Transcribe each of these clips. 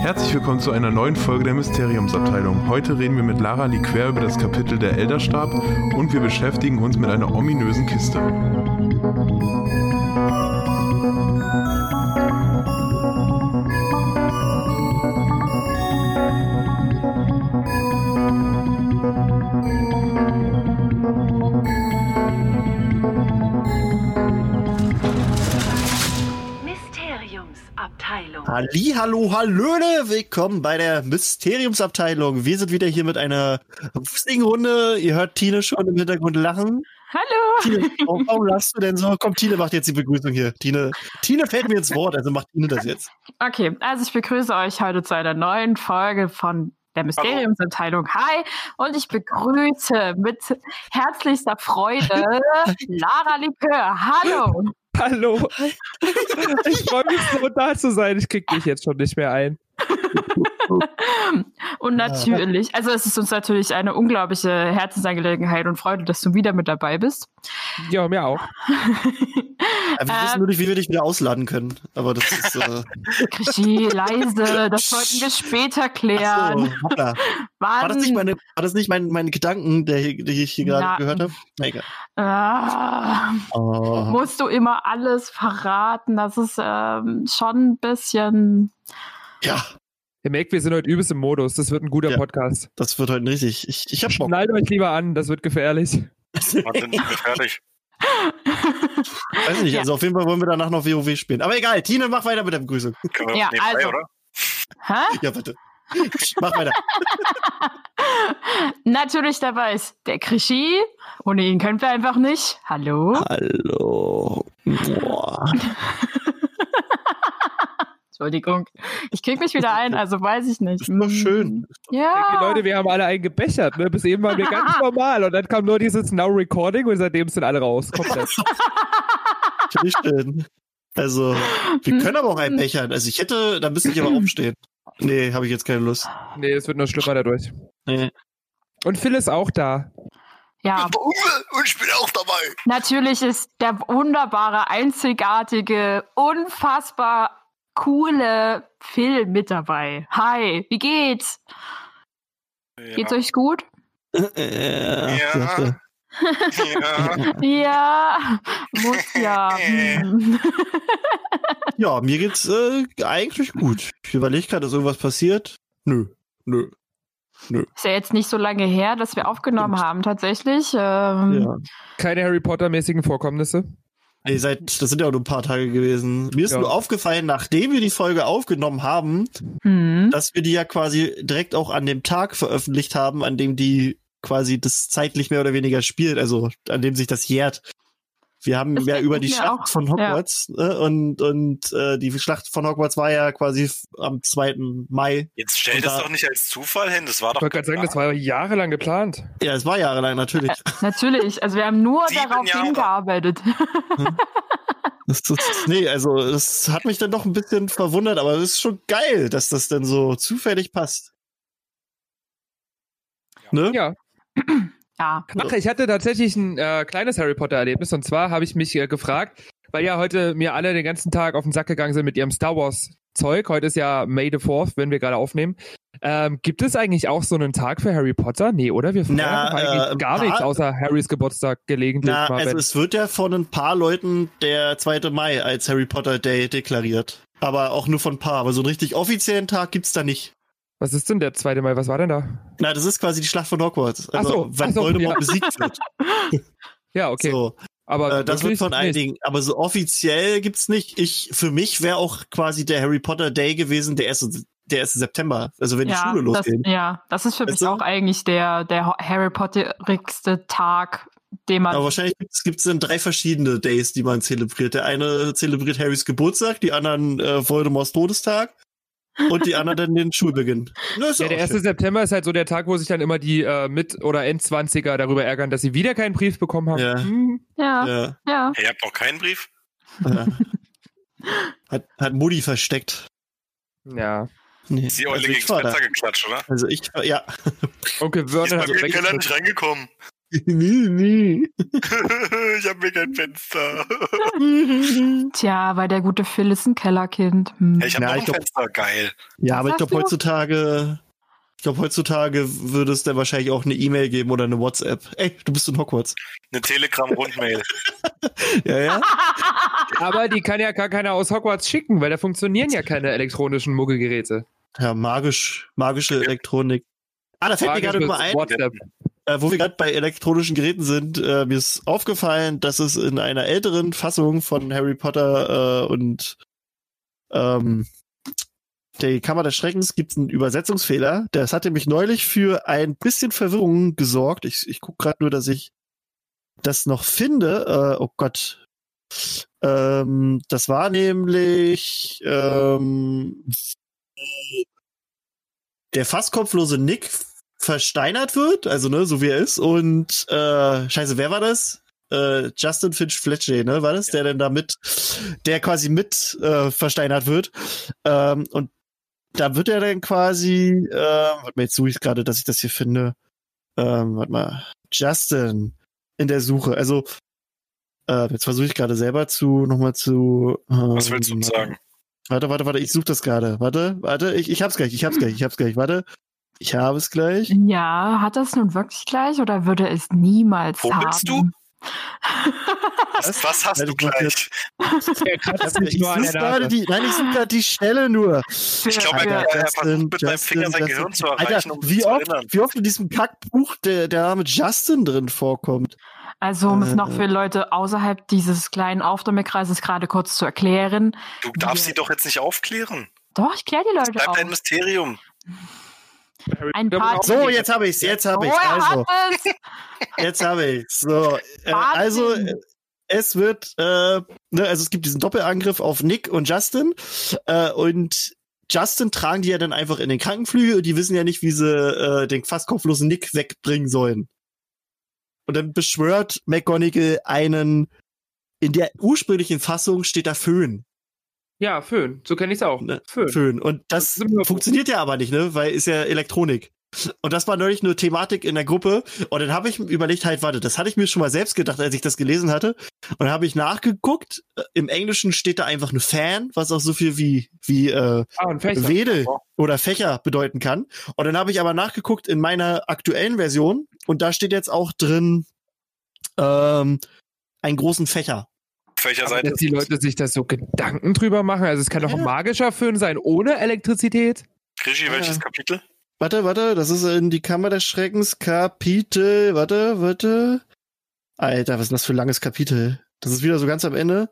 Herzlich willkommen zu einer neuen Folge der Mysteriumsabteilung. Heute reden wir mit Lara Liquer über das Kapitel der Elderstab und wir beschäftigen uns mit einer ominösen Kiste. Mysteriumsabteilung. Halli, hallo, hallöle, willkommen bei der Mysteriumsabteilung. Wir sind wieder hier mit einer wustigen Runde. Ihr hört Tine schon im Hintergrund lachen. Hallo! Tine, warum, lachst du denn so? Komm, Tine macht jetzt die Begrüßung hier. Tine, Tine fällt mir ins Wort, also macht Tine das jetzt. Okay, also ich begrüße euch heute zu einer neuen Folge von der Mysteriumsabteilung. Hi! Und ich begrüße mit herzlichster Freude Lara Likör. Hallo! Hallo. Ich freue mich so da zu sein. Ich krieg dich jetzt schon nicht mehr ein. Und natürlich, also es ist uns natürlich eine unglaubliche Herzensangelegenheit und Freude, dass du wieder mit dabei bist. Ja, mir auch. Ja, wir wissen nur nicht, wie wir dich wieder ausladen können. Aber das ist. Äh, Krischi, leise, das wollten wir später klären. so, war das nicht, meine, war das nicht mein, mein Gedanken, der, die ich hier gerade gehört habe? Egal. Ah, Oh. musst du immer alles verraten? Das ist ähm, schon ein bisschen. Ja, Ihr merkt, wir sind heute übelst im Modus. Das wird ein guter Ja. Podcast. das wird heute richtig. Ich, ich hab Bock. Schnallt euch lieber an, das wird gefährlich. Warte, nicht mehr fertig. Weiß nicht, Ja. also auf jeden Fall wollen wir danach noch WoW spielen. Aber egal, Tine, mach weiter mit der Begrüßung. Können wir Ja, nebenbei, also. oder? Hä? Ja, bitte. Mach weiter. Natürlich dabei ist der Krischi. Ohne ihn können wir einfach nicht. Hallo. Hallo. Boah. Entschuldigung. Ich krieg mich wieder ein, also weiß ich nicht. Ist doch schön. Ja. Die Leute, wir haben alle einen gebechert. Ne? Bis eben waren wir ganz normal. Und dann kam nur dieses Now Recording und seitdem sind alle raus. Komplett. Finde ich schön. Also, wir können aber auch einen bechern. Also, ich hätte, da müsste ich aber aufstehen. Nee, habe ich jetzt keine Lust. Nee, es wird nur schlimmer dadurch. Nee. Und Phil ist auch da. ja, Und ich bin auch dabei. natürlich ist der wunderbare, einzigartige, unfassbar coole Phil mit dabei. Hi, wie geht's? Ja. Geht's euch gut? Äh, Ja. ja. Ja, muss ja. Hm. ja, mir geht's äh, eigentlich gut. Ich überlege gerade, ist irgendwas passiert? Nö. Nö. Ist ja jetzt nicht so lange her, dass wir aufgenommen haben, tatsächlich. Ähm, Ja. Keine Harry Potter-mäßigen Vorkommnisse. Nee, seit, das sind ja auch nur ein paar Tage gewesen. Mir ist Ja. nur aufgefallen, nachdem wir die Folge aufgenommen haben, Hm. dass wir die ja quasi direkt auch an dem Tag veröffentlicht haben, an dem die quasi das zeitlich mehr oder weniger spielt, also an dem sich das jährt. Wir haben Das ja über ich die Schlacht auch. von Hogwarts äh, und und äh, die Schlacht von Hogwarts war ja quasi am 2. Mai. Jetzt stell das da- doch nicht als Zufall hin. Das war Ich doch. wollte gerade sagen, das war jahrelang geplant. Ja, es war jahrelang natürlich. Natürlich, also wir haben nur Sieben darauf Jahre. hingearbeitet. Das, das, nee, also das hat mich dann doch ein bisschen verwundert, aber es ist schon geil, dass das dann so zufällig passt. Ne? Ja. Ja. Ach, ich hatte tatsächlich ein äh, kleines Harry Potter-Erlebnis. Und zwar habe ich mich äh, gefragt, weil ja heute mir alle den ganzen Tag auf den Sack gegangen sind mit ihrem Star Wars-Zeug. Heute ist ja May the 4th, wenn wir gerade aufnehmen. Ähm, gibt es eigentlich auch so einen Tag für Harry Potter? Nee, oder? Wir feiern Na, eigentlich äh, gar nichts außer Harrys Geburtstag gelegentlich. Na, mal, also es wird ja von ein paar Leuten der 2. Mai als Harry Potter Day deklariert. Aber auch nur von ein paar. Aber so einen richtig offiziellen Tag gibt's da nicht. Was ist denn der 2. Mai? Was war denn da? Na, das ist quasi die Schlacht von Hogwarts. Also, so, wenn ach so, Voldemort ja. besiegt wird. Ja, okay. So, Aber äh, das wird von nicht. einigen. Aber so offiziell gibt's nicht. Ich, für mich wäre auch quasi der Harry Potter Day gewesen, der erste, der erste September. Also wenn die Ja, Schule das, losgeht. ja, das ist für mich Weißt du? auch eigentlich der, der Harry Potterigste Tag, den man. Aber wahrscheinlich gibt es dann drei verschiedene Days, die man zelebriert. Der eine zelebriert Harrys Geburtstag, die anderen äh, Voldemorts Todestag und die anderen dann den Schulbeginn. Ja, auch der 1. schön. September ist halt so der Tag, wo sich dann immer die äh, Mit- oder Endzwanziger darüber ärgern, dass sie wieder keinen Brief bekommen haben. Ja. Hm. ja, ja. Ja, Hey, ihr habt noch keinen Brief? ja. Hat, hat Mutti versteckt. ja. Nee. Ist die Eule also gegen. Fenster geklatscht, oder? Also ich ja. Onkel ist Vernon hat mir Keller nicht reingekommen. Nie, nie. ich hab mir kein Fenster. Tja, weil der gute Phil ist ein Kellerkind. Hm. Ja, ich hab Ja, ein glaub- Fenster, geil. Ja, aber ich glaube heutzutage, ich glaube heutzutage würde es dann wahrscheinlich auch eine E-Mail geben oder eine WhatsApp. Ey, du bist in Hogwarts. Eine Telegram-Rundmail. Ja, ja. Aber die kann ja gar keiner aus Hogwarts schicken, weil da funktionieren ja keine elektronischen Muggelgeräte. Ja, magisch, magische Elektronik. Ah, da fällt mir gerade mal ein, WhatsApp. Äh, wo wir gerade bei elektronischen Geräten sind, äh, mir ist aufgefallen, dass es in einer älteren Fassung von Harry Potter äh, und ähm, die Kammer des Schreckens gibt es einen Übersetzungsfehler. Das hatte mich neulich für ein bisschen Verwirrung gesorgt. Ich, ich gucke gerade nur, dass ich das noch finde. Äh, oh Gott. Ähm, das war nämlich ähm, der fast kopflose Nick versteinert wird, also ne, so wie er ist. Und äh, scheiße, wer war das? Äh, Justin Finch Fletcher, ne, war das, der denn da mit, der quasi mit äh, versteinert wird. Ähm, und da wird er dann quasi, äh, warte mal, jetzt suche ich gerade, dass ich das hier finde. Ähm, warte mal, Justin in der Suche. Also äh, jetzt versuche ich gerade selber zu nochmal zu. Ähm, Was willst du uns sagen? Warte, warte, warte, ich suche das gerade. Warte, warte, ich, ich hab's gleich, ich hab's gleich, ich hab's gleich. Warte, ich habe es gleich. Ja, hat das nun wirklich gleich oder würde es niemals Wo haben? bist du? Was, was hast Ja, du das gleich? Ich suche gerade die, nein, ich suche gerade die Stelle nur. Ich glaube, er, er versucht mit seinem Finger sein Justin, Gehirn zu erreichen, Alter, um wie zu oft, erinnern. wie oft in diesem Kackbuch der, der Name Justin drin vorkommt. Also, um es Äh, noch für Leute außerhalb dieses kleinen Aufnahmekreises gerade kurz zu erklären. Du darfst sie doch jetzt nicht aufklären. Doch, ich kläre die Das Leute bleibt ein auf. Mysterium. Ein paar So, jetzt habe ich's, jetzt habe ich's. Woher Also, es? jetzt habe ich's. So, äh, Wahnsinn. also äh, es wird, äh, ne, also es gibt diesen Doppelangriff auf Nick und Justin äh, und Justin tragen die ja dann einfach in den Krankenflügel und die wissen ja nicht, wie sie äh, den fast kopflosen Nick wegbringen sollen. Und dann beschwört McGonagall einen, in der ursprünglichen Fassung steht da Föhn. Ja, Föhn. So kenne ich es auch. Ne? Föhn. Föhn. Und das Das funktioniert ja aber nicht, ne? Weil ist ja Elektronik. Und das war neulich nur Thematik in der Gruppe. Und dann habe ich überlegt, halt, warte, das hatte ich mir schon mal selbst gedacht, als ich das gelesen hatte. Und dann habe ich nachgeguckt. Äh, Im Englischen steht da einfach nur Fan, was auch so viel wie, wie äh, Ah. Wedel oder Fächer bedeuten kann. Und dann habe ich aber nachgeguckt in meiner aktuellen Version. Und da steht jetzt auch drin ähm, einen großen Fächer. Auf welcher Aber Seite dass die? Leute sich das so Gedanken drüber machen. Also es kann doch ein Ja. magischer Föhn sein ohne Elektrizität. Krischi, welches Ja. Kapitel? Warte, warte, das ist in die Kammer des Schreckens Kapitel. Warte, warte. Alter, was ist denn das für ein langes Kapitel? Das ist wieder so ganz am Ende.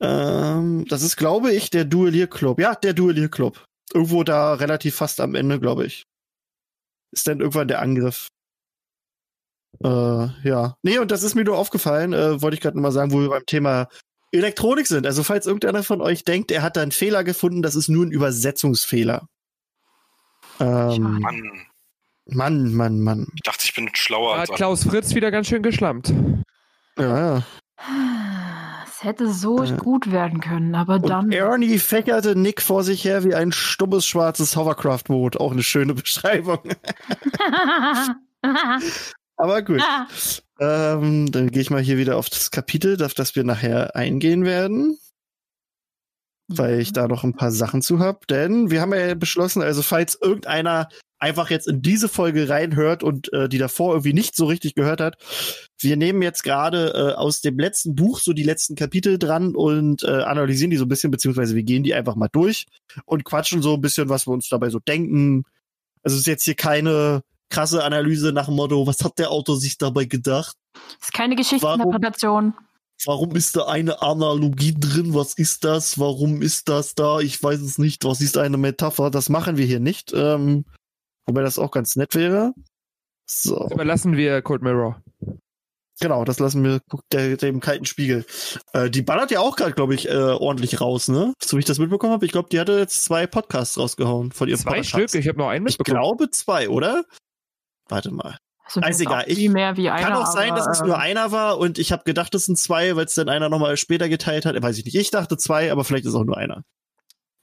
Ähm, das ist, glaube ich, der Duellierclub. Ja, der Duellierclub. Irgendwo da relativ fast am Ende, glaube ich. Ist dann irgendwann der Angriff. Äh, ja. Nee, und das ist mir nur aufgefallen, äh, wollte ich gerade nochmal sagen, wo wir beim Thema Elektronik sind. Also, falls irgendeiner von euch denkt, er hat da einen Fehler gefunden, das ist nur ein Übersetzungsfehler. Ähm, Mann, Mann, Mann, Mann. ich dachte, ich bin schlauer Da als hat Klaus Fritz wieder ganz schön geschlampt. Ja, ja. Es hätte so Ja. gut werden können, aber Und dann. Ernie fächerte Nick vor sich her wie ein stummes schwarzes Hovercraft-Boot. Auch eine schöne Beschreibung. Aber gut. Ähm, dann gehe ich mal hier wieder auf das Kapitel, auf das wir nachher eingehen werden, weil ich da noch ein paar Sachen zu habe. Denn wir haben ja beschlossen, also falls irgendeiner einfach jetzt in diese Folge reinhört und äh, die davor irgendwie nicht so richtig gehört hat, wir nehmen jetzt gerade äh, aus dem letzten Buch so die letzten Kapitel dran und äh, analysieren die so ein bisschen, beziehungsweise wir gehen die einfach mal durch und quatschen so ein bisschen, was wir uns dabei so denken. Also es ist jetzt hier keine krasse Analyse nach dem Motto, was hat der Autor sich dabei gedacht? ist keine Geschichtsinterpretation. Warum ist da eine Analogie drin? Was ist das? Warum ist das da? Ich weiß es nicht. Was ist eine Metapher? Das machen wir hier nicht. Ähm, wobei das auch ganz nett wäre. So, Das überlassen wir Cold Mirror. genau, das lassen wir der, dem kalten Spiegel. Äh, die ballert ja auch gerade, glaube ich, äh, ordentlich raus, ne? So wie ich das mitbekommen habe. Ich glaube, die hatte jetzt zwei Podcasts rausgehauen von ihrem Zwei Podcast. Stück, ich habe noch einen Ich mitbekommen. glaube zwei, oder? Warte mal. Also, Ist das egal, ich- viel mehr wie einer, Kann auch sein, aber, dass es nur einer war und ich habe gedacht, es sind zwei, weil es dann einer nochmal später geteilt hat. Weiß ich nicht. Ich dachte zwei, aber vielleicht ist auch nur einer.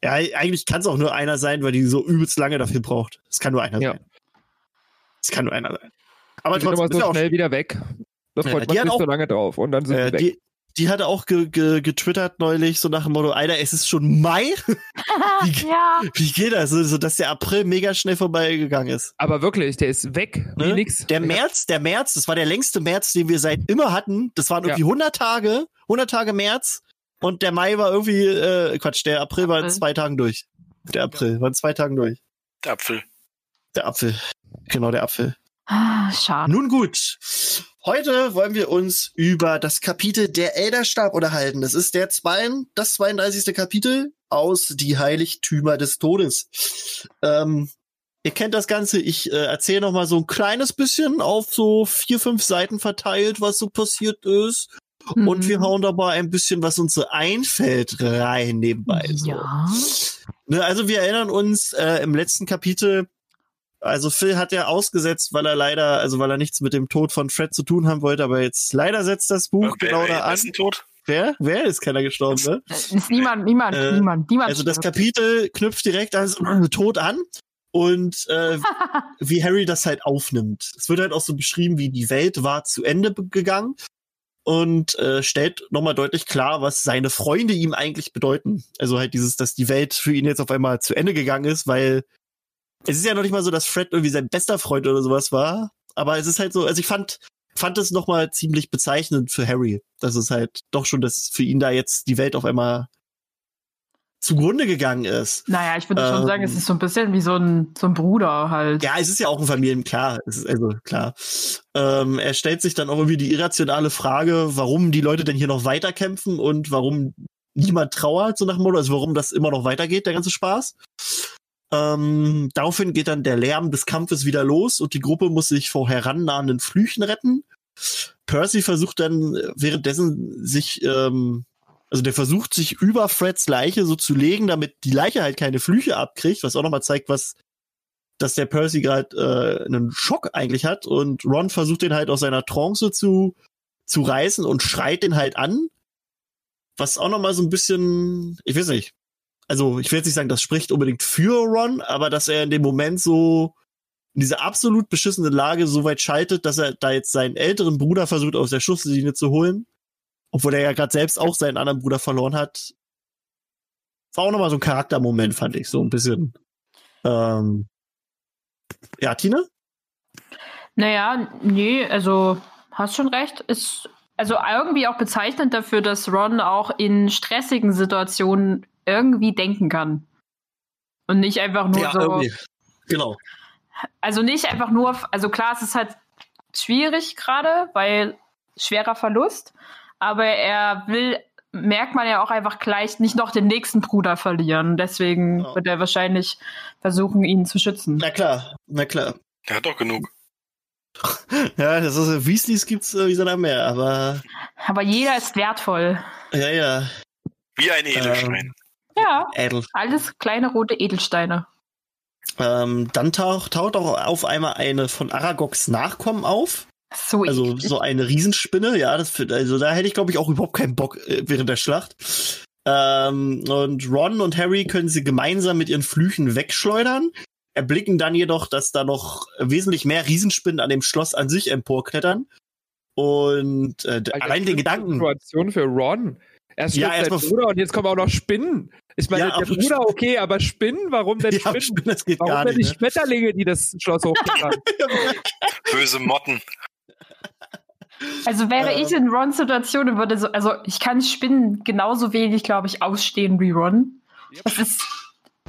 Ja, eigentlich kann es auch nur einer sein, weil die so übelst lange dafür braucht. Es kann nur einer Ja. sein. Es kann nur einer sein. Aber Die sind trotzdem ist ja so auch schnell wieder weg. Da Ja, freut die man hat sich auch- so lange drauf und dann sind Äh, sie weg. die, die hatte auch ge ge getwittert neulich, so nach dem Motto, Alter, es ist schon Mai? Wie- ja. Wie geht das? So, so, dass der April mega schnell vorbeigegangen ist. Aber wirklich, der ist weg Ne? nix. Der März, der März, das war der längste März, den wir seit immer hatten. Das waren irgendwie 100 Tage, 100 Tage März. Und der Mai war irgendwie, äh, Quatsch, der April war in zwei Tagen durch. Der April war in zwei Tagen durch. Der Apfel. Der Apfel. Genau, der Apfel. Ah, Schade. Nun gut. Heute wollen wir uns über das Kapitel der Elderstab unterhalten. Das ist der zwei, das 32. Kapitel aus Die Heiligtümer des Todes. Ähm, ihr kennt das Ganze. Ich äh, erzähle noch mal so ein kleines bisschen auf so vier, fünf Seiten verteilt, was so passiert ist. Und Mhm. wir hauen dabei ein bisschen, was uns so einfällt, rein nebenbei. So. Ja. Ne, also wir erinnern uns äh, im letzten Kapitel, also Phil hat ja ausgesetzt, weil er leider, also weil er nichts mit dem Tod von Fred zu tun haben wollte, aber jetzt leider setzt das Buch Wer- genau da an. ist denn tot? Wer? Wer ist keiner gestorben, ne? Ist niemand, niemand, Äh, niemand, niemand. Also das. Kapitel knüpft direkt an den Tod an und äh, wie Harry das halt aufnimmt. Es wird halt auch so beschrieben, wie die Welt war zu Ende gegangen und äh, stellt nochmal deutlich klar, was seine Freunde ihm eigentlich bedeuten. Also halt dieses, dass die Welt für ihn jetzt auf einmal zu Ende gegangen ist, weil es ist ja noch nicht mal so, dass Fred irgendwie sein bester Freund oder sowas war, aber es ist halt so, also ich fand fand es nochmal ziemlich bezeichnend für Harry, dass es halt doch schon, dass für ihn da jetzt die Welt auf einmal zugrunde gegangen ist. Naja, ich würde schon sagen, es Ähm, ist so ein bisschen wie so ein, so ein Bruder halt. Ja, es ist ja auch ein Familien, klar. Es ist also klar. Ähm, er stellt sich dann auch irgendwie die irrationale Frage, warum die Leute denn hier noch weiterkämpfen und warum niemand trauert, so nach dem Motto, also warum das immer noch weitergeht, der ganze Spaß. Ähm, daraufhin geht dann der Lärm des Kampfes wieder los und die Gruppe muss sich vor herannahenden Flüchen retten. Percy versucht dann äh, währenddessen sich, ähm, also der versucht sich über Freds Leiche so zu legen, damit die Leiche halt keine Flüche abkriegt, was auch nochmal zeigt, was dass der Percy gerade äh, einen Schock eigentlich hat und Ron versucht den halt aus seiner Trance zu zu reißen und schreit den halt an, was auch noch mal so ein bisschen, ich weiß nicht, also ich will jetzt nicht sagen, das spricht unbedingt für Ron, aber dass er in dem Moment so in dieser absolut beschissenen Lage so weit schaltet, dass er da jetzt seinen älteren Bruder versucht aus der Schusslinie zu holen, obwohl er ja gerade selbst auch seinen anderen Bruder verloren hat. War auch noch mal so ein Charaktermoment, fand ich so ein bisschen. Ähm, ja, Tina? Naja, nee, also hast schon recht. Ist also irgendwie auch bezeichnend dafür, dass Ron auch in stressigen Situationen irgendwie denken kann. Und nicht einfach nur so. irgendwie. Genau. Also nicht einfach nur, also klar, es ist halt schwierig gerade, weil schwerer Verlust, aber er will, merkt man ja auch einfach gleich, nicht noch den nächsten Bruder verlieren. Deswegen Ja. wird er wahrscheinlich versuchen, ihn zu schützen. Na klar, na klar. Der hat doch genug. Ja, das ist, Weasleys gibt's äh, wie so ein Meer, aber Aber jeder ist wertvoll. ja, ja, Wie ein Edelstein. Ja, edel. alles kleine rote Edelsteine. Ähm, dann taucht, taucht auch auf einmal eine von Aragogs Nachkommen auf. So Also so eine Riesenspinne, ja, das, also da hätte ich glaube ich auch überhaupt keinen Bock äh, während der Schlacht. Ähm, und Ron und Harry können sie gemeinsam mit ihren Flüchen wegschleudern, erblicken dann jedoch, dass da noch wesentlich mehr Riesenspinnen an dem Schloss an sich emporklettern. Und äh, allein den Gedanken, Situation für Ron. Erst Ja, erst der mal- Bruder und jetzt kommen auch noch Spinnen. Ich meine, Ja, der Bruder okay, aber Spinnen? Warum denn ja, Spinnen? Spinnen, das geht Warum gar denn die nicht. Ne? Schmetterlinge, die das Schloss hochklettern? Böse Motten. Also wäre Ähm. ich in Rons Situation und würde so, also ich kann Spinnen genauso wenig, glaube ich, ausstehen wie Ron. Das ist,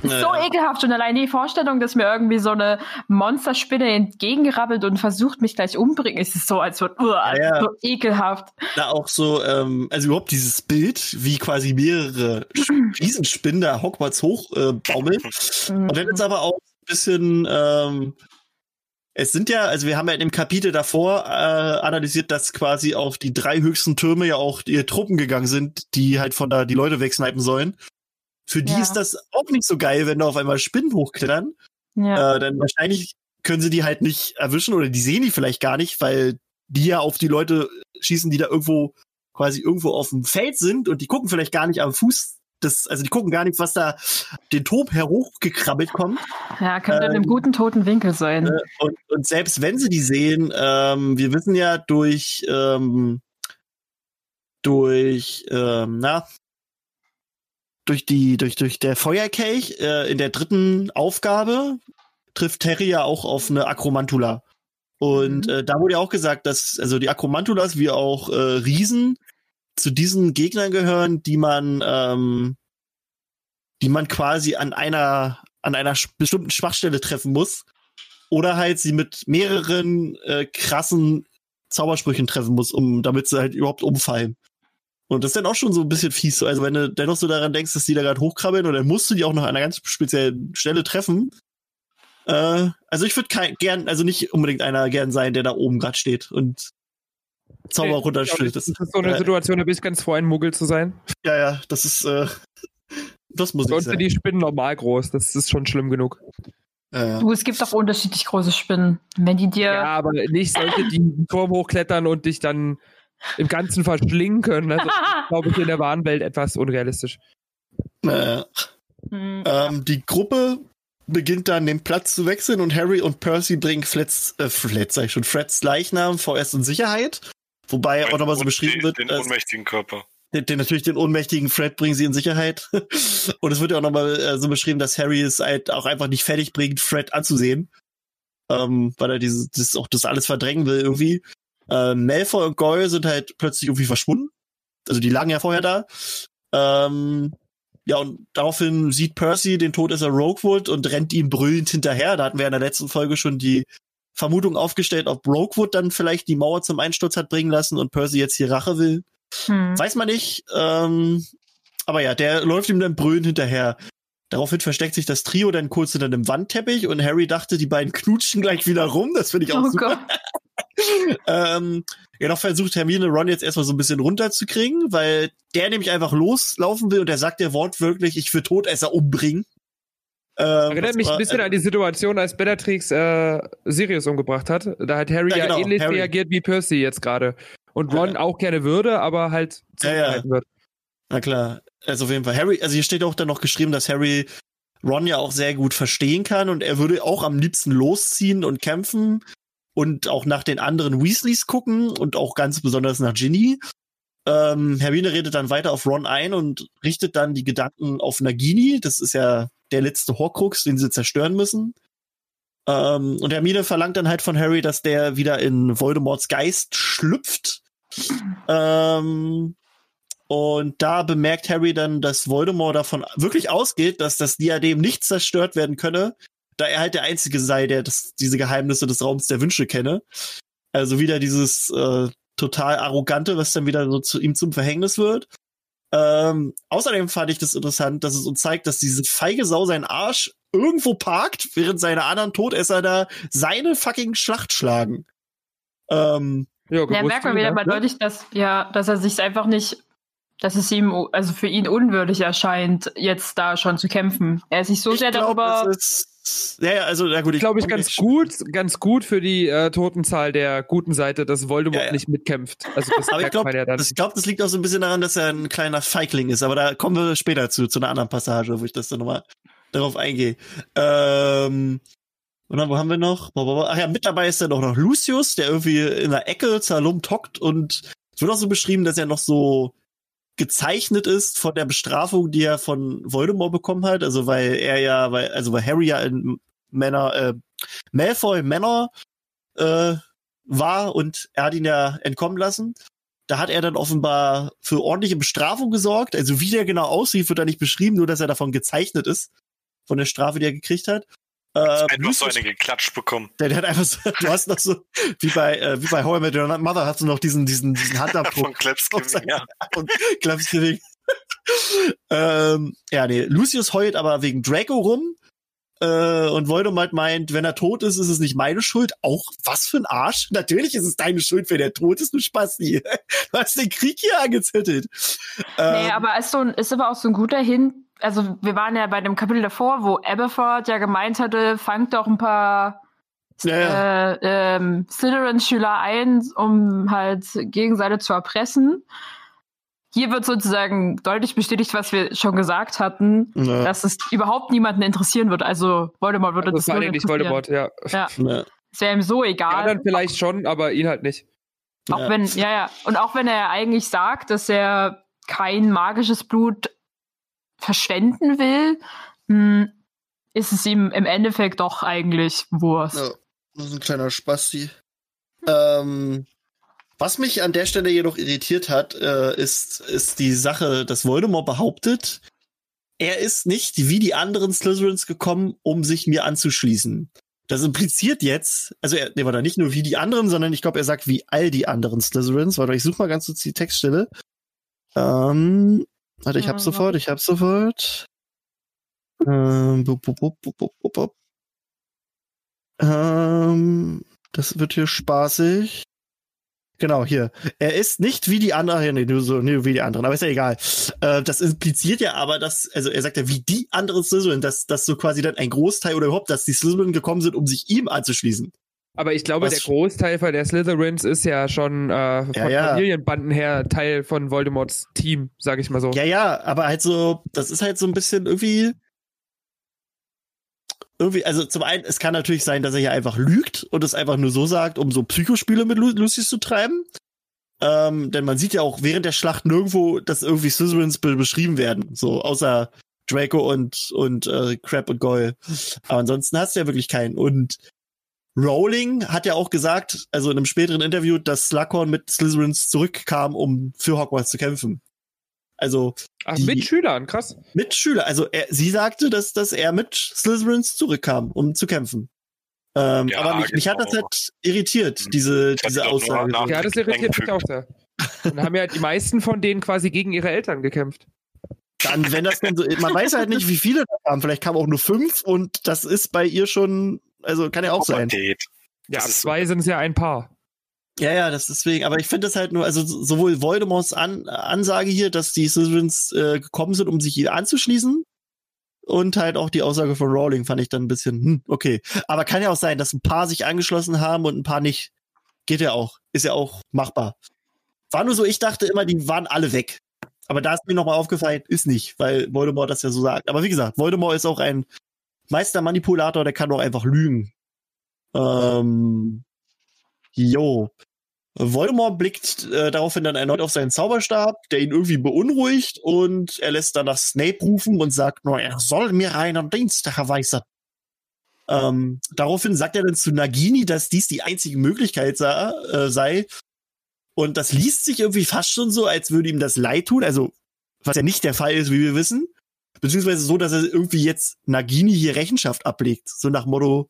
ist so ekelhaft und allein die Vorstellung, dass mir irgendwie so eine Monsterspinne entgegenrabbelt und versucht, mich gleich umbringen, ist es so, als würde, uah, ja. so ekelhaft. da auch so, ähm, also überhaupt dieses Bild, wie quasi mehrere Riesenspinnen da Hogwarts hoch äh. Und dann ist aber auch ein bisschen, ähm, es sind ja, also wir haben ja in dem Kapitel davor äh, analysiert, dass quasi auf die drei höchsten Türme ja auch die Truppen gegangen sind, die halt von da die Leute wegsnipen sollen. Für die Ja. ist das auch nicht so geil, wenn da auf einmal Spinnen hochklettern. Ja. Äh, dann wahrscheinlich können sie die halt nicht erwischen oder die sehen die vielleicht gar nicht, weil die ja auf die Leute schießen, die da irgendwo quasi irgendwo auf dem Feld sind und die gucken vielleicht gar nicht am Fuß das, also die gucken gar nicht, was da den Tob herhochgekrabbelt kommt. Ja, könnte in einem Ähm, guten toten Winkel sein. Äh, und, und selbst wenn sie die sehen, ähm, wir wissen ja durch, ähm, durch, ähm, na, durch die, durch, durch der Feuerkelch äh, in der dritten Aufgabe trifft Terry ja auch auf eine Akromantula. Und Mhm. äh, da wurde ja auch gesagt, dass also die Akromantulas wie auch äh, Riesen zu diesen Gegnern gehören, die man, ähm, die man quasi an einer an einer bestimmten Schwachstelle treffen muss oder halt sie mit mehreren äh, krassen Zaubersprüchen treffen muss, um damit sie halt überhaupt umfallen. Und das ist dann auch schon so ein bisschen fies. Also wenn du dennoch so daran denkst, dass die da gerade hochkrabbeln und dann musst du die auch noch an einer ganz speziellen Stelle treffen. Äh, also ich würde gern, also nicht unbedingt einer gern sein, der da oben gerade steht und Zauber Nee, runterstülpt. Das ist so eine äh, Situation, da bin ich ganz froh, ein Muggel zu sein. Ja, ja, das ist, äh, das muss ich Sonst sind sagen. die Spinnen normal groß. Das ist schon schlimm genug. Ja. Du, es gibt auch unterschiedlich große Spinnen. Wenn die dir. Ja, aber nicht solche, die einen Turm hochklettern und dich dann im Ganzen verschlingen können. Also, glaube ich, in der wahren Welt etwas unrealistisch. Äh, Hm. Ähm, die Gruppe beginnt dann den Platz zu wechseln und Harry und Percy bringen Flets, äh, Flets, sag ich schon, Freds Leichnam vorerst in Sicherheit. Wobei auch nochmal so beschrieben wird, Den ohnmächtigen Körper. den, den, natürlich den ohnmächtigen Fred bringen sie in Sicherheit. und es wird ja auch nochmal äh, so beschrieben, dass Harry es halt auch einfach nicht fertig bringt, Fred anzusehen. Ähm, weil er dieses, das auch das alles verdrängen will irgendwie. Äh, Malfoy und Goyle sind halt plötzlich irgendwie verschwunden. Also die lagen ja vorher da. Ähm, ja, und daraufhin sieht Percy den Todesser Roguewood und rennt ihm brüllend hinterher. Da hatten wir in der letzten Folge schon die Vermutung aufgestellt, ob Roguewood dann vielleicht die Mauer zum Einsturz hat bringen lassen und Percy jetzt hier Rache will. Hm. Weiß man nicht. Ähm, aber ja, der läuft ihm dann brüllend hinterher. Daraufhin versteckt sich das Trio dann kurz hinter einem Wandteppich und Harry dachte, die beiden knutschen gleich wieder rum. Das finde ich auch Oh super. Gott. Ähm, ja, noch versucht Hermine Ron jetzt erstmal so ein bisschen runterzukriegen, weil der nämlich einfach loslaufen will und der sagt der Wort wirklich, ich will Todesser umbringen. Ähm, Erinnert mich ein war- bisschen an die Situation, als Bellatrix äh, Sirius umgebracht hat. Da hat Harry Ja, ja, genau, ähnlich Harry. reagiert wie Percy jetzt gerade. Und Ron Ja. auch gerne würde, aber halt Ja, ja. wird. Na klar, also auf jeden Fall. Harry, also hier steht auch dann noch geschrieben, dass Harry Ron ja auch sehr gut verstehen kann und er würde auch am liebsten losziehen und kämpfen und auch nach den anderen Weasleys gucken und auch ganz besonders nach Ginny. Ähm, Hermine redet dann weiter auf Ron ein und richtet dann die Gedanken auf Nagini. Das ist ja der letzte Horcrux, den sie zerstören müssen. Ähm, und Hermine verlangt dann halt von Harry, dass der wieder in Voldemorts Geist schlüpft. Ähm, und da bemerkt Harry dann, dass Voldemort davon wirklich ausgeht, dass das Diadem nicht zerstört werden könne, da er halt der Einzige sei, der das, diese Geheimnisse des Raums der Wünsche kenne. Also wieder dieses äh, total arrogante, was dann wieder so zu ihm zum Verhängnis wird. Ähm, außerdem fand ich das interessant, dass es uns zeigt, dass diese feige Sau seinen Arsch irgendwo parkt, während seine anderen Todesser da seine fucking Schlacht schlagen. Ähm, Ja, Ja, merkt man wie, wieder ne? mal deutlich, dass, ja, dass er sich einfach nicht, dass es ihm, also für ihn unwürdig erscheint, jetzt da schon zu kämpfen. Er ist sich so ich sehr glaub, darüber. es ist, ja, ja, also, na gut, Ich glaube ich ganz gut, ganz gut für die äh, Totenzahl der guten Seite, dass Voldemort Ja, ja. nicht mitkämpft. Also das Aber ich glaube, ja das, ich glaub, das liegt auch so ein bisschen daran, dass er ein kleiner Feigling ist. Aber da kommen wir später zu, zu einer anderen Passage, wo ich das dann nochmal darauf eingehe. Ähm, und dann, wo haben wir noch? Ach ja, mit dabei ist dann auch noch Lucius, der irgendwie in der Ecke zerlumpt hockt und es wird auch so beschrieben, dass er noch so gezeichnet ist von der Bestrafung, die er von Voldemort bekommen hat. Also weil er ja, weil, also weil Harry ja in Männer, äh, Malfoy Männer äh, war und er hat ihn ja entkommen lassen. Da hat er dann offenbar für ordentliche Bestrafung gesorgt. Also wie der genau aussieht, wird da nicht beschrieben, nur dass er davon gezeichnet ist. Von der Strafe, die er gekriegt hat. Äh, Einfach so Lucius- eine geklatscht bekommen. der, der hat einfach so, du hast noch so, wie bei, äh, wie bei How I Met Your Mother hast du noch diesen, diesen, diesen Handabdruck Von Klebs auf sein- ja. und Klapsgewing. ähm, ja, nee, Lucius heult aber wegen Draco rum. Äh, und Voldemort meint, wenn er tot ist, ist es nicht meine Schuld. Auch was für ein Arsch. Natürlich ist es deine Schuld, wenn er tot ist, du Spasti. Du hast den Krieg hier angezettelt. Nee, Ähm, aber ist, so ein, ist aber auch so ein guter Hin. Also, wir waren ja bei dem Kapitel davor, wo Aberford ja gemeint hatte, fangt doch ein paar ja, ja. äh, ähm, Slytherin-Schüler ein, um halt Gegenseite zu erpressen. hier wird sozusagen deutlich bestätigt, was wir schon gesagt hatten, Ja. dass es überhaupt niemanden interessieren wird. Also Voldemort würde Also das vor null allem nicht interessieren. Voldemort, ja. Ja, Ja. es wäre ihm so Ja, egal. dann vielleicht schon, aber ihn halt nicht. Auch Ja. wenn, ja, ja. Und auch wenn er eigentlich sagt, dass er kein magisches Blut verschwenden will, mh, ist es ihm im Endeffekt doch eigentlich Wurst. Ja, das ist ein kleiner Spasti. Ähm, was mich an der Stelle jedoch irritiert hat, äh, ist, ist die Sache, dass Voldemort behauptet, er ist nicht wie die anderen Slytherins gekommen, um sich mir anzuschließen. Das impliziert jetzt, also er, nee, warte, nicht nur wie die anderen, sondern ich glaube, er sagt wie all die anderen Slytherins. Warte, ich suche mal ganz kurz die Textstelle. Ähm, warte, ich hab's sofort, ich hab's sofort. Ähm, bup, bup, bup, bup, bup, bup, bup. Ähm, das wird hier spaßig. Genau, hier. Er ist nicht wie die anderen, ja, nee, nur so, nee, wie die anderen, aber ist ja egal. Äh, das impliziert ja aber, dass, also er sagt ja, wie die anderen Slytherin, dass, dass so quasi dann ein Großteil oder überhaupt, dass die Slytherin gekommen sind, um sich ihm anzuschließen. Aber ich glaube, Was- der Großteil von der Slytherins ist ja schon äh, von Ja, ja. Familienbanden her Teil von Voldemorts Team, sag ich mal so. Ja, ja, aber halt so, das ist halt so ein bisschen irgendwie. Irgendwie, also zum einen, es kann natürlich sein, dass er hier einfach lügt und es einfach nur so sagt, um so Psychospiele mit Lu Lucius zu treiben. Ähm, denn man sieht ja auch während der Schlacht nirgendwo, dass irgendwie Slytherins be beschrieben werden. So, außer Draco und, und äh, Crab und Goyle. Aber ansonsten hast du ja wirklich keinen. Und Rowling hat ja auch gesagt, also in einem späteren Interview, dass Slughorn mit Slytherins zurückkam, um für Hogwarts zu kämpfen. Also Ach, die- mit Schülern, krass. mit Schüler. Also er, sie sagte, dass, dass er mit Slytherins zurückkam, um zu kämpfen. Ähm, Ja, aber mich, mich hat das genau. halt irritiert, diese, hat diese auch nur Aussage. Ja, das irritiert mich auch sehr. Und haben ja die meisten von denen quasi gegen ihre Eltern gekämpft. Dann, wenn das denn so, man weiß halt nicht, wie viele da kamen. Vielleicht kamen auch nur fünf und das ist bei ihr schon, also kann ja auch sein. Pubertät. Ja, Das ab zwei sind es ja ein Paar. Ja, ja, das deswegen. Aber ich finde das halt nur, also sowohl Voldemorts An Ansage hier, dass die Slytherins äh, gekommen sind, um sich ihr anzuschließen. Und halt auch die Aussage von Rowling fand ich dann ein bisschen, hm, okay. Aber kann ja auch sein, dass ein paar sich angeschlossen haben und ein paar nicht. Geht ja auch. Ist ja auch machbar. War nur so, ich dachte immer, die waren alle weg. Aber da ist mir nochmal aufgefallen, ist nicht, weil Voldemort das ja so sagt. Aber wie gesagt, Voldemort ist auch ein Meistermanipulator, der kann auch einfach lügen. Ähm, jo. Voldemort blickt äh, daraufhin dann erneut auf seinen Zauberstab, der ihn irgendwie beunruhigt und er lässt danach Snape rufen und sagt nur, er soll mir einen Dienst erweisen. Ähm, daraufhin sagt er dann zu Nagini, dass dies die einzige Möglichkeit sei, äh, sei. Und das liest sich irgendwie fast schon so, als würde ihm das leid tun. Also, was ja nicht der Fall ist, wie wir wissen. Beziehungsweise so, dass er irgendwie jetzt Nagini hier Rechenschaft ablegt. So nach Motto,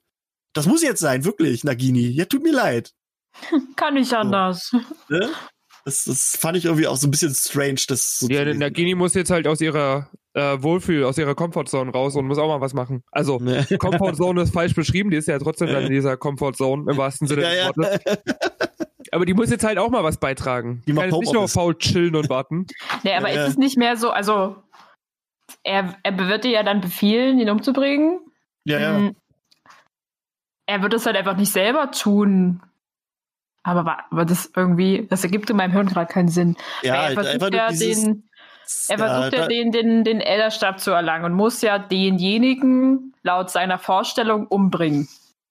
das muss jetzt sein, wirklich, Nagini. Ja, tut mir leid. Kann nicht anders. Ne? Das, das fand ich irgendwie auch so ein bisschen strange. Das so Ja. Nagini muss jetzt halt aus ihrer äh, Wohlfühl, aus ihrer Comfortzone raus und muss auch mal was machen. Also, Ne? Comfortzone ist falsch beschrieben, die ist ja trotzdem dann in dieser Comfortzone im wahrsten Sinne Ja, des ja. Wortes. Aber die muss jetzt halt auch mal was beitragen. Die kann jetzt nicht nur faul chillen und warten. Nee, aber Ja, ist ja. es nicht mehr so, also er, er wird dir ja dann befehlen, ihn umzubringen. ja, ja. Mm, Er wird es halt einfach nicht selber tun. Aber, aber das irgendwie, das ergibt in meinem Hirn gerade keinen Sinn. ja Weil er halt versucht ja dieses, den, er versucht da- ja den, den, den Elderstab zu erlangen und muss ja denjenigen laut seiner Vorstellung umbringen.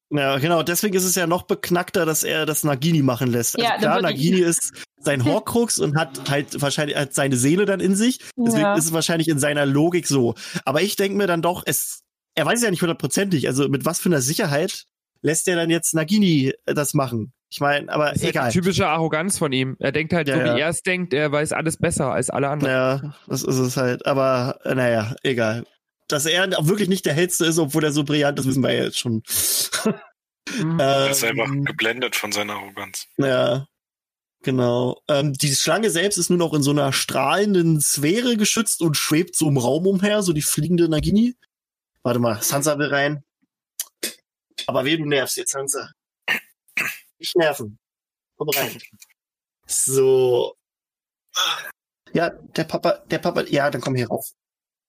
Ja, genau. Deswegen ist es ja noch beknackter, dass er das Nagini machen lässt. Also Ja, dann klar, Nagini ist sein Horcrux und hat halt wahrscheinlich hat seine Seele dann in sich. Deswegen Ja. ist es wahrscheinlich in seiner Logik so. Aber ich denke mir dann doch, es, er weiß ja nicht hundertprozentig. Also mit was für einer Sicherheit lässt er dann jetzt Nagini äh, das machen? Ich meine, aber Das ist halt egal. die typische Arroganz von ihm. Er denkt halt Ja, so, ja. wie er es denkt, er weiß alles besser als alle anderen. Ja, das ist es halt. Aber äh, naja, egal. Dass er auch wirklich nicht der Hellste ist, obwohl er so brillant ist, wissen wir ja jetzt schon. Mhm. Er ist einfach Ähm, geblendet von seiner Arroganz. Ja, genau. Ähm, die Schlange selbst ist nur noch in so einer strahlenden Sphäre geschützt und schwebt so im Raum umher, so die fliegende Nagini. Warte mal, Sansa will rein. Aber weh, du nervst jetzt, Sansa. Nicht nerven. Komm rein. So. Ja, der Papa, der Papa, ja, dann komm hier rauf.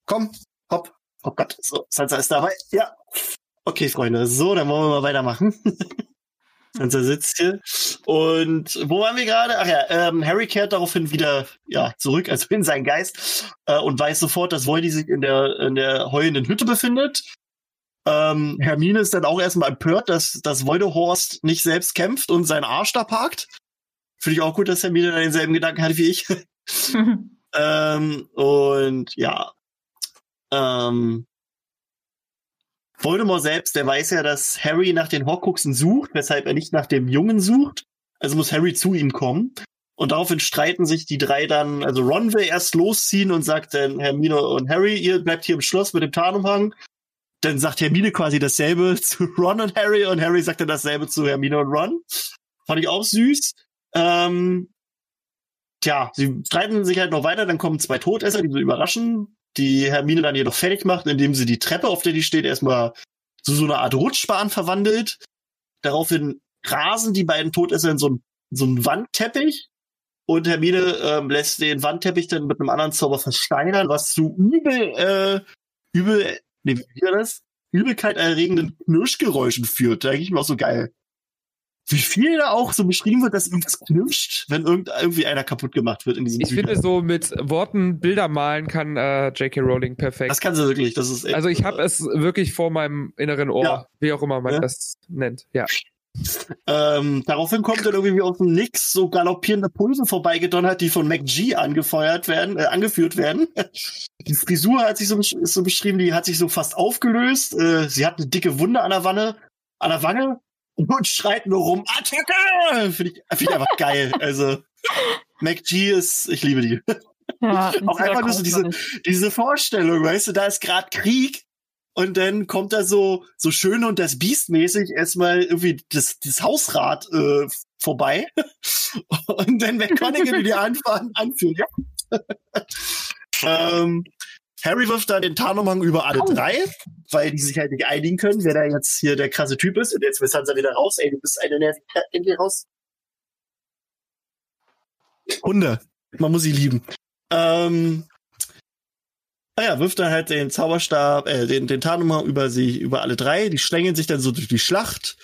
Komm, hopp. Oh Gott, so, Sansa ist dabei. Ja. Okay, Freunde, so, dann wollen wir mal weitermachen. Er sitzt hier. Und wo waren wir gerade? Ach ja, ähm, Harry kehrt daraufhin wieder ja, zurück, also in seinen Geist, äh, und weiß sofort, dass Voidy sich in der, in der heulenden Hütte befindet. Ähm, Hermine ist dann auch erstmal empört, dass, dass Voidehorst nicht selbst kämpft und seinen Arsch da parkt. Finde ich auch gut, dass Hermine da denselben Gedanken hat wie ich. ähm, und ja. Ähm, Voldemort selbst, der weiß ja, dass Harry nach den Horcruxen sucht, weshalb er nicht nach dem Jungen sucht. Also muss Harry zu ihm kommen. Und daraufhin streiten sich die drei dann, also Ron will erst losziehen und sagt dann Hermine und Harry, ihr bleibt hier im Schloss mit dem Tarnumhang. Dann sagt Hermine quasi dasselbe zu Ron und Harry und Harry sagt dann dasselbe zu Hermine und Ron. Fand ich auch süß. Ähm, tja, sie streiten sich halt noch weiter, dann kommen zwei Todesser, die so überraschen die Hermine dann jedoch fertig macht, indem sie die Treppe, auf der die steht, erstmal zu so einer Art Rutschbahn verwandelt. Daraufhin rasen die beiden Todesser in so, ein, so einen Wandteppich und Hermine ähm, lässt den Wandteppich dann mit einem anderen Zauber versteinern, was zu übel, äh, übel, nee, wie war das? Übelkeit erregenden Knirschgeräuschen führt. Da denke ich mir auch so geil wie viel da auch so beschrieben wird, dass irgendwas knirscht, wenn irgend, irgendwie einer kaputt gemacht wird in diesem Ich finde, so mit Worten Bilder malen kann äh, J.K. Rowling perfekt. Das kann sie wirklich. Das ist echt, also ich habe es wirklich vor meinem inneren Ohr, ja. wie auch immer man ja. das nennt. Ja. Ähm, daraufhin kommt dann irgendwie aus dem Nix so galoppierende Pulse vorbeigedonnert, die von MacG angefeuert werden, äh, angeführt werden. Die Frisur hat sich so, ist so beschrieben, die hat sich so fast aufgelöst. Äh, sie hat eine dicke Wunde an der Wanne, an der Wange und schreit nur rum, Attacke! Finde ich, find ich einfach geil. Also, MacG ist, ich liebe die. Ja, auch einfach nur so diese, diese Vorstellung, weißt du, da ist gerade Krieg und dann kommt da so, so schön und das Biest-mäßig erstmal irgendwie das, das Hausrad äh, vorbei und dann McConaughey die anfahren, anführen, ja. ähm, Harry wirft dann den Tarnumhang über alle oh. drei, weil die sich halt nicht einigen können, wer da jetzt hier der krasse Typ ist. Und jetzt ist Sansa wieder raus. Ey, du bist eine Nervigkeit irgendwie raus. Hunde. Man muss sie lieben. Ähm, naja, wirft dann halt den Zauberstab, äh, den, den Tarnumhang über sie, über alle drei. Die schlängeln sich dann so durch die Schlacht.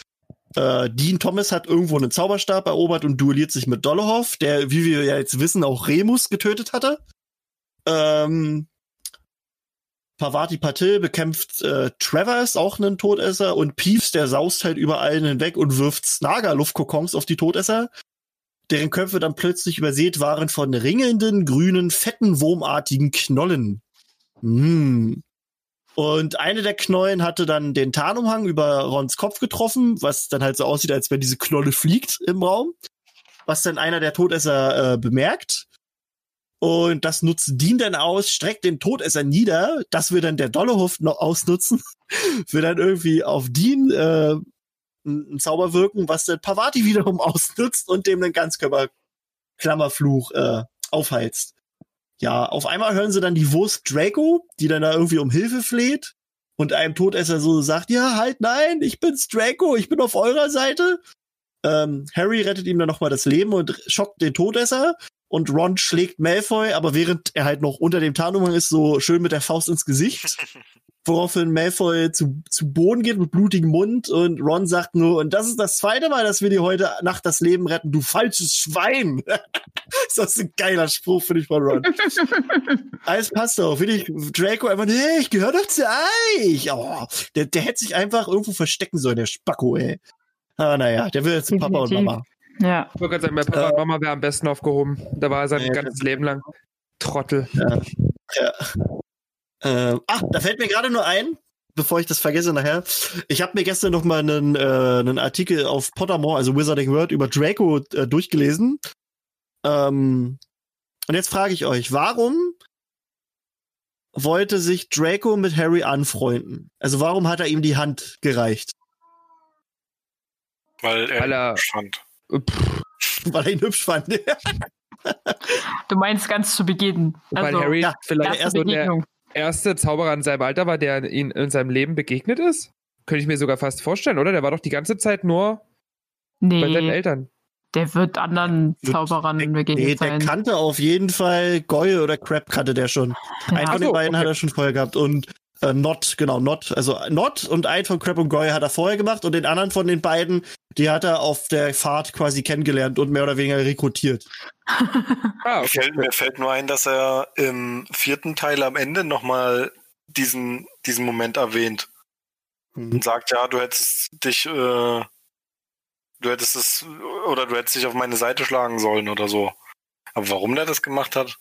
Äh, Dean Thomas hat irgendwo einen Zauberstab erobert und duelliert sich mit Dolohov, der, wie wir ja jetzt wissen, auch Remus getötet hatte. Ähm, Pavati Patil bekämpft äh, Travers, auch einen Todesser, und Peeves, der saust halt über allen hinweg und wirft Snaga-Luftkokons auf die Todesser, deren Köpfe dann plötzlich übersät waren von ringelnden, grünen, fetten, wurmartigen Knollen. Mm. Und eine der Knollen hatte dann den Tarnumhang über Rons Kopf getroffen, was dann halt so aussieht, als wenn diese Knolle fliegt im Raum. Was dann einer der Todesser äh, bemerkt und das nutzt Dean dann aus, streckt den Todesser nieder. Das will dann der Dollehof noch ausnutzen. will dann irgendwie auf Dean äh, einen Zauber wirken, was dann Pavati wiederum ausnutzt und dem den Ganzkörper-Klammerfluch äh, aufheizt. Ja, auf einmal hören sie dann die Wurst Draco, die dann da irgendwie um Hilfe fleht und einem Todesser so sagt, ja, halt, nein, ich bin's Draco, ich bin auf eurer Seite. Ähm, Harry rettet ihm dann nochmal das Leben und schockt den Todesser und Ron schlägt Malfoy, aber während er halt noch unter dem Tarnumhang ist, so schön mit der Faust ins Gesicht. Woraufhin Malfoy zu, zu Boden geht mit blutigem Mund und Ron sagt nur, und das ist das zweite Mal, dass wir dir heute Nacht das Leben retten, du falsches Schwein. das ist ein geiler Spruch, finde ich, von Ron. Alles passt doch. Finde ich Draco einfach, hey, ich gehöre doch zu euch. Oh, der, der hätte sich einfach irgendwo verstecken sollen, der Spacko, ey. Ah, naja, der will jetzt zu Papa und Mama. Ja. Ich wollte gerade sagen, bei Papa und Mama wäre am besten aufgehoben. Da war er sein ja, ganzes Leben lang. Trottel. Ja. ja. Ähm, ach, da fällt mir gerade nur ein, bevor ich das vergesse nachher. Ich habe mir gestern noch mal einen, äh, einen Artikel auf Pottermore, also Wizarding World, über Draco äh, durchgelesen. Ähm, und jetzt frage ich euch, warum wollte sich Draco mit Harry anfreunden? Also warum hat er ihm die Hand gereicht? Weil er, Weil er fand. Weil er ihn hübsch fand. du meinst ganz zu Beginn. Also, Weil Harry ja, vielleicht erste so der erste Zauberer in seinem Alter war, der ihn in seinem Leben begegnet ist? Könnte ich mir sogar fast vorstellen, oder? Der war doch die ganze Zeit nur nee, bei seinen Eltern. Der wird anderen Zauberern begegnet nee, sein. Der kannte auf jeden Fall Goyle oder Crab kannte der schon. Ja. Einen von den beiden okay. hat er schon vorher gehabt. Und Äh, Not, genau, Not. Also Not und einen von Crab und Goy hat er vorher gemacht und den anderen von den beiden, die hat er auf der Fahrt quasi kennengelernt und mehr oder weniger rekrutiert. Ah, Mir fällt, mir fällt nur ein, dass er im vierten Teil am Ende nochmal diesen, diesen Moment erwähnt Mhm. und sagt, ja, du hättest dich, äh, du hättest es, oder du hättest dich auf meine Seite schlagen sollen oder so. Aber warum der das gemacht hat?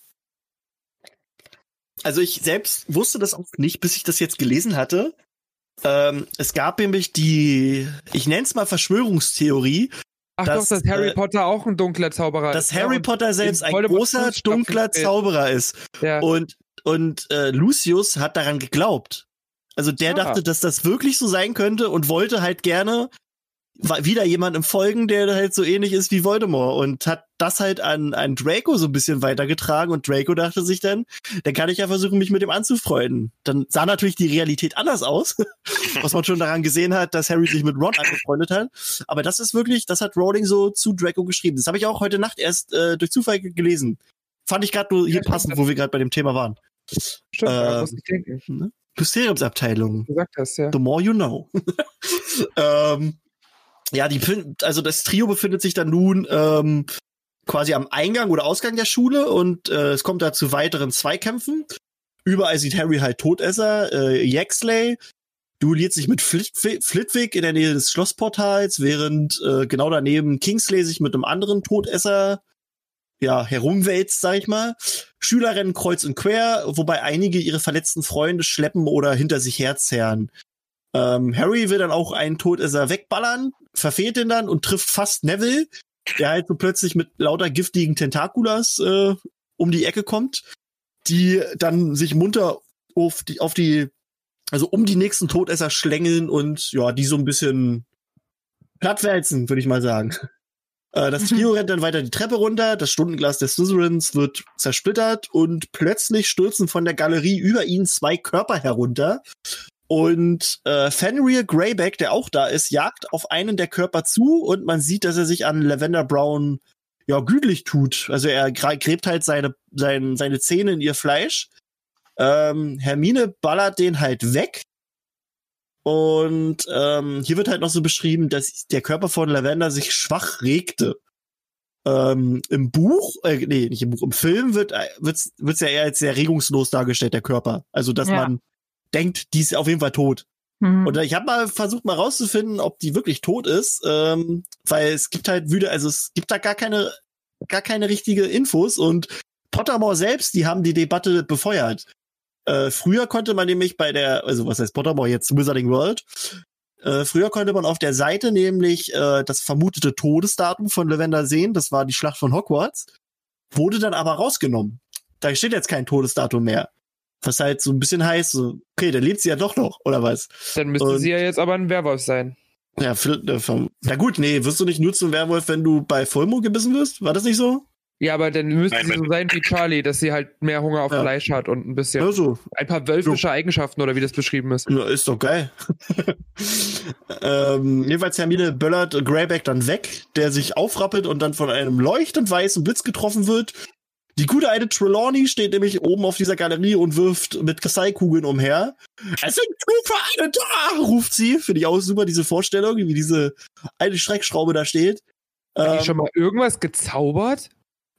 Also ich selbst wusste das auch nicht, bis ich das jetzt gelesen hatte. Ähm, es gab nämlich die, ich nenne es mal Verschwörungstheorie, Ach das, doch, dass Harry äh, Potter auch ein dunkler Zauberer ist. dass ja, Harry und Potter selbst in ein großer, dunkler. Zauberer ist. Ja. Und, und äh, Lucius hat daran geglaubt. Also der Ah. dachte, dass das wirklich so sein könnte und wollte halt gerne wieder jemandem folgen, der halt so ähnlich ist wie Voldemort und hat das halt an, an Draco so ein bisschen weitergetragen und Draco dachte sich dann, dann kann ich ja versuchen, mich mit dem anzufreunden. Dann sah natürlich die Realität anders aus, was man schon daran gesehen hat, dass Harry sich mit Ron angefreundet hat. Aber das ist wirklich, das hat Rowling so zu Draco geschrieben. Das habe ich auch heute Nacht erst äh, durch Zufall ge- gelesen. Fand ich gerade nur hier Ja, passend, wo wir gerade bei dem Thema waren. Stimmt, äh, ich denken. Mysteriumsabteilung. Du gesagt hast, ja. The more you know. ähm, ja, die also das Trio befindet sich dann nun ähm, quasi am Eingang oder Ausgang der Schule und äh, es kommt da zu weiteren Zweikämpfen. Überall sieht Harry halt Todesser, äh, Yaxley duelliert sich mit Flit Flitwick in der Nähe des Schlossportals, während äh, genau daneben Kingsley sich mit einem anderen Todesser ja, herumwälzt, sag ich mal. Schüler rennen kreuz und quer, wobei einige ihre verletzten Freunde schleppen oder hinter sich herzerren. Ähm, Harry will dann auch einen Todesser wegballern, verfehlt ihn dann und trifft fast Neville, der halt so plötzlich mit lauter giftigen Tentakulas äh, um die Ecke kommt, die dann sich munter auf die, auf die, also um die nächsten Todesser schlängeln und ja, die so ein bisschen plattwälzen, würde ich mal sagen. Äh, Das Trio rennt dann weiter die Treppe runter, das Stundenglas des Slytherins wird zersplittert und plötzlich stürzen von der Galerie über ihn zwei Körper herunter. Und äh, Fenrir Greyback, der auch da ist, jagt auf einen der Körper zu und man sieht, dass er sich an Lavender Brown ja gütlich tut. Also er gräbt halt seine, sein, seine Zähne in ihr Fleisch. Ähm, Hermine ballert den halt weg. Und ähm, hier wird halt noch so beschrieben, dass der Körper von Lavender sich schwach regte. Ähm, Im Buch, äh, nee, nicht im Buch, im Film wird äh, wird's, wird's ja eher als sehr regungslos dargestellt, der Körper. Also, dass Ja. man denkt, die ist auf jeden Fall tot. Mhm. Und ich habe mal versucht, mal rauszufinden, ob die wirklich tot ist, ähm, weil es gibt halt wieder, also es gibt da gar keine, gar keine richtige Infos und Pottermore selbst, die haben die Debatte befeuert. Äh, früher konnte man nämlich bei der, also was heißt Pottermore jetzt, Wizarding World, äh, früher konnte man auf der Seite nämlich äh, das vermutete Todesdatum von Lavender sehen, das war die Schlacht von Hogwarts, wurde dann aber rausgenommen. Da steht jetzt kein Todesdatum mehr. Was halt so ein bisschen heißt, so, okay, dann lebt sie ja doch noch, oder was? Dann müsste Und- sie ja jetzt aber ein Werwolf sein. Ja, Phil- äh, vom, na gut, nee, wirst du nicht nur zum Werwolf, wenn du bei Vollmond gebissen wirst? War das nicht so? Ja, aber dann müsste Nein, sie so sein wie Charlie, dass sie halt mehr Hunger auf Ja. Fleisch hat und ein bisschen Also, ein paar wölfische Eigenschaften oder wie das beschrieben ist. ja, ist doch geil. ähm, jedenfalls Hermine böllert Greyback dann weg, der sich aufrappelt und dann von einem leuchtend weißen Blitz getroffen wird. Die gute alte Trelawney steht nämlich oben auf dieser Galerie und wirft mit Kristallkugeln umher. Es sind Zufälle da, ruft sie. Finde ich auch super, diese Vorstellung, wie diese alte Schreckschraube da steht. Hat Ähm, die schon mal irgendwas gezaubert?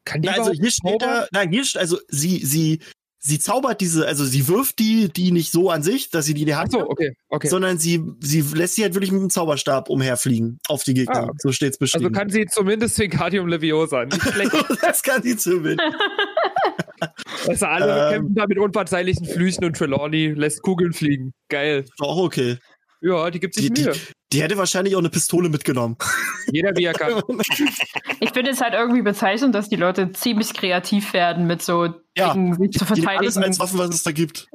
Kann die Na, also hier steht da, nein, hier, also sie, sie, sie zaubert diese, also sie wirft die, die nicht so an sich, dass sie die in die Hand so, okay, okay. sondern sie, sie lässt sie halt wirklich mit dem Zauberstab umherfliegen auf die Gegner. Ah, okay. So steht's Also beschrieben. kann sie zumindest Wingardium Leviosa. Nicht schlecht. das kann sie zumindest. Also alle Ähm. kämpfen da mit unverzeihlichen Flüchen und Trelawney lässt Kugeln fliegen. Geil. Auch okay. Ja, die gibt sich die, Mühe. die hätte wahrscheinlich auch eine Pistole mitgenommen. Jeder wie er kann. Ich finde es halt irgendwie bezeichnend, dass die Leute ziemlich kreativ werden mit so Ja, Dingen, sich zu Die nehmen alles verteidigen. als Waffen, was es da gibt.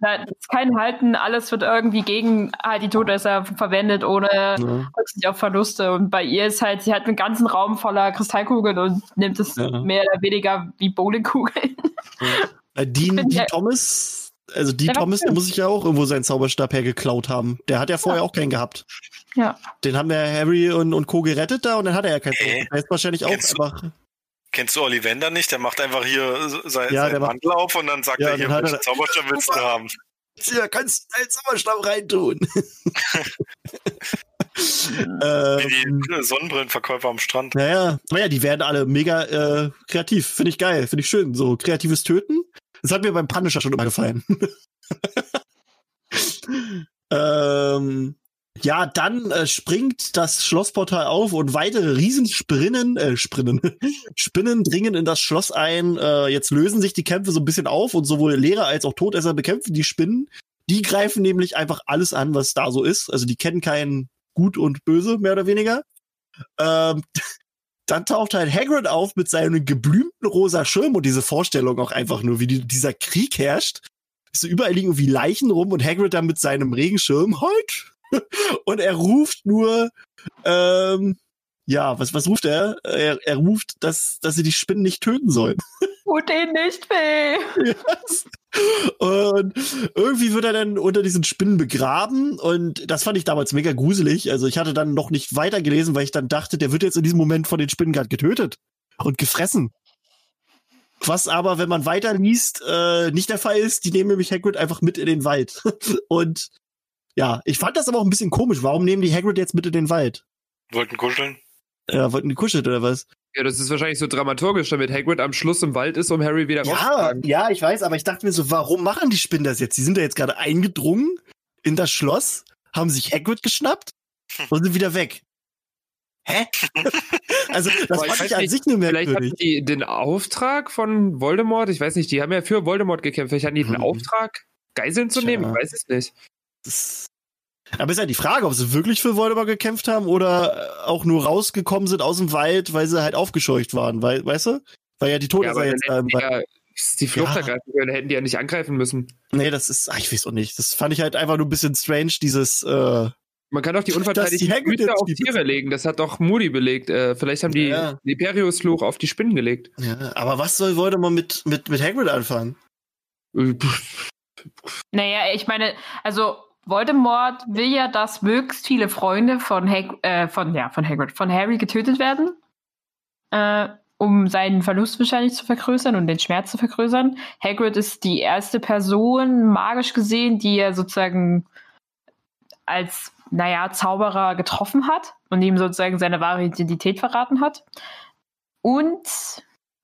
Da ist kein Halten, alles wird irgendwie gegen halt die Todesser verwendet, ohne Ja. Rücksicht auf Verluste. Und bei ihr ist halt, sie hat einen ganzen Raum voller Kristallkugeln und nimmt es Ja. mehr oder weniger wie Bowlingkugeln. Äh, Dean, bin Dean ja- Thomas, also war Thomas, der muss sich ja auch irgendwo seinen Zauberstab hergeklaut haben. Der hat ja vorher auch keinen gehabt. Ja. Den haben ja Harry und, und Co. gerettet da und dann hat er ja keinen? Zauberstab. Der ist wahrscheinlich auch Kennst du- einfach. Kennst du Ollivander nicht? Der macht einfach hier sein, Ja, seinen macht- Mantel auf und dann sagt Ja, er hier, er- welchen Zauberstab willst du haben? Hier kannst du deinen Zauberstab reintun. Wie ähm, die Sonnenbrillenverkäufer am Strand. naja, naja, die werden alle mega äh, kreativ. Finde ich geil, finde ich schön. So kreatives Töten. Das hat mir beim Punisher schon immer gefallen. ähm, ja, dann äh, springt das Schlossportal auf und weitere Riesensprinnen, äh, Sprinnen, Spinnen dringen in das Schloss ein. Äh, jetzt lösen sich die Kämpfe so ein bisschen auf und sowohl Lehrer als auch Todesser bekämpfen die Spinnen. Die greifen nämlich einfach alles an, was da so ist. Also die kennen kein Gut und Böse, mehr oder weniger. Ähm, dann taucht halt Hagrid auf mit seinem geblümten rosa Schirm und diese Vorstellung auch einfach nur, wie die, dieser Krieg herrscht. So überall liegen irgendwie Leichen rum und Hagrid dann mit seinem Regenschirm halt. Und er ruft nur, ähm, ja, was, was ruft er? Er, er ruft, dass, dass sie die Spinnen nicht töten sollen. Tut ihnen nicht weh. Yes. Und irgendwie wird er dann unter diesen Spinnen begraben und das fand ich damals mega gruselig. Also ich hatte dann noch nicht weitergelesen, weil ich dann dachte, der wird jetzt in diesem Moment von den Spinnen gerade getötet und gefressen. Was aber, wenn man weiterliest, äh, nicht der Fall ist. Die nehmen nämlich Hagrid einfach mit in den Wald. und ja, ich fand das aber auch ein bisschen komisch. Warum nehmen die Hagrid jetzt mit in den Wald? Wollten kuscheln? Ja, wollten die kuschelt oder was? Ja, das ist wahrscheinlich so dramaturgisch, damit Hagrid am Schluss im Wald ist, um Harry wieder Ja, rauszutragen. ja, ich weiß, aber ich dachte mir so, warum machen die Spinnen das jetzt? Die sind da jetzt gerade eingedrungen in das Schloss, haben sich Hagrid geschnappt und sind wieder weg. Hä? also, das ich fand weiß ich an nicht, sich nur Vielleicht hatten merkwürdig. die den Auftrag von Voldemort, ich weiß nicht, die haben ja für Voldemort gekämpft, vielleicht hatten die den Mhm. Auftrag, Geiseln zu Tja. nehmen, ich weiß es nicht. Das- Aber ist ja die Frage, ob sie wirklich für Voldemort gekämpft haben oder auch nur rausgekommen sind aus dem Wald, weil sie halt aufgescheucht waren, weil, weißt du? Weil ja die Ja, Todesser aber dann jetzt da hätten im die Wald. ja die Flucht Ja. ergreifen können, hätten die ja nicht angreifen müssen. Nee, das ist, ach, ich weiß auch nicht. Das fand ich halt einfach nur ein bisschen strange, dieses, äh, Man kann doch die unverteidigten jetzt auf die- Tiere legen, das hat doch Moody belegt. Äh, vielleicht haben die Ja. die Imperius-Fluch auf die Spinnen gelegt. ja, aber was soll Voldemort mit, mit, mit Hagrid anfangen? Äh, Naja, ich meine, also Voldemort will ja, dass möglichst viele Freunde von, Hag äh, von, ja, von Hagrid, von Harry getötet werden, äh, um seinen Verlust wahrscheinlich zu vergrößern und den Schmerz zu vergrößern. Hagrid ist die erste Person, magisch gesehen, die er sozusagen als, naja, Zauberer getroffen hat und ihm sozusagen seine wahre Identität verraten hat. Und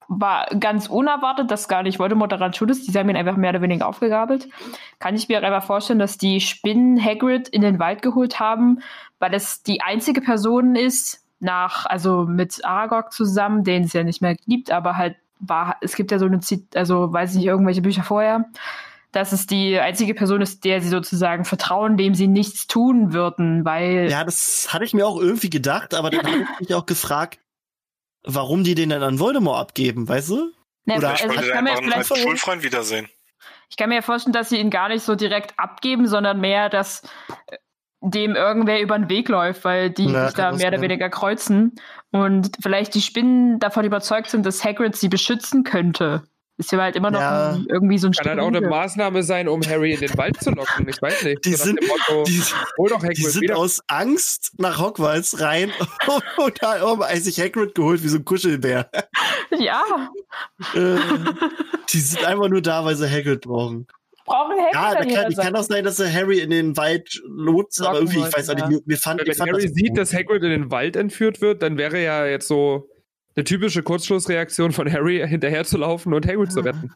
war ganz unerwartet, dass gar nicht Voldemort daran schuld ist. Die haben ihn einfach mehr oder weniger aufgegabelt. Kann ich mir auch einfach vorstellen, dass die Spinnen Hagrid in den Wald geholt haben, weil es die einzige Person ist, nach, also mit Aragog zusammen, den es ja nicht mehr gibt, aber halt war, es gibt ja so eine, also weiß ich nicht, irgendwelche Bücher vorher, dass es die einzige Person ist, der sie sozusagen vertrauen, dem sie nichts tun würden, weil Ja, das hatte ich mir auch irgendwie gedacht, aber dann habe ich mich auch gefragt, warum die den dann an Voldemort abgeben, weißt du? Ne, Oder- Ich also wollte ich den kann mir einfach einen Schulfreund wiedersehen. Ich kann mir ja vorstellen, dass sie ihn gar nicht so direkt abgeben, sondern mehr, dass äh, dem irgendwer über den Weg läuft, weil die Ja, sich da mehr oder weniger kreuzen und vielleicht die Spinnen davon überzeugt sind, dass Hagrid sie beschützen könnte. Ist ja halt immer noch Ja. ein, irgendwie so ein kann halt auch eine. Maßnahme sein, um Harry in den Wald zu locken. Ich weiß nicht. Die so sind- Motto, Die, hol doch die Hagrid sind wieder. aus Angst nach Hogwarts rein und da oben hat sich Hagrid geholt wie so ein Kuschelbär. Ja, Äh, die sind einfach nur da, weil sie Hagrid brauchen. brauchen Hagrid Ja, da kann, kann auch sein, dass er Harry in den Wald lotst, aber irgendwie, ich weiß auch nicht, mir, mir fand, ich Wenn fand Harry das sieht, dass Hagrid in den Wald entführt wird, dann wäre ja jetzt so eine typische Kurzschlussreaktion von Harry hinterher zu laufen und Hagrid zu retten.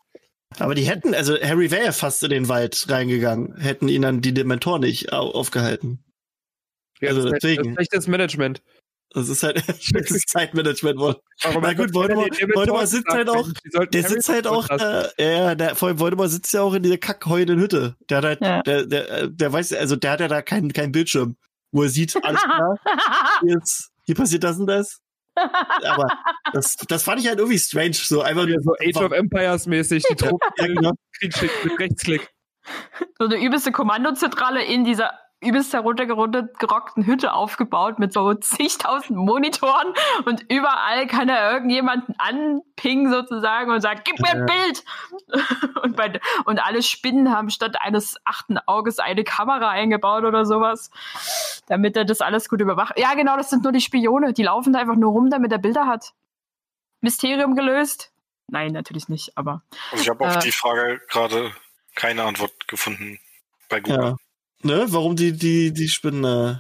Aber die hätten, also Harry wäre ja fast in den Wald reingegangen, hätten ihn dann die Dementoren nicht au- aufgehalten. Ja, Also das ist halt- deswegen. Ist schlechtes Management. Das ist halt ist Zeitmanagement. Warum Na gut, Voldemort- Voldemort sitzt halt auch- Der sitzt halt auch, äh, ja, der, vor allem Voldemort sitzt ja auch in dieser kackheulenden Hütte. Der hat halt, Ja. der, der, äh, der weiß, also der hat ja da keinen keinen Bildschirm, wo er sieht, alles klar, ist, hier passiert das und das. Aber das, das fand ich halt irgendwie strange, so einfach nur so Age of Empires mäßig, die Truppen Ja, genau. Mit Rechtsklick. so eine übelste Kommandozentrale in dieser übelst heruntergerockten Hütte aufgebaut mit so zigtausend Monitoren und überall kann er irgendjemanden anpingen sozusagen und sagt, gib mir ein Ja. Bild! und, bei, und alle Spinnen haben statt eines achten Auges eine Kamera eingebaut oder sowas, damit er das alles gut überwacht. Ja, genau, das sind nur die Spione. Die laufen da einfach nur rum, damit er Bilder hat. Mysterium gelöst? Nein, natürlich nicht, aber Also ich habe auf Äh. die Frage gerade keine Antwort gefunden. Bei Google. Ja. Ne? Warum die, die, die Spinnen. Äh...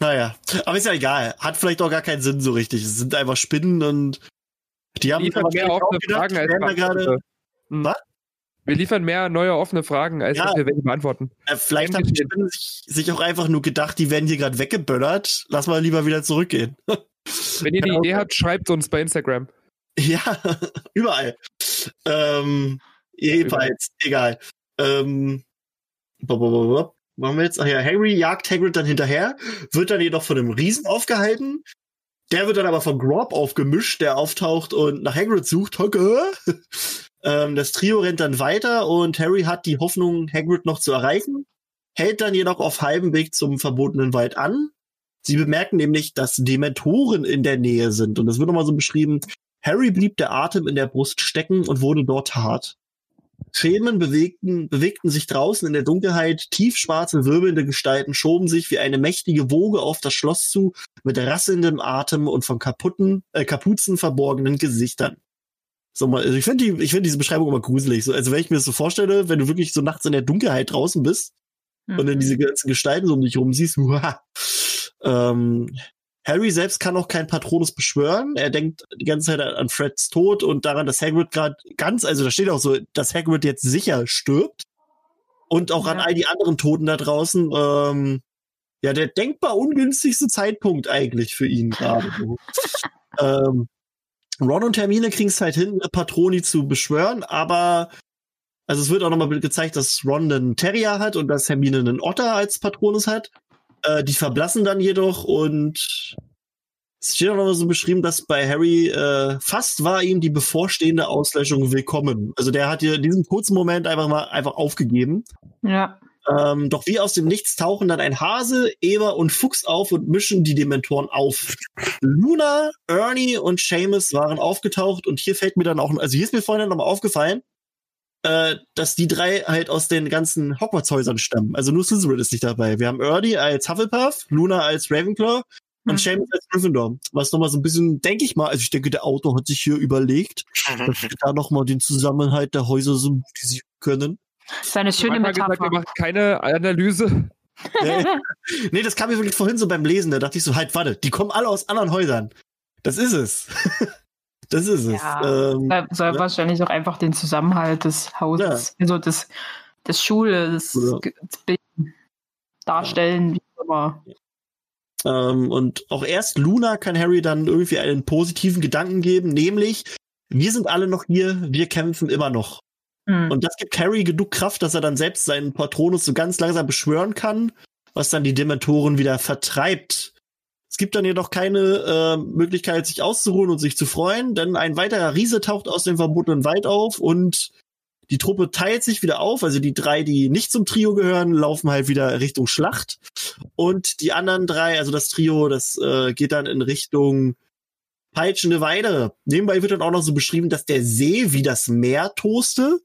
Naja, aber ist ja egal. Hat vielleicht auch gar keinen Sinn so richtig. Es sind einfach Spinnen und die haben liefern mehr offene gedacht, Fragen die als gerade. Hm. Was? Wir liefern mehr neue offene Fragen, als Ja. dass wir welche beantworten. Äh, vielleicht haben die Spinnen sich, sich auch einfach nur gedacht, die werden hier gerade weggeböllert. Lass mal lieber wieder zurückgehen. Wenn ihr eine Genau. Idee habt, schreibt uns bei Instagram. Ja, überall. Ähm, jedenfalls, egal. Ähm, bob, bob, bob. Machen wir jetzt? Ach ja, Harry jagt Hagrid dann hinterher, wird dann jedoch von einem Riesen aufgehalten. Der wird dann aber von Grob aufgemischt, der auftaucht und nach Hagrid sucht. Hocke. ähm, das Trio rennt dann weiter und Harry hat die Hoffnung, Hagrid noch zu erreichen, hält dann jedoch auf halbem Weg zum verbotenen Wald an. Sie bemerken nämlich, dass Dementoren in der Nähe sind und das wird nochmal so beschrieben. Harry blieb der Atem in der Brust stecken und wurde dort hart. Schemen bewegten, bewegten sich draußen in der Dunkelheit, tiefschwarze, wirbelnde Gestalten schoben sich wie eine mächtige Woge auf das Schloss zu, mit rasselndem Atem und von kaputten, äh, Kapuzen verborgenen Gesichtern. So mal, also ich finde die, ich finde diese Beschreibung immer gruselig. So, also wenn ich mir das so vorstelle, wenn du wirklich so nachts in der Dunkelheit draußen bist und dann diese ganzen Gestalten so um dich rum siehst, uah. ähm, Harry selbst kann auch kein Patronus beschwören. Er denkt die ganze Zeit an Freds Tod und daran, dass Hagrid gerade ganz, also da steht auch so, dass Hagrid jetzt sicher stirbt. Und auch an Ja. all die anderen Toten da draußen. Ähm, ja, der denkbar ungünstigste Zeitpunkt eigentlich für ihn gerade. ähm, Ron und Hermine kriegen es halt hin, Patroni zu beschwören, aber also es wird auch nochmal gezeigt, dass Ron einen Terrier hat und dass Hermine einen Otter als Patronus hat. Äh, die verblassen dann jedoch und es steht auch noch so beschrieben, dass bei Harry äh, fast war ihm die bevorstehende Auslöschung willkommen. Also der hat hier in diesem kurzen Moment einfach mal einfach aufgegeben. Ja. Ähm, doch wie aus dem Nichts tauchen dann ein Hase, Eber und Fuchs auf und mischen die Dementoren auf. Luna, Ernie und Seamus waren aufgetaucht und hier fällt mir dann auch, also hier ist mir vorhin nochmal aufgefallen, äh, dass die drei halt aus den ganzen Hogwarts-Häusern stammen. Also nur Slytherin ist nicht dabei. Wir haben Ernie als Hufflepuff, Luna als Ravenclaw und Hm. Seamus als Gryffindor. Was nochmal so ein bisschen, denke ich mal, also ich denke, der Autor hat sich hier überlegt, dass wir da nochmal den Zusammenhalt der Häuser symbolisieren können. Das ist eine schöne Manchmal gesagt, Metapher. ihr macht keine Analyse. Nee. nee, das kam mir wirklich vorhin so beim Lesen. Da dachte ich so, halt, warte, die kommen alle aus anderen Häusern. Das ist es. das ist es. Ja. Ähm, soll Ja. wahrscheinlich auch einfach den Zusammenhalt des Hauses, also des, des Schule, des, Ja. des Bild darstellen, wie immer. ähm, und auch erst Luna kann Harry dann irgendwie einen positiven Gedanken geben, nämlich, wir sind alle noch hier, wir kämpfen immer noch. Hm. Und das gibt Harry genug Kraft, dass er dann selbst seinen Patronus so ganz langsam beschwören kann, was dann die Dementoren wieder vertreibt. Es gibt dann jedoch keine äh, Möglichkeit, sich auszuruhen und sich zu freuen, denn ein weiterer Riese taucht aus dem verbotenen Wald auf und die Truppe teilt sich wieder auf. Also die drei, die nicht zum Trio gehören, laufen halt wieder Richtung Schlacht. Und die anderen drei, also das Trio, das äh, geht dann in Richtung peitschende Weide. Nebenbei wird dann auch noch so beschrieben, dass der See wie das Meer toste.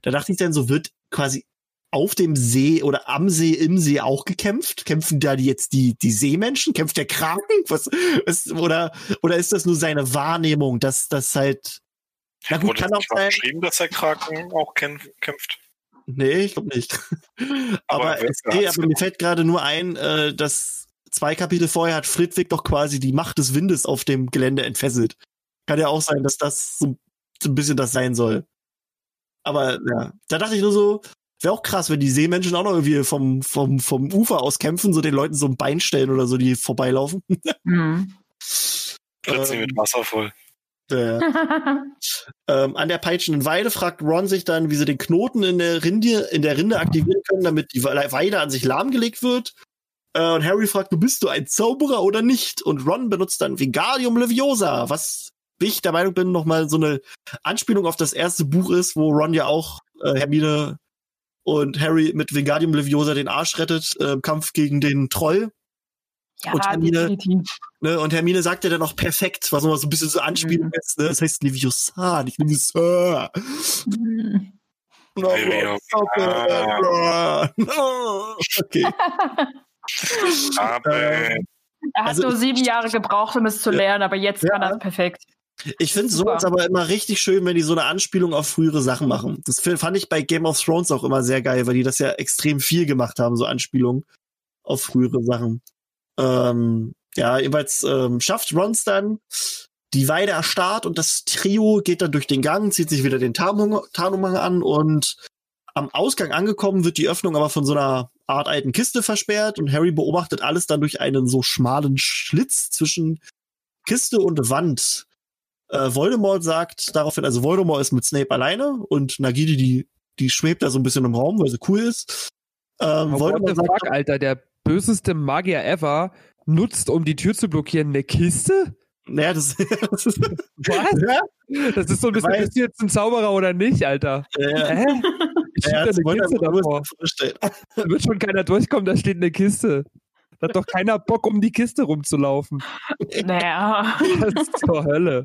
Da dachte ich dann, so wird quasi auf dem See oder am See, im See auch gekämpft? Kämpfen da die jetzt die, die Seemenschen? Kämpft der Kraken? Was, was, oder, oder ist das nur seine Wahrnehmung, dass das halt, na gut, Wurde kann auch sein. beschrieben, dass der Kraken auch kämpf kämpft? Nee, ich glaube nicht. aber, wer- es, nee, aber mir fällt gerade nur ein, äh, dass zwei Kapitel vorher hat Flitwick doch quasi die Macht des Windes auf dem Gelände entfesselt. Kann ja auch sein, dass das so, so ein bisschen das sein soll. Aber ja, da dachte ich nur so, wäre auch krass, wenn die Seemenschen auch noch irgendwie vom, vom, vom Ufer aus kämpfen, so den Leuten so ein Bein stellen oder so, die vorbeilaufen. Hm. Plötzlich Ähm, mit Wasser voll. Ja. Ähm, an der peitschenden Weide fragt Ron sich dann, wie sie den Knoten in der Rinde, in der Rinde aktivieren können, damit die Weide an sich lahmgelegt wird. Äh, und Harry fragt, du bist du ein Zauberer oder nicht? Und Ron benutzt dann Vingadium Leviosa, was wie ich der Meinung bin, nochmal so eine Anspielung auf das erste Buch ist, wo Ron ja auch äh, Hermine und Harry mit Vingadium Leviosa den Arsch rettet äh, im Kampf gegen den Troll. ja, Und Hermine-. Ne? Und Hermine sagt ja dann auch perfekt, was nochmal so ein bisschen so Anspielung Mhm. ist. Ne? Das heißt Leviosa, nicht Leviosa. Hm. No, Leviosa. okay. Aber Ähm, Er hat Also nur sieben Jahre gebraucht, um es zu Ja. lernen, aber jetzt Ja. kann er es perfekt. Ich finde sowas aber immer richtig schön, wenn die so eine Anspielung auf frühere Sachen machen. Das fand ich bei Game of Thrones auch immer sehr geil, weil die das ja extrem viel gemacht haben, so Anspielungen auf frühere Sachen. Ähm, ja, jeweils ähm, schafft Rons dann die Weide erstarrt und das Trio geht dann durch den Gang, zieht sich wieder den Tarnumhang Tarnumhang an und am Ausgang angekommen wird die Öffnung aber von so einer Art alten Kiste versperrt und Harry beobachtet alles dann durch einen so schmalen Schlitz zwischen Kiste und Wand. Äh, Voldemort sagt daraufhin, also Voldemort ist mit Snape alleine und Nagini, die, die schwebt da so ein bisschen im Raum, weil sie cool ist. Ähm, Oh, Voldemort sagt, fuck, Alter, der böseste Magier ever nutzt, um die Tür zu blockieren, eine Kiste? naja, das, das ist, Was? ja, Das ist so ein bisschen, Weiß- bist du jetzt ein Zauberer oder nicht, Alter? ja, Hä? Ich ja, da eine Kiste davor. Da wird schon keiner durchkommen, da steht eine Kiste. Da hat doch keiner Bock, um die Kiste rumzulaufen. Naja. Das ist zur Hölle.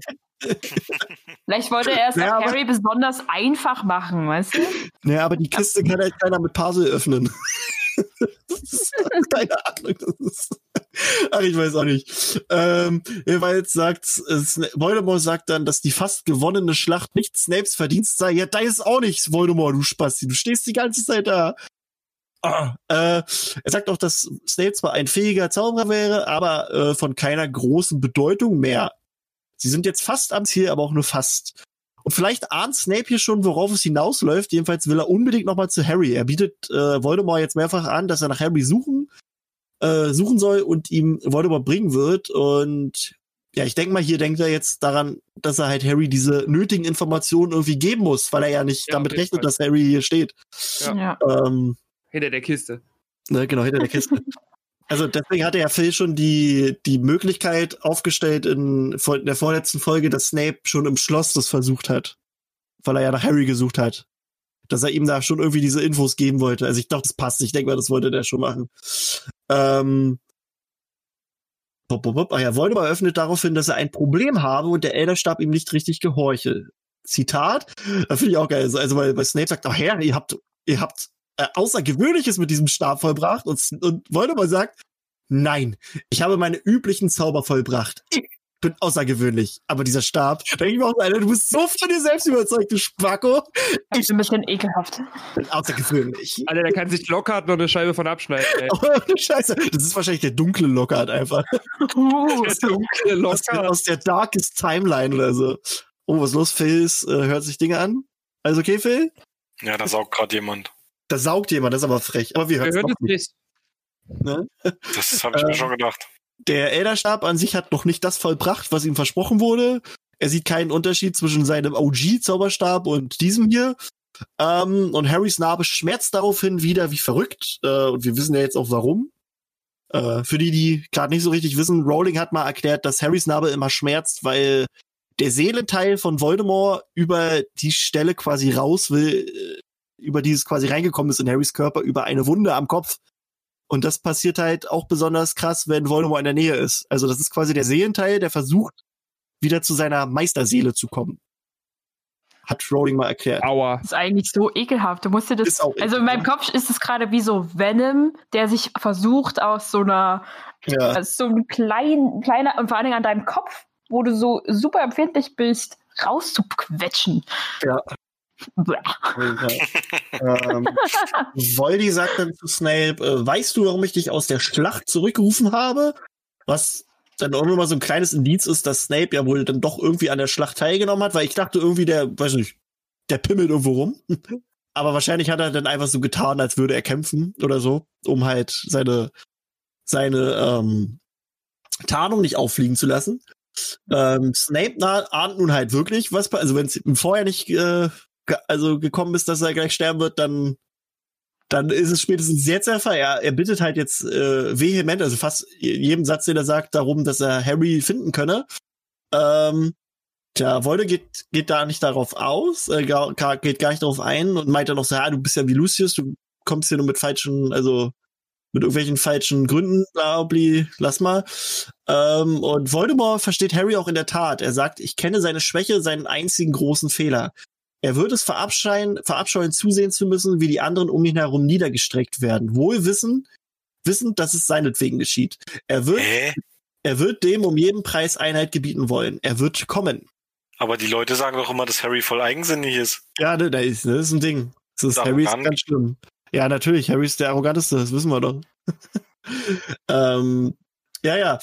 Vielleicht wollte er es Ja, auch aber- Harry besonders einfach machen, weißt du? Naja, aber die Kiste kann halt keiner mit Puzzle öffnen. das ist, keine Ahnung. Das ist, ach, ich weiß auch nicht. Ähm, jeweils sagt äh, Sna- Voldemort sagt dann, dass die fast gewonnene Schlacht nicht Snapes Verdienst sei. Ja, da ist auch nichts, Voldemort, du Spasti. Du stehst die ganze Zeit da. Ah, äh, er sagt auch, dass Snape zwar ein fähiger Zauberer wäre, aber äh, von keiner großen Bedeutung mehr. Sie sind jetzt fast am Ziel, aber auch nur fast. Und vielleicht ahnt Snape hier schon, worauf es hinausläuft. Jedenfalls will er unbedingt nochmal zu Harry. Er bietet äh, Voldemort jetzt mehrfach an, dass er nach Harry suchen, äh, suchen soll und ihm Voldemort bringen wird. Und ja, ich denke mal, hier denkt er jetzt daran, dass er halt Harry diese nötigen Informationen irgendwie geben muss, weil er ja nicht Ja, damit rechnet, Fall. dass Harry hier steht. Ja. Ja. Ähm, Hinter der Kiste. Ne, genau, hinter der Kiste. Also deswegen hatte ja Phil schon die, die Möglichkeit aufgestellt in, in der vorletzten Folge, dass Snape schon im Schloss das versucht hat. Weil er ja nach Harry gesucht hat. Dass er ihm da schon irgendwie diese Infos geben wollte. Also ich dachte, das passt. Ich denke mal, das wollte der schon machen. Ähm, Bop, bop, bop. Ah ja, Voldemort eröffnet daraufhin, dass er ein Problem habe und der Elderstab ihm nicht richtig gehorche. Zitat. Da finde ich auch geil. Also, Also, weil, weil Snape sagt, ach Herr, ihr habt, ihr habt äh, Außergewöhnliches mit diesem Stab vollbracht und, und Voldemort sagt, nein, ich habe meine üblichen Zauber vollbracht. Ich bin außergewöhnlich. Aber dieser Stab, denke ich mir auch, Alter, du bist so von dir selbst überzeugt, du Spacko. Das ist ein bisschen ekelhaft. bin außergewöhnlich. Alter, der kann sich Lockhart noch eine Scheibe von abschneiden. Ey. Oh, Scheiße. Das ist wahrscheinlich der dunkle Lockhart einfach. Uh, Der dunkle Aus der, Lockhart. aus der Darkest Timeline oder so. Oh, was ist los? Phil äh, hört sich Dinge an. Alles okay, Phil? Ja, da saugt gerade jemand. Da saugt jemand, das ist aber frech. Aber wir Wir hören es nicht. Ne? Das habe ich mir Ähm, schon gedacht. Der Elderstab an sich hat noch nicht das vollbracht, was ihm versprochen wurde. Er sieht keinen Unterschied zwischen seinem OG-Zauberstab und diesem hier. Ähm, und Harrys Narbe schmerzt daraufhin wieder wie verrückt. Äh, und wir wissen ja jetzt auch warum. Äh, für die, die gerade nicht so richtig wissen, Rowling hat mal erklärt, dass Harrys Narbe immer schmerzt, weil der Seelenteil von Voldemort über die Stelle quasi raus will, äh, über die es quasi reingekommen ist in Harrys Körper, über eine Wunde am Kopf. Und das passiert halt auch besonders krass, wenn Voldemort in der Nähe ist. Also das ist quasi der Seelenteil, der versucht, wieder zu seiner Meisterseele zu kommen. Hat Rowling mal erklärt. Aua. Das ist eigentlich so ekelhaft. Du musst dir das. Ist auch Also in meinem Kopf ist es gerade wie so Venom, der sich versucht aus so einer, Ja. aus so einem kleinen, kleiner und vor allen Dingen an deinem Kopf, wo du so super empfindlich bist, rauszuquetschen. Ja. Ähm, Voldy sagt dann zu Snape, äh, weißt du, warum ich dich aus der Schlacht zurückgerufen habe? Was dann auch nochmal so ein kleines Indiz ist, dass Snape ja wohl dann doch irgendwie an der Schlacht teilgenommen hat, weil ich dachte irgendwie, der, weiß nicht, der pimmelt irgendwo rum. Aber wahrscheinlich hat er dann einfach so getan, als würde er kämpfen oder so, um halt seine, seine ähm, Tarnung nicht auffliegen zu lassen. Ähm, Snape na, ahnt nun halt wirklich, was, also wenn es vorher nicht äh, also gekommen ist, dass er gleich sterben wird, dann dann ist es spätestens jetzt der Fall. Er, er bittet halt jetzt äh, vehement, also fast jedem Satz, den er sagt, darum, dass er Harry finden könne. Ähm, tja, Wolde geht, geht da nicht darauf aus, äh, geht gar nicht darauf ein und meint dann noch so, ja, du bist ja wie Lucius, du kommst hier nur mit falschen, also mit irgendwelchen falschen Gründen, bla, bli, lass mal. Ähm, und Voldemort versteht Harry auch in der Tat. Er sagt, ich kenne seine Schwäche, seinen einzigen großen Fehler. Er wird es verabscheuen, verabscheuen, zusehen zu müssen, wie die anderen um ihn herum niedergestreckt werden. Wohl wissen, wissend, dass es seinetwegen geschieht. Er wird, Hä? er wird dem um jeden Preis Einheit gebieten wollen. Er wird kommen. Aber die Leute sagen doch immer, dass Harry voll eigensinnig ist. Ja, ne, da ist, das ist ein Ding. Das ist, Harry ist ganz schlimm. Ja, natürlich, Harry ist der arroganteste, das wissen wir doch. ähm, ja, ja.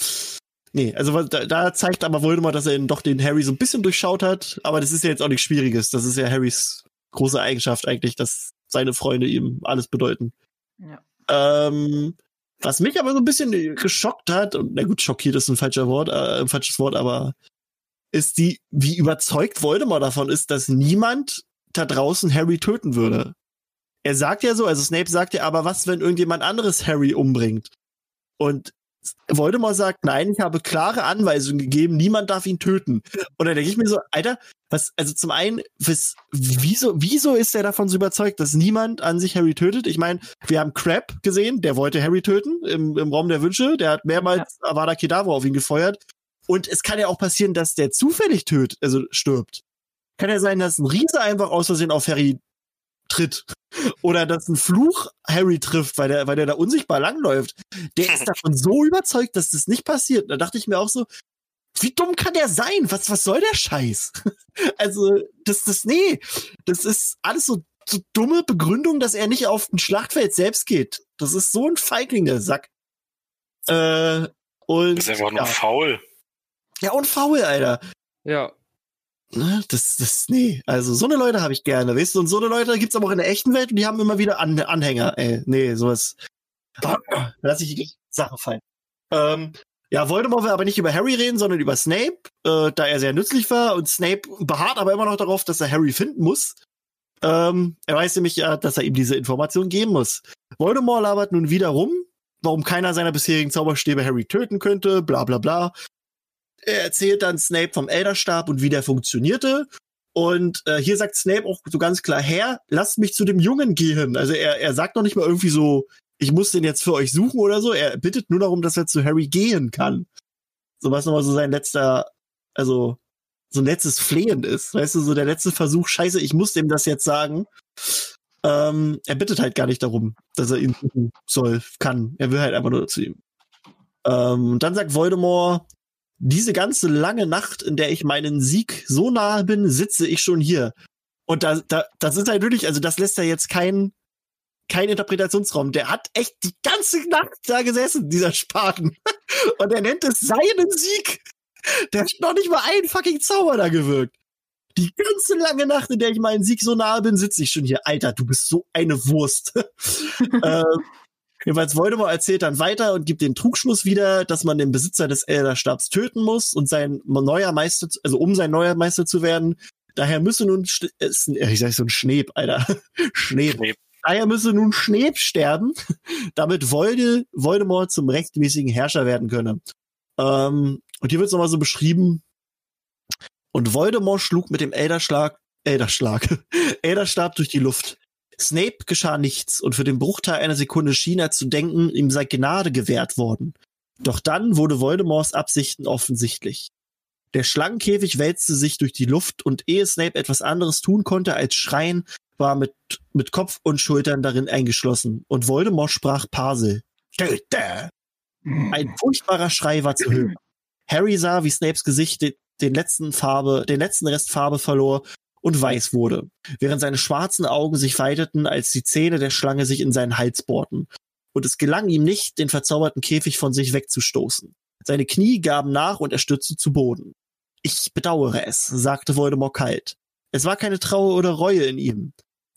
Nee, also da, da zeigt aber Voldemort, dass er ihn doch den Harry so ein bisschen durchschaut hat, aber das ist ja jetzt auch nichts Schwieriges. Das ist ja Harrys große Eigenschaft eigentlich, dass seine Freunde ihm alles bedeuten. Ja. Ähm, was mich aber so ein bisschen geschockt hat, und na gut, schockiert ist ein falscher Wort, äh, ein falsches Wort, aber ist die, wie überzeugt Voldemort davon ist, dass niemand da draußen Harry töten würde. Er sagt ja so, also Snape sagt ja, aber was, wenn irgendjemand anderes Harry umbringt? Und Voldemort sagt, nein, ich habe klare Anweisungen gegeben, niemand darf ihn töten. Und dann denke ich mir so, Alter, was, also zum einen, was, wieso, wieso ist er davon so überzeugt, dass niemand an sich Harry tötet? Ich meine, wir haben Crab gesehen, der wollte Harry töten im, im Raum der Wünsche, der hat mehrmals Avada Kedavra auf ihn gefeuert. Und es kann ja auch passieren, dass der zufällig tötet, also stirbt. Kann ja sein, dass ein Riese einfach aus Versehen auf Harry tritt. Oder dass ein Fluch Harry trifft, weil der, weil der da unsichtbar langläuft. Der ist davon so überzeugt, dass das nicht passiert. Da dachte ich mir auch so, wie dumm kann der sein? Was, was soll der Scheiß? Also, das, das, nee, das ist alles so, so dumme Begründung, dass er nicht auf ein Schlachtfeld selbst geht. Das ist so ein Feigling, der Sack. Äh, und, Das ist einfach nur ja. faul. ja, und faul, Alter. Ja. Ne, Das, das, nee, also so eine Leute habe ich gerne, weißt du, und so eine Leute gibt's aber auch in der echten Welt und die haben immer wieder An Anhänger, ey, nee, sowas. Lass ich die Sache fallen. Ähm, ja, Voldemort will aber nicht über Harry reden, sondern über Snape, äh, da er sehr nützlich war und Snape beharrt aber immer noch darauf, dass er Harry finden muss. Ähm, er weiß nämlich ja, dass er ihm diese Information geben muss. Voldemort labert nun wieder rum, warum keiner seiner bisherigen Zauberstäbe Harry töten könnte, bla bla bla. Er erzählt dann Snape vom Elderstab und wie der funktionierte. Und äh, hier sagt Snape auch so ganz klar, Herr, lasst mich zu dem Jungen gehen. Also er, er sagt noch nicht mal irgendwie so, ich muss den jetzt für euch suchen oder so. Er bittet nur darum, dass er zu Harry gehen kann. So was nochmal so sein letzter, also so ein letztes Flehen ist. Weißt du, so der letzte Versuch, scheiße, ich muss dem das jetzt sagen. Ähm, er bittet halt gar nicht darum, dass er ihn suchen soll, kann. Er will halt einfach nur zu ihm. Ähm, dann sagt Voldemort, diese ganze lange Nacht, in der ich meinen Sieg so nahe bin, sitze ich schon hier. Und da, da, das ist halt wirklich, also das lässt ja jetzt kein, kein Interpretationsraum. Der hat echt die ganze Nacht da gesessen, dieser Spaten. Und er nennt es seinen Sieg. Der hat noch nicht mal einen fucking Zauber da gewirkt. Die ganze lange Nacht, in der ich meinen Sieg so nahe bin, sitze ich schon hier. Alter, du bist so eine Wurst. ähm, Jedenfalls Voldemort erzählt dann weiter und gibt den Trugschluss wieder, dass man den Besitzer des Elderstabs töten muss und sein neuer Meister, also um sein neuer Meister zu werden. Daher müsse nun, äh, ich sag so ein Schneb, Alter. Schneb. Schneb. Daher müsse nun Schneb sterben, damit Volde, Voldemort zum rechtmäßigen Herrscher werden könne. Ähm, und hier wird es nochmal so beschrieben. Und Voldemort schlug mit dem Elderschlag, Elderschlag, Elderstab durch die Luft. Snape geschah nichts und für den Bruchteil einer Sekunde schien er zu denken, ihm sei Gnade gewährt worden. Doch dann wurde Voldemorts Absichten offensichtlich. Der Schlangenkäfig wälzte sich durch die Luft und ehe Snape etwas anderes tun konnte als schreien, war mit, mit Kopf und Schultern darin eingeschlossen und Voldemort sprach Parsel. Töte! Ein furchtbarer Schrei war zu hören. Harry sah, wie Snapes Gesicht de- den letzten Farbe, den letzten Rest Farbe verlor und weiß wurde, während seine schwarzen Augen sich weiteten, als die Zähne der Schlange sich in seinen Hals bohrten. Und es gelang ihm nicht, den verzauberten Käfig von sich wegzustoßen. Seine Knie gaben nach und er stürzte zu Boden. Ich bedauere es, sagte Voldemort kalt. Es war keine Trauer oder Reue in ihm.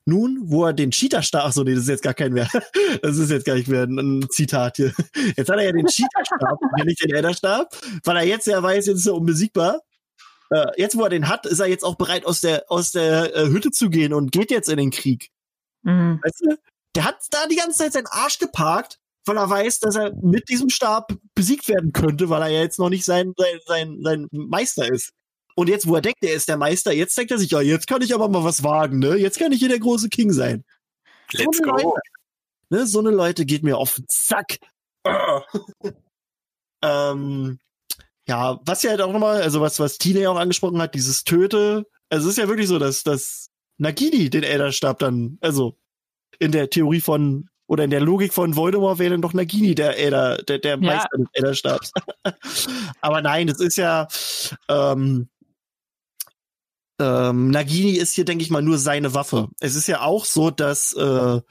Nun, wo er den Cheaterstab, ach so, nee, das ist jetzt gar kein mehr. Das ist jetzt gar nicht mehr ein, ein Zitat hier. Jetzt hat er ja den Cheaterstab, und nicht den Elderstab, weil er jetzt ja weiß, jetzt ist er unbesiegbar. Äh, jetzt, wo er den hat, ist er jetzt auch bereit, aus der, aus der äh, Hütte zu gehen und geht jetzt in den Krieg. Mhm. Weißt du? Der hat da die ganze Zeit seinen Arsch geparkt, weil er weiß, dass er mit diesem Stab besiegt werden könnte, weil er ja jetzt noch nicht sein, sein, sein, sein Meister ist. Und jetzt, wo er denkt, er ist der Meister, jetzt denkt er sich, ja, jetzt kann ich aber mal was wagen, ne? Jetzt kann ich hier der große King sein. Let's so eine go. Leute, ne? So eine Leute geht mir auf den Zack. ähm, ja, was ja halt auch nochmal, also was, was Tina ja auch angesprochen hat, dieses Töte. Also es ist ja wirklich so, dass, dass Nagini den Elderstab dann, also in der Theorie von oder in der Logik von Voldemort wäre dann doch Nagini der Elder, der, der Meister des Elderstabs. Aber nein, das ist ja, ähm, ähm, Nagini ist hier, denke ich mal, nur seine Waffe. Es ist ja auch so, dass äh,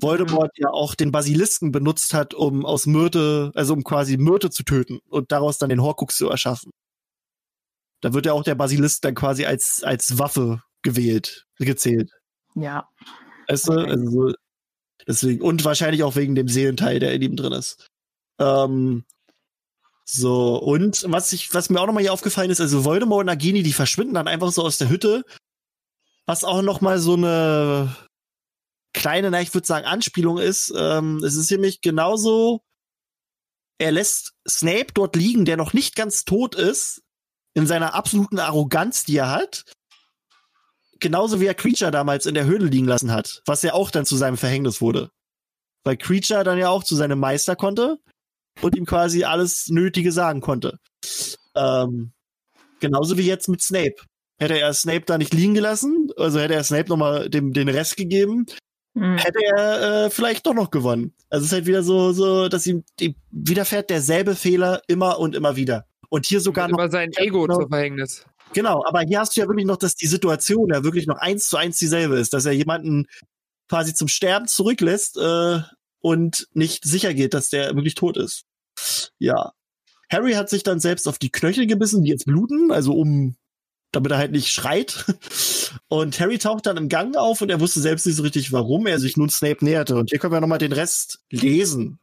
Voldemort ja auch den Basilisken benutzt hat, um aus Myrte, also um quasi Myrte zu töten und daraus dann den Horcrux zu erschaffen. Da wird ja auch der Basilisk dann quasi als, als Waffe gewählt, gezählt. Ja. Weißt du? Okay. Also so, deswegen, und wahrscheinlich auch wegen dem Seelenteil, der in ihm drin ist. Ähm, so, und was ich, was mir auch nochmal hier aufgefallen ist, also Voldemort und Nagini, die verschwinden dann einfach so aus der Hütte. Was auch nochmal so eine kleine, na, ich würde sagen, Anspielung ist. Ähm, es ist nämlich genauso, er lässt Snape dort liegen, der noch nicht ganz tot ist, in seiner absoluten Arroganz, die er hat. Genauso wie er Creature damals in der Höhle liegen lassen hat, was ja auch dann zu seinem Verhängnis wurde. Weil Creature dann ja auch zu seinem Meister konnte und ihm quasi alles Nötige sagen konnte. Ähm, genauso wie jetzt mit Snape. Hätte er Snape da nicht liegen gelassen, also hätte er Snape nochmal dem, den Rest gegeben, Hm. hätte er äh, vielleicht doch noch gewonnen. Also es ist halt wieder so, so, dass ihm ihm widerfährt derselbe Fehler immer und immer wieder. Und hier sogar noch Immer sein Ego genau. zum Verhängnis. Genau, aber hier hast du ja wirklich noch, dass die Situation ja wirklich noch eins zu eins dieselbe ist, dass er jemanden quasi zum Sterben zurücklässt äh, und nicht sicher geht, dass der wirklich tot ist. Ja. Harry hat sich dann selbst auf die Knöchel gebissen, die jetzt bluten, also um, damit er halt nicht schreit. Und Harry taucht dann im Gang auf und er wusste selbst nicht so richtig, warum er sich nun Snape näherte. Und hier können wir nochmal den Rest lesen.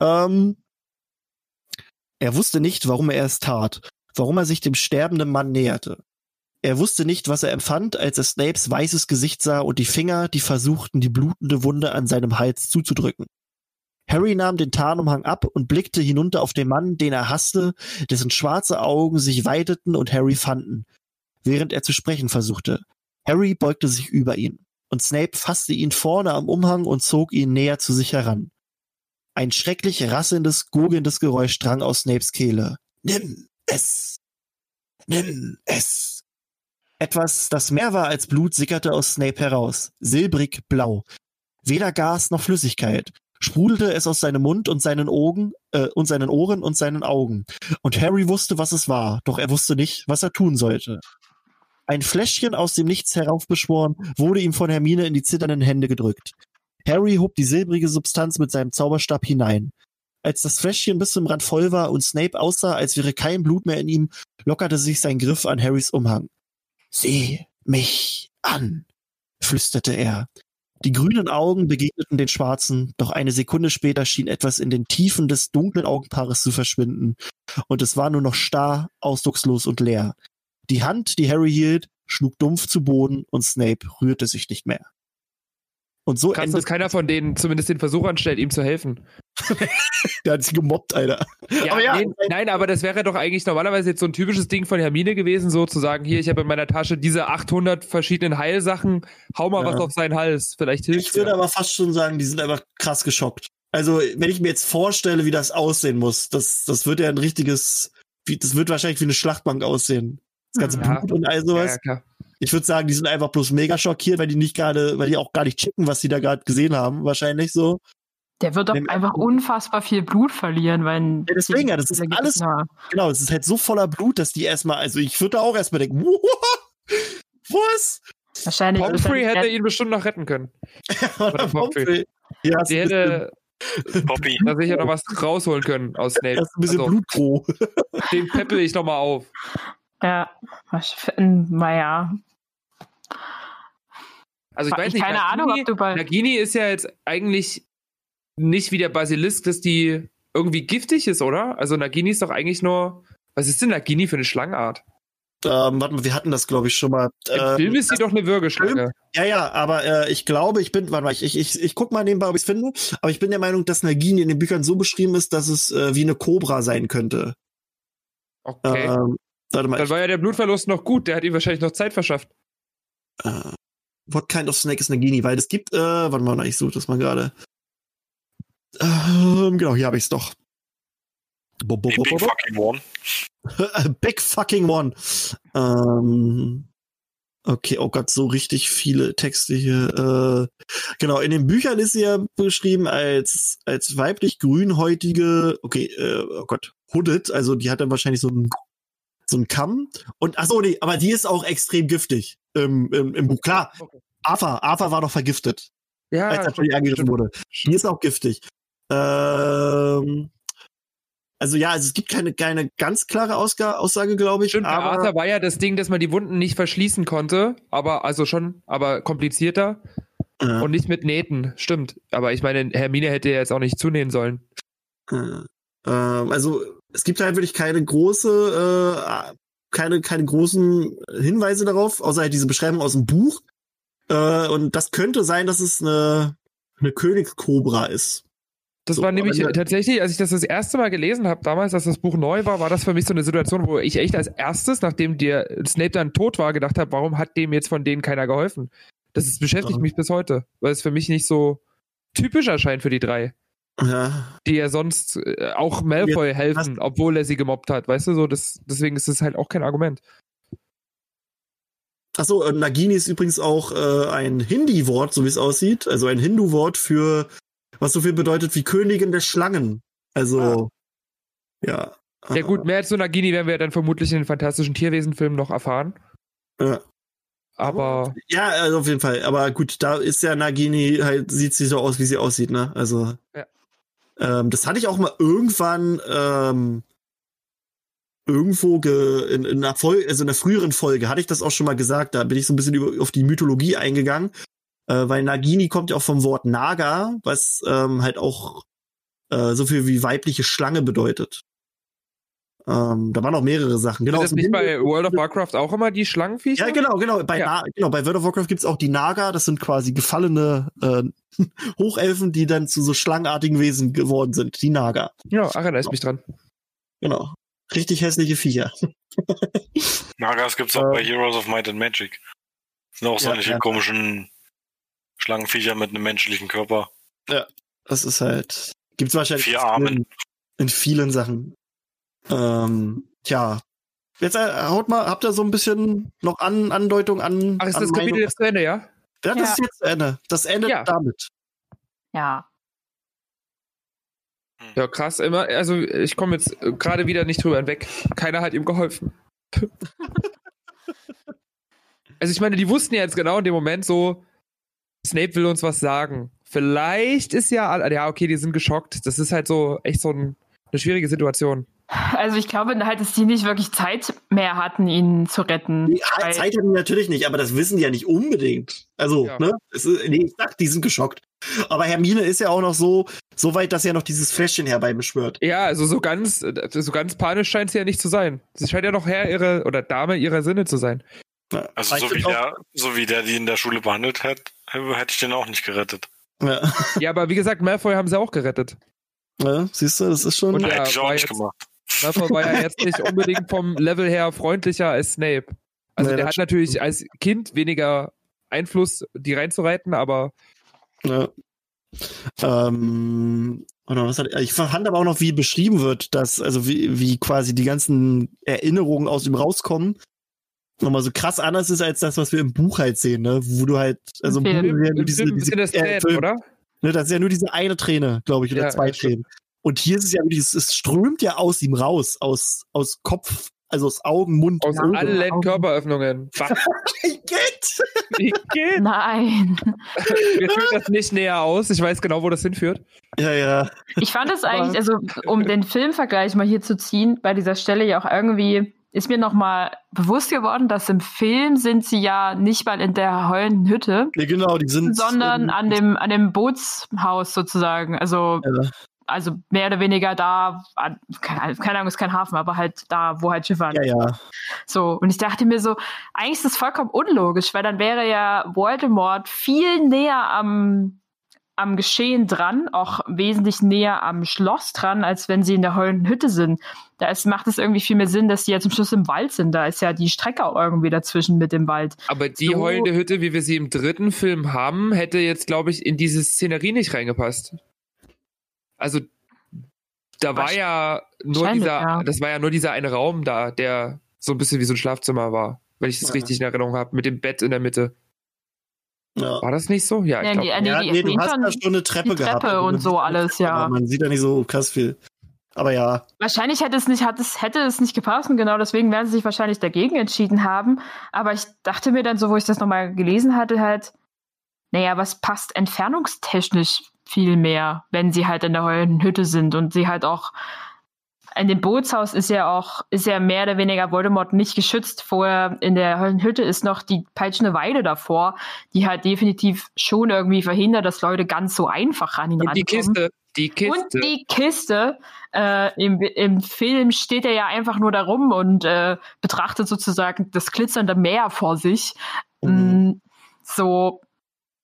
Ähm, er wusste nicht, warum er es tat warum er sich dem sterbenden Mann näherte. Er wusste nicht, was er empfand, als er Snapes weißes Gesicht sah und die Finger, die versuchten, die blutende Wunde an seinem Hals zuzudrücken. Harry nahm den Tarnumhang ab und blickte hinunter auf den Mann, den er hasste, dessen schwarze Augen sich weiteten und Harry fanden, während er zu sprechen versuchte. Harry beugte sich über ihn, und Snape fasste ihn vorne am Umhang und zog ihn näher zu sich heran. Ein schrecklich rasselndes, gurgelndes Geräusch drang aus Snapes Kehle. Nimm es. Nimm es. Etwas, das mehr war als Blut, sickerte aus Snape heraus. Silbrig blau. Weder Gas noch Flüssigkeit. Sprudelte es aus seinem Mund und seinen Augen, äh, und seinen Ohren und seinen Augen. Und Harry wusste, was es war, doch er wusste nicht, was er tun sollte. Ein Fläschchen aus dem Nichts heraufbeschworen, wurde ihm von Hermine in die zitternden Hände gedrückt. Harry hob die silbrige Substanz mit seinem Zauberstab hinein. Als das Fläschchen bis zum Rand voll war und Snape aussah, als wäre kein Blut mehr in ihm, lockerte sich sein Griff an Harrys Umhang. Sieh mich an, flüsterte er. Die grünen Augen begegneten den schwarzen, doch eine Sekunde später schien etwas in den Tiefen des dunklen Augenpaares zu verschwinden, und es war nur noch starr, ausdruckslos und leer. Die Hand, die Harry hielt, schlug dumpf zu Boden und Snape rührte sich nicht mehr. Und so Krass, endet dass keiner von denen zumindest den Versuch anstellt, ihm zu helfen. der hat sich gemobbt, Alter. Ja, Aber ja, nee, nein, aber das wäre doch eigentlich normalerweise jetzt so ein typisches Ding von Hermine gewesen, so zu sagen, hier, ich habe in meiner Tasche diese 800 verschiedenen Heilsachen, hau mal Ja. was auf seinen Hals, vielleicht hilft Ich würde aber fast schon sagen, die sind einfach krass geschockt. Also, wenn ich mir jetzt vorstelle, wie das aussehen muss, das, das wird ja ein richtiges, wie, das wird wahrscheinlich wie eine Schlachtbank aussehen. Das ganze Ja. Blut und all ja, sowas. ja. Ich würde sagen, die sind einfach bloß mega schockiert, weil die nicht gerade, weil die auch gar nicht checken, was die da gerade gesehen haben, wahrscheinlich so. Der wird doch Dem- einfach unfassbar viel Blut verlieren, wenn. Ja, deswegen, ja, das ist alles- Ja. Genau, es ist halt so voller Blut, dass die erstmal, also ich würde da auch erstmal denken, was? Wahrscheinlich. ist Pomfrey er- hätte ihn bestimmt noch retten können. Oder Pomfrey. Ja, Die hätte Poppy. da sicher noch was rausholen können aus Snape. erst ein bisschen Also, Blutroh. den peppel ich nochmal auf. Ja. Was für ein- Naja. Also ich weiß ich nicht, keine Ahnung, ob du bei- Nagini ist ja jetzt eigentlich nicht wie der Basilisk, dass die irgendwie giftig ist, oder? Also Nagini ist doch eigentlich nur. Was ist denn Nagini für eine Schlangenart? Ähm, warte mal, wir hatten das, glaube ich, schon mal. Im Ähm, Film ist sie doch eine Würgeschlange. Ja, ja, aber äh, ich glaube, ich bin, warte mal, ich, ich, ich, ich guck mal nebenbei, ob ich es finde, aber ich bin der Meinung, dass Nagini in den Büchern so beschrieben ist, dass es äh, wie eine Kobra sein könnte. Okay. Ähm, warte mal, Dann war ja der Blutverlust noch gut, der hat ihm wahrscheinlich noch Zeit verschafft. äh, what kind of snake is Nagini? Weil es gibt, äh, warte mal, ich suche das mal gerade. Ähm, genau, hier habe ich es doch. Bo, bo, bo, Big fucking one. Big fucking one. Ähm, okay, oh Gott, so richtig viele Texte hier. Äh, genau, in den Büchern ist sie ja beschrieben als, als weiblich grünhäutige, okay, äh, oh Gott, hooded, also die hat dann wahrscheinlich so ein, so ein Kamm. Und ach so, nee, aber die ist auch extrem giftig im, im, im Buch. Klar, Okay. Ava, Ava war doch vergiftet, Ja, als er von ihr angegriffen wurde. Die ist auch giftig. Ähm, also ja, also es gibt keine, keine ganz klare Ausga Aussage, glaube ich. Stimmt, aber Arthur war ja das Ding, dass man die Wunden nicht verschließen konnte, aber also schon, aber komplizierter äh, und nicht mit Nähten. Stimmt. Aber ich meine, Hermine hätte ja jetzt auch nicht zunähen sollen. äh, ähm, also es gibt halt wirklich keine große, äh, keine, keine großen Hinweise darauf, außer halt diese Beschreibung aus dem Buch. Äh, und das könnte sein, dass es eine, eine Königskobra ist. Das So, war nämlich tatsächlich, als ich das das erste Mal gelesen habe, damals, als das Buch neu war, war das für mich so eine Situation, wo ich echt als erstes, nachdem der Snape dann tot war, gedacht habe, warum hat dem jetzt von denen keiner geholfen? Das ist, beschäftigt Ja. mich bis heute, weil es für mich nicht so typisch erscheint für die drei, Ja, die ja sonst äh, auch Malfoy helfen, obwohl er sie gemobbt hat, weißt du, so, das, deswegen ist das halt auch kein Argument. Achso, äh, Nagini ist übrigens auch äh, ein Hindi-Wort, so wie es aussieht. Also ein Hindu-Wort für, was so viel bedeutet wie Königin der Schlangen. Also, ja. Ja gut, mehr so Nagini werden wir dann vermutlich in den fantastischen Tierwesen-Filmen noch erfahren. Ja. Aber Ja, also auf jeden Fall. Aber gut, da ist ja Nagini halt, sieht sie so aus, wie sie aussieht, ne? Also. Ja. Ähm, das hatte ich auch mal irgendwann ähm, irgendwo ge, in, in einer Folge, also in einer früheren Folge hatte ich das auch schon mal gesagt. Da bin ich so ein bisschen über, auf die Mythologie eingegangen. Äh, weil Nagini kommt ja auch vom Wort Naga, was ähm, halt auch äh, so viel wie weibliche Schlange bedeutet. Ähm, da waren noch mehrere Sachen. Genau. ist das nicht bei World of Warcraft auch immer die Schlangenviecher? ja, genau, genau. Bei, Ja. Na, genau, bei World of Warcraft gibt's auch die Naga, das sind quasi gefallene äh, Hochelfen, die dann zu so schlangenartigen Wesen geworden sind. Die Naga. Ja, erinnere ich mich dran. Genau. Richtig hässliche Viecher. Nagas gibt's auch Äh, bei Heroes of Might and Magic. Das sind auch Ja, solche ja. komischen Schlangenviecher mit einem menschlichen Körper. Das ist halt. Gibt's wahrscheinlich Vier in Armen. vielen- in vielen Sachen. Ähm, tja. Jetzt äh, haut mal, habt ihr so ein bisschen noch an Andeutung an. Ach, ist an das Kapitel Meinung? jetzt zu Ende, ja? Ja, das Ja. ist jetzt zu Ende. Das endet Ja. damit. Ja. Ja, krass. Immer, also ich komme jetzt gerade wieder nicht drüber hinweg. Keiner hat ihm geholfen. also ich meine, die wussten ja jetzt genau in dem Moment so, Snape will uns was sagen. Vielleicht ist ja, all- ja okay, die sind geschockt. Das ist halt so echt so ein, eine schwierige Situation. Also ich glaube halt, dass die nicht wirklich Zeit mehr hatten, ihn zu retten. Die Weil- Zeit haben die natürlich nicht, aber das wissen die ja nicht unbedingt. Also, Ja. ne? Es ist, nee, ich sag, die sind geschockt. Aber Hermine ist ja auch noch so, so weit, dass er noch dieses Fläschchen herbeibeschwört. Ja, also so ganz, so ganz panisch scheint sie ja nicht zu sein. Sie scheint ja noch Herr ihrer oder Dame ihrer Sinne zu sein. Ja. Also so wie, der, so wie der die in der Schule behandelt hat, hätte ich den auch nicht gerettet. Ja. Ja, aber wie gesagt, Malfoy haben sie auch gerettet. Ja, siehst du, das ist schon. Und ja, hätte ich auch nicht jetzt- gemacht. Malfoy war ja jetzt nicht unbedingt vom Level her freundlicher als Snape. Also Nee, der hat stimmt. natürlich als Kind weniger Einfluss, die reinzureiten, aber Ja. Ähm, oder was hat, ich fand aber auch noch, wie beschrieben wird, dass, also wie, wie quasi die ganzen Erinnerungen aus ihm rauskommen. Nochmal so krass anders ist als das, was wir im Buch halt sehen, ne? Wo du halt, also im Im Buch ist ja nur diese, diese äh, Film, oder? Ne, das ist ja nur diese eine Träne, glaube ich, oder Ja, zwei ja, stimmt. Tränen. Und hier ist es ja wirklich, es, es strömt ja aus ihm raus, aus, aus Kopf, also aus Augen, Mund, Aus Ohren. allen Augen. Körperöffnungen. Was? Geht! Wie geht? Nein. Wir führen das nicht näher aus. Ich weiß genau, wo das hinführt. Ja, ja. Ich fand es eigentlich, also um den Filmvergleich mal hier zu ziehen, bei dieser Stelle ja auch irgendwie, ist mir nochmal bewusst geworden, dass im Film sind sie ja nicht mal in der heulenden Hütte, Ja, genau, die sind. sondern an dem, an dem Bootshaus sozusagen. Also, Ja. Also mehr oder weniger da, keine, keine Ahnung, ist kein Hafen, aber halt da, wo halt Schiffe Ja, ja. So, und ich dachte mir so, eigentlich ist das vollkommen unlogisch, weil dann wäre ja Voldemort viel näher am, am Geschehen dran, auch wesentlich näher am Schloss dran, als wenn sie in der heulenden Hütte sind. Da ist, macht es irgendwie viel mehr Sinn, dass die ja zum Schluss im Wald sind. Da ist ja die Strecke auch irgendwie dazwischen mit dem Wald. Aber die So- heulende Hütte, wie wir sie im dritten Film haben, hätte jetzt, glaube ich, in diese Szenerie nicht reingepasst. Also, da war ja nur dieser, ja. das war ja nur dieser eine Raum da, der so ein bisschen wie so ein Schlafzimmer war, wenn ich das Ja. richtig in Erinnerung habe, mit dem Bett in der Mitte. ja. War das nicht so? Ja, ich glaube. die- Ja, die- nee, du hast da schon eine Treppe die gehabt. Treppe Also und man so sieht- alles, ja. aber Man sieht da nicht so krass viel. Aber ja. Wahrscheinlich hätte es nicht, hat es, hätte es nicht gepasst und genau deswegen werden sie sich wahrscheinlich dagegen entschieden haben. Aber ich dachte mir dann so, wo ich das nochmal gelesen hatte, halt, naja, was passt entfernungstechnisch viel mehr, wenn sie halt in der heulenden Hütte sind und sie halt auch in dem Bootshaus ist ja auch, ist ja mehr oder weniger Voldemort nicht geschützt. Vorher in der Hütte ist noch die peitschende Weide davor, die halt definitiv schon irgendwie verhindert, dass Leute ganz so einfach an ihn Und rankommen. die Kiste, die Kiste. Und die Kiste. Äh, im, Im Film steht er ja einfach nur da rum und äh, betrachtet sozusagen das glitzernde Meer vor sich. Mhm. Mm, So,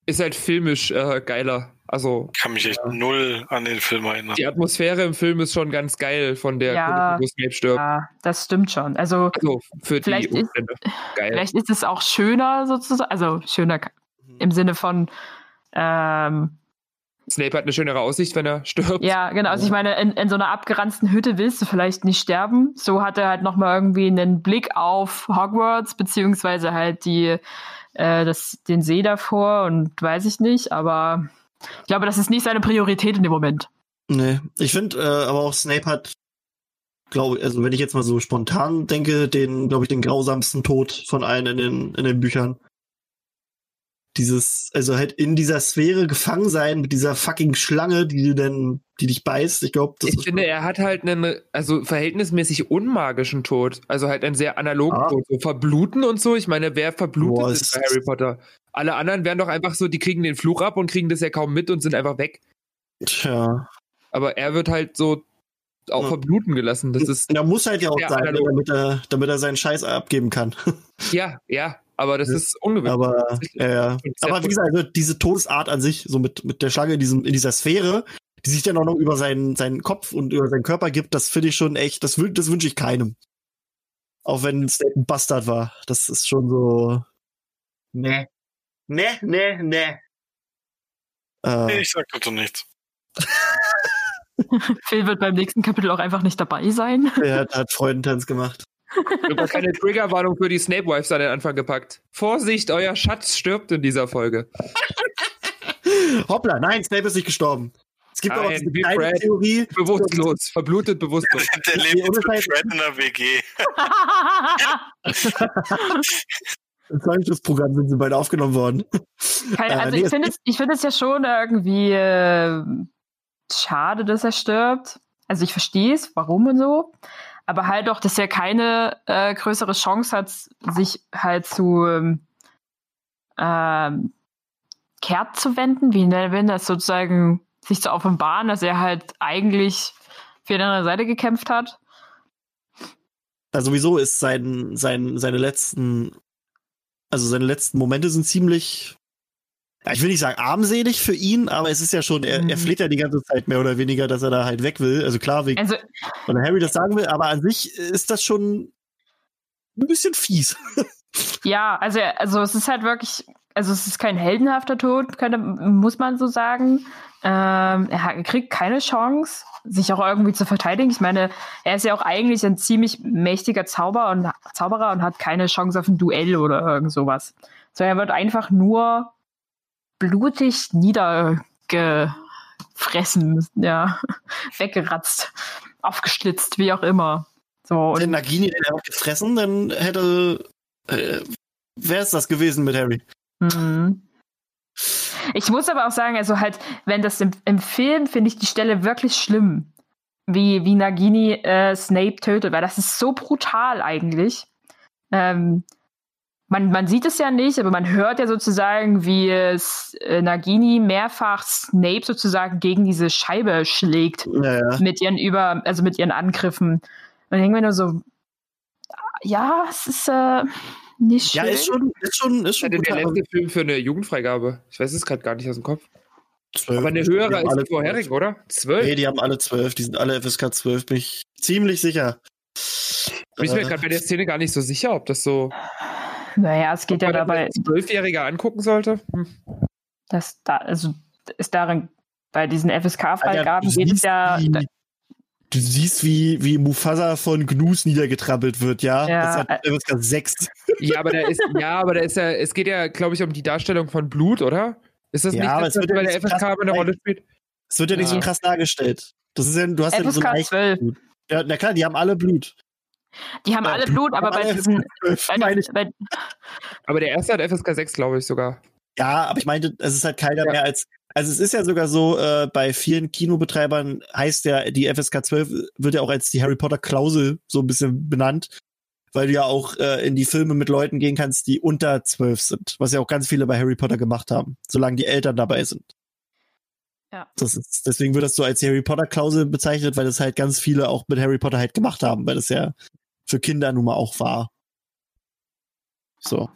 ist halt filmisch äh, geiler. Also Ich kann mich echt null an den Film erinnern. die Atmosphäre im Film ist schon ganz geil von der Ja. Kunde, wo Snape stirbt. ja, das stimmt schon. Also, Also für die Vielleicht ist- Umstände. Geil. vielleicht ist es auch schöner sozusagen, also schöner im Sinne von, ähm, Snape hat eine schönere Aussicht, wenn er stirbt. ja, genau. Also ich meine, in, in so einer abgeranzten Hütte willst du vielleicht nicht sterben. So hat er halt nochmal irgendwie einen Blick auf Hogwarts, beziehungsweise halt die, äh, das, den See davor und weiß ich nicht, aber ich glaube, das ist nicht seine Priorität in dem Moment. Nee. Ich finde, äh, aber auch Snape hat, glaube ich, also wenn ich jetzt mal so spontan denke, den, glaube ich, den grausamsten Tod von allen in den, in den Büchern. Dieses, also halt in dieser Sphäre gefangen sein mit dieser fucking Schlange, die du denn, die dich beißt. Ich glaube, das Ich ist finde, er hat halt einen, also verhältnismäßig unmagischen Tod. Also halt einen sehr analogen Ah. Tod. So verbluten und so. Ich meine, wer verblutet Boah, ist bei Harry Potter? Alle anderen wären doch einfach so, die kriegen den Fluch ab und kriegen das ja kaum mit und sind einfach weg. Tja. Aber er wird halt so auch Ja. verbluten gelassen. Das ist, Da muss halt ja auch sein, analog. damit er, damit er seinen Scheiß abgeben kann. ja, ja, aber das ist ungewöhnlich. Aber, ja, Aber wie gesagt, also diese Todesart an sich, so mit, mit der Schlange in, diesem, in dieser Sphäre, die sich dann auch noch über seinen, seinen Kopf und über seinen Körper gibt, das finde ich schon echt, das, das wünsche ich keinem. Auch wenn es ein Bastard war. Das ist schon so. Nee. Nee, nee, nee. Nee, Äh, ich sag dazu nichts. Phil wird beim nächsten Kapitel auch einfach nicht dabei sein. er hat, hat Freudentanz gemacht. Ich habe keine Triggerwarnung für die Snape Wives an den Anfang gepackt. Vorsicht, euer Schatz stirbt in dieser Folge. Hoppla, nein, Snape ist nicht gestorben. Es gibt aber Nein, diese wie kleine Fred. Theorie. Bewusstlos, verblutet bewusstlos. Der Nee, lebt mit. Fred in der WG. Im Zeugenschutzprogramm sind sie beide aufgenommen worden. Keine, Äh, also nee, ich finde es, ich finde es ja schon irgendwie äh, schade, dass er stirbt. Also ich verstehe es, warum und so. Aber halt auch, dass er keine äh, größere Chance hat, sich halt zu ähm, ähm, kehrt zu wenden, wie wenn das sozusagen sich zu offenbaren, dass er halt eigentlich für die andere Seite gekämpft hat. Also sowieso ist sein, sein, seine letzten, also seine letzten Momente sind ziemlich, ich will nicht sagen armselig für ihn, aber es ist ja schon, er, er Mhm. fleht ja die ganze Zeit mehr oder weniger, dass er da halt weg will. Also klar, wegen, Also weil Harry das sagen will, aber an sich ist das schon ein bisschen fies. Ja, also, also es ist halt wirklich, also es ist kein heldenhafter Tod, könnte, muss man so sagen. Ähm, er, hat, kriegt keine Chance, sich auch irgendwie zu verteidigen. Ich meine, er ist ja auch eigentlich ein ziemlich mächtiger Zauber und, Zauberer und hat keine Chance auf ein Duell oder irgend sowas. So, er wird einfach nur blutig niedergefressen, ja, weggeratzt, aufgeschlitzt, wie auch immer. So, und Nagini den einfach gefressen, dann hätte, äh, wäre es das gewesen mit Harry. Mhm. Ich muss aber auch sagen, also halt, wenn das im, im Film finde ich die Stelle wirklich schlimm, wie, wie Nagini äh, Snape tötet, weil das ist so brutal eigentlich. Ähm, man, man sieht es ja nicht, aber man hört ja sozusagen, wie es äh, Nagini mehrfach Snape sozusagen gegen diese Scheibe schlägt Naja. mit ihren über, also mit ihren Angriffen. Und ich denke mir nur so, ja, es ist äh, nicht schön. Ja, ist schon, ist schon, ist Ich schon hatte der letzte Film für eine Jugendfreigabe. Ich weiß es gerade gar nicht aus dem Kopf. Zwölf. Aber eine höhere als alle die vorherige, oder? Zwölf? Nee, die haben alle zwölf. Die sind alle FSK 12, bin ich ziemlich sicher. Bin ich mir Äh, gerade bei der Szene gar nicht so sicher, ob das so Naja, es geht ja ob man das dabei, Zwölfjähriger angucken sollte. Hm. dass da, also ist darin, bei diesen FSK-Freigaben geht es siehst, ja. wie, du siehst, wie, wie Mufasa von Gnus niedergetrampelt wird, ja? Ja, das hat FSK 6. Ja, aber da ist, ja, aber da ist ja, es geht ja, glaube ich, um die Darstellung von Blut, oder? Ist das Ja, nicht, aber dass es wird das ja bei der nicht so FSK krass eine Rolle spielt? Es wird ja nicht Ja. so krass dargestellt. Das ist ja, du hast ja so FSK leicht 12. Blut. Ja, na klar, die haben alle Blut. Die haben Ja, alle Blut, aber bei diesen. FSK Bei, meine ich. bei, Aber der erste hat FSK 6, glaube ich sogar. Ja, aber ich meinte, es ist halt keiner Ja. mehr als. Also es ist ja sogar so, äh, bei vielen Kinobetreibern heißt ja, die FSK 12 wird ja auch als die Harry Potter Klausel so ein bisschen benannt, weil du ja auch äh, in die Filme mit Leuten gehen kannst, die unter 12 sind, was ja auch ganz viele bei Harry Potter gemacht haben, solange die Eltern dabei sind. Ja. Das ist, deswegen wird das so als Harry Potter Klausel bezeichnet, weil das halt ganz viele auch mit Harry Potter halt gemacht haben, weil das ja für Kinder nun mal auch war. So.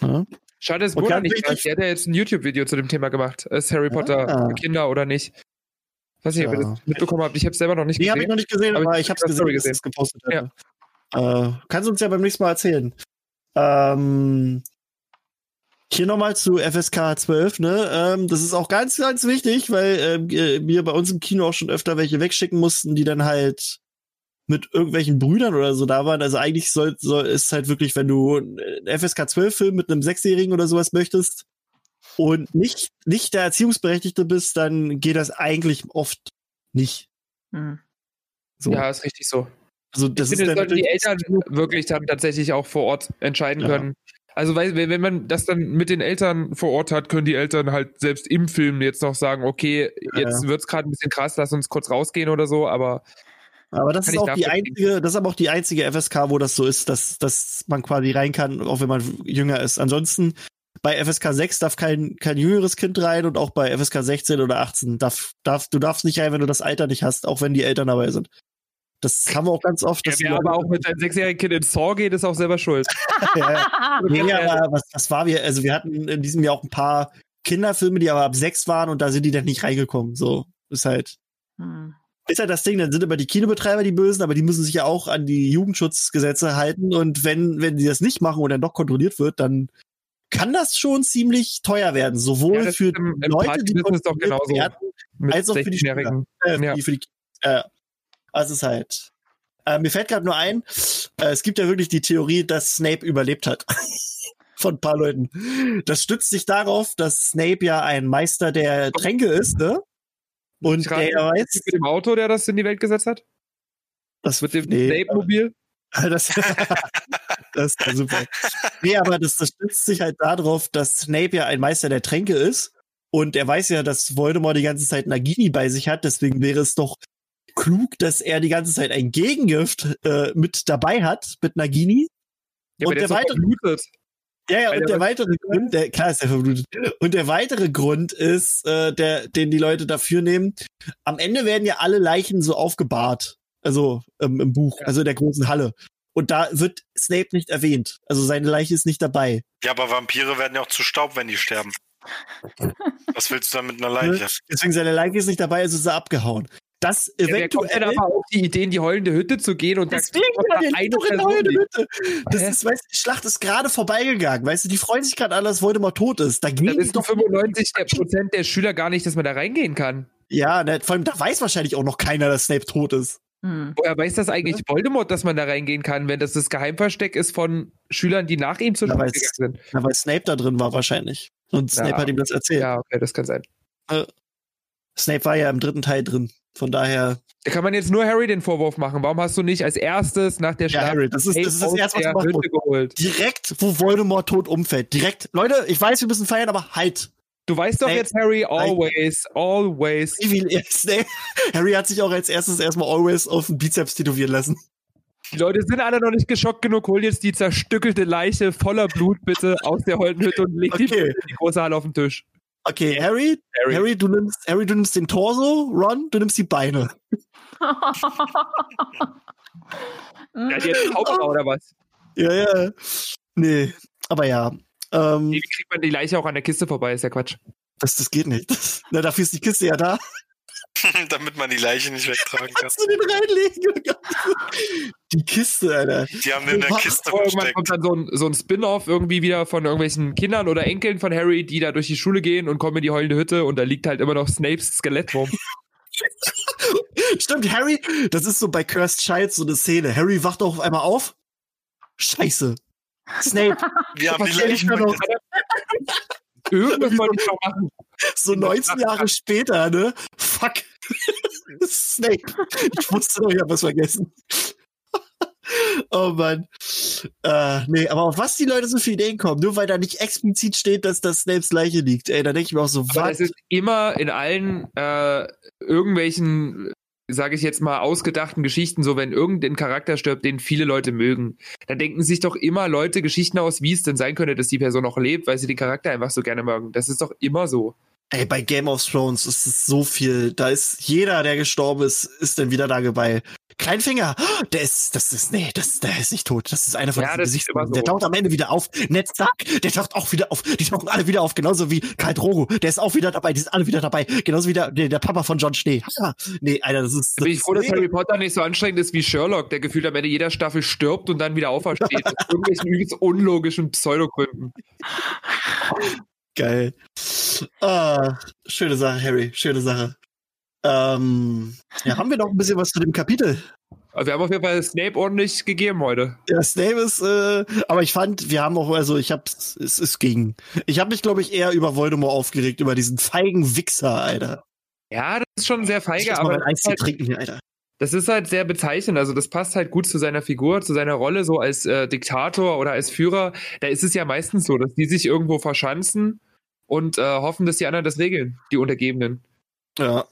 Ja. Schade, dass ganz nicht ist. Die hat ja jetzt ein YouTube-Video zu dem Thema gemacht. Ist Harry Potter Ah. für Kinder oder nicht? Weiß nicht, ob ihr Ja. das mitbekommen habt. Ich habe es selber noch nicht Nee, habe ich gesehen. noch nicht gesehen, Aber aber ich habe hab es die Story gesehen, dass gesehen. es gepostet hat. Äh, kannst du uns ja beim nächsten Mal erzählen. Ähm, hier nochmal zu FSK 12, ne? Ähm, das ist auch ganz, ganz wichtig, weil ähm, äh, wir bei uns im Kino auch schon öfter welche wegschicken mussten, die dann halt mit irgendwelchen Brüdern oder so da waren. Also eigentlich soll, soll ist halt wirklich, wenn du einen FSK 12 Film mit einem Sechsjährigen oder sowas möchtest und nicht, nicht der Erziehungsberechtigte bist, dann geht das eigentlich oft nicht. hm. So. Ja, ist richtig so. Also Ich das ist finde, dann das sollten die Eltern wirklich dann tatsächlich auch vor Ort entscheiden Ja. können. Also weil, wenn man das dann mit den Eltern vor Ort hat, können die Eltern halt selbst im Film jetzt noch sagen, okay, Ja, jetzt wird's gerade ein bisschen krass, lass uns kurz rausgehen oder so, aber Aber das Kann ist auch die einzige, das ist aber auch die einzige FSK, wo das so ist, dass, dass man quasi rein kann, auch wenn man jünger ist. Ansonsten bei FSK 6 darf kein, kein jüngeres Kind rein und auch bei FSK 16 oder 18 darf, darf, du darfst nicht rein, wenn du das Alter nicht hast, auch wenn die Eltern dabei sind. Das haben wir auch ganz oft. ja, wer aber auch mit seinem sechsjährigen Kind ins Saw geht, ist auch selber schuld. ja, ja. Nee, aber was, was war wir? Also wir hatten in diesem Jahr auch ein paar Kinderfilme, die aber ab sechs waren und da sind die dann nicht reingekommen. So ist halt Hm. Ist halt das Ding, dann sind immer die Kinobetreiber die Bösen, aber die müssen sich ja auch an die Jugendschutzgesetze halten und wenn, wenn die das nicht machen und dann doch kontrolliert wird, dann kann das schon ziemlich teuer werden, sowohl Ja, für im- die im Leute, die doch kontrolliert genauso. werden, als auch für die 16-Jährigen. äh, Ja. für die äh, also es ist halt äh, mir fällt gerade nur ein, äh, es gibt ja wirklich die Theorie, dass Snape überlebt hat. Von ein paar Leuten. Das stützt sich darauf, dass Snape ja ein Meister der Tränke ist, ne? Und Gerade der weiß, Mit dem Auto, der das in die Welt gesetzt hat? das Mit dem nee, Snape-Mobil? Das, das ist ja super. Nee, aber das, das stützt sich halt darauf, dass Snape ja ein Meister der Tränke ist. Und er weiß ja, dass Voldemort die ganze Zeit Nagini bei sich hat. Deswegen wäre es doch klug, dass er die ganze Zeit ein Gegengift äh, mit dabei hat, mit Nagini. Ja, Und der, der weitere-. Ja, ja, und der der weitere Grund, der, klar ist er verblutet. Und der weitere Grund ist, äh, der, den die Leute dafür nehmen. Am Ende werden ja alle Leichen so aufgebahrt. Also ähm, im Buch, Ja. also in der großen Halle. Und da wird Snape nicht erwähnt. Also seine Leiche ist nicht dabei. Ja, aber Vampire werden ja auch zu Staub, wenn die sterben. Was willst du dann mit einer Leiche? Deswegen seine Leiche ist nicht dabei, also ist er abgehauen. Das Ja, wer kommt denn eventuell. aber auf die Idee, in die heulende Hütte zu gehen und Deswegen, ja, da der eine doch in der heulenden nicht. Hütte. Das ist, weißt du, die Schlacht ist gerade vorbeigegangen. Weißt du, die freuen sich gerade alle, dass Voldemort tot ist. Da die wissen doch 95 der Prozent der Schüler gar nicht, dass man da reingehen kann. Ja, ne, vor allem, da weiß wahrscheinlich auch noch keiner, dass Snape tot ist. Hm. Woher weiß das eigentlich Voldemort, dass man da reingehen kann, wenn das das Geheimversteck ist von Schülern, die nach ihm zur Ja, Schule gegangen sind? Na, weil Snape da drin war wahrscheinlich. Und Snape Ja. hat ihm das erzählt. Ja, okay, das kann sein. Snape war ja im dritten Teil drin. Von daher, Da kann man jetzt nur Harry den Vorwurf machen. Warum hast du nicht als erstes nach der ja, Schlacht Harry, das ist, das, ist das erste, was wurde. geholt? Direkt, wo Voldemort tot umfällt. Direkt. Leute, ich weiß, wir müssen feiern, aber halt. Du weißt doch Snape- jetzt, Harry, always, always. Wie viel Snape, Harry hat sich auch als erstes erstmal always auf den Bizeps tätowieren lassen. Die Leute sind alle noch nicht geschockt genug. Hol jetzt die zerstückelte Leiche voller Blut bitte aus der Holdenhütte und leg die Okay. die große Halle auf den Tisch. Okay, Harry, Harry. Harry, du nimmst, Harry, du nimmst den Torso, Ron, du nimmst die Beine. Ja, die hat Zauberer oder was? Ja, ja. Nee, aber ja. Ähm, Nee, Wie kriegt man die Leiche auch an der Kiste vorbei? Ist ja Quatsch. das, das geht nicht. Na, dafür ist die Kiste ja da. Damit man die Leiche nicht wegtragen kann. Kannst du den reinlegen? Die Kiste, Alter. Die haben den in der? Kiste Oh, versteckt. kommt dann so ein, so ein Spin-off irgendwie wieder von irgendwelchen Kindern oder Enkeln von Harry, die da durch die Schule gehen und kommen in die heulende Hütte und da liegt halt immer noch Snapes Skelett rum. Stimmt, Harry, das ist so bei Cursed Child so eine Szene. Harry wacht auch auf einmal auf. Scheiße. Snape. Wir haben Was die Leiche. Irgendwas wollte ich noch machen. So 19 Jahre später, ne? Fuck. Snape. Ich wusste doch, ich hab was vergessen. Oh Mann. Äh, nee, aber auf was die Leute so viele Ideen kommen, nur weil da nicht explizit steht, dass das Snapes Leiche liegt. Ey, da denke ich mir auch so, Aber was? es ist immer in allen äh, irgendwelchen, sage ich jetzt mal, ausgedachten Geschichten so, wenn irgendein Charakter stirbt, den viele Leute mögen, dann denken sich doch immer Leute Geschichten aus, wie es denn sein könnte, dass die Person noch lebt, weil sie den Charakter einfach so gerne mögen. Das ist doch immer so. Ey, bei Game of Thrones ist es so viel. Da ist jeder, der gestorben ist, ist dann wieder da dabei. Kleinfinger, der ist, das ist, nee, das, der ist nicht tot. Das ist einer von Ja, diesen das Gesichtern. so. Der taucht am Ende wieder auf. Ned Stark, der taucht auch wieder auf. Die tauchen alle wieder auf. Genauso wie Karl Drogo. Der ist auch wieder dabei. Die sind alle wieder dabei. Genauso wie der, der, der Papa von John Schnee. Ha, nee, Alter, das ist. Da bin das ich froh, dass Harry Potter nicht so anstrengend ist wie Sherlock, der gefühlt am Ende jeder Staffel stirbt und dann wieder aufersteht. aus irgendwelchen unlogischen Pseudogründen. Geil. Ah, schöne Sache, Harry. Schöne Sache. Ähm, ja, haben wir noch ein bisschen was zu dem Kapitel? Also wir haben auf jeden Fall Snape ordentlich gegeben heute. Ja, Snape ist, äh, aber ich fand, wir haben auch, also ich hab's, es ist gegen. Ich habe mich, glaube ich, eher über Voldemort aufgeregt, über diesen feigen Wichser, Alter. Ja, das ist schon sehr Ich feige, muss aber mal mein Eis halt, trinken hier, Alter. Das ist halt sehr bezeichnend. Also das passt halt gut zu seiner Figur, zu seiner Rolle so als äh, Diktator oder als Führer. Da ist es ja meistens so, dass die sich irgendwo verschanzen und äh, hoffen, dass die anderen das regeln, die Untergebenen. Ja.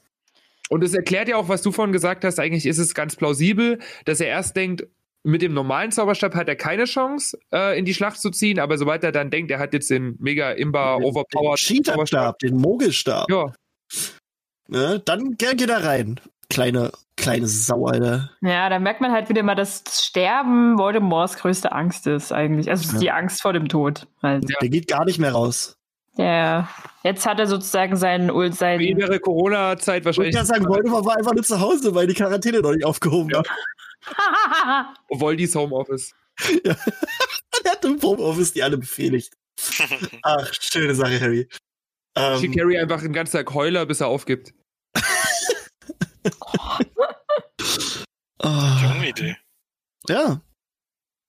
Und es erklärt ja auch, was du vorhin gesagt hast. Eigentlich ist es ganz plausibel, dass er erst denkt, mit dem normalen Zauberstab hat er keine Chance, äh, in die Schlacht zu ziehen, aber sobald er dann denkt, er hat jetzt den mega imba overpowered Cheaterstab, den Mogelstab. Ja, Ne? Dann geht er rein. Kleine, kleine Sau, Alter. Ja, da merkt man halt wieder mal, dass das Sterben Voldemorts größte Angst ist eigentlich. Also Ja. die Angst vor dem Tod. Ja. Der geht gar nicht mehr raus. Der, jetzt hat er sozusagen seinen, Ul- wie seinen wäre Corona-Zeit Ich wahrscheinlich, kann sagen, Voldemort war einfach nur zu Hause, weil die Quarantäne noch nicht aufgehoben Ja. war. Voldis Homeoffice. Er hat im Homeoffice die alle befehligt. Ach, schöne Sache, Harry. Schick Ähm, Harry einfach den ganzen Tag Heuler, bis er aufgibt. ah, Junge Idee. ja.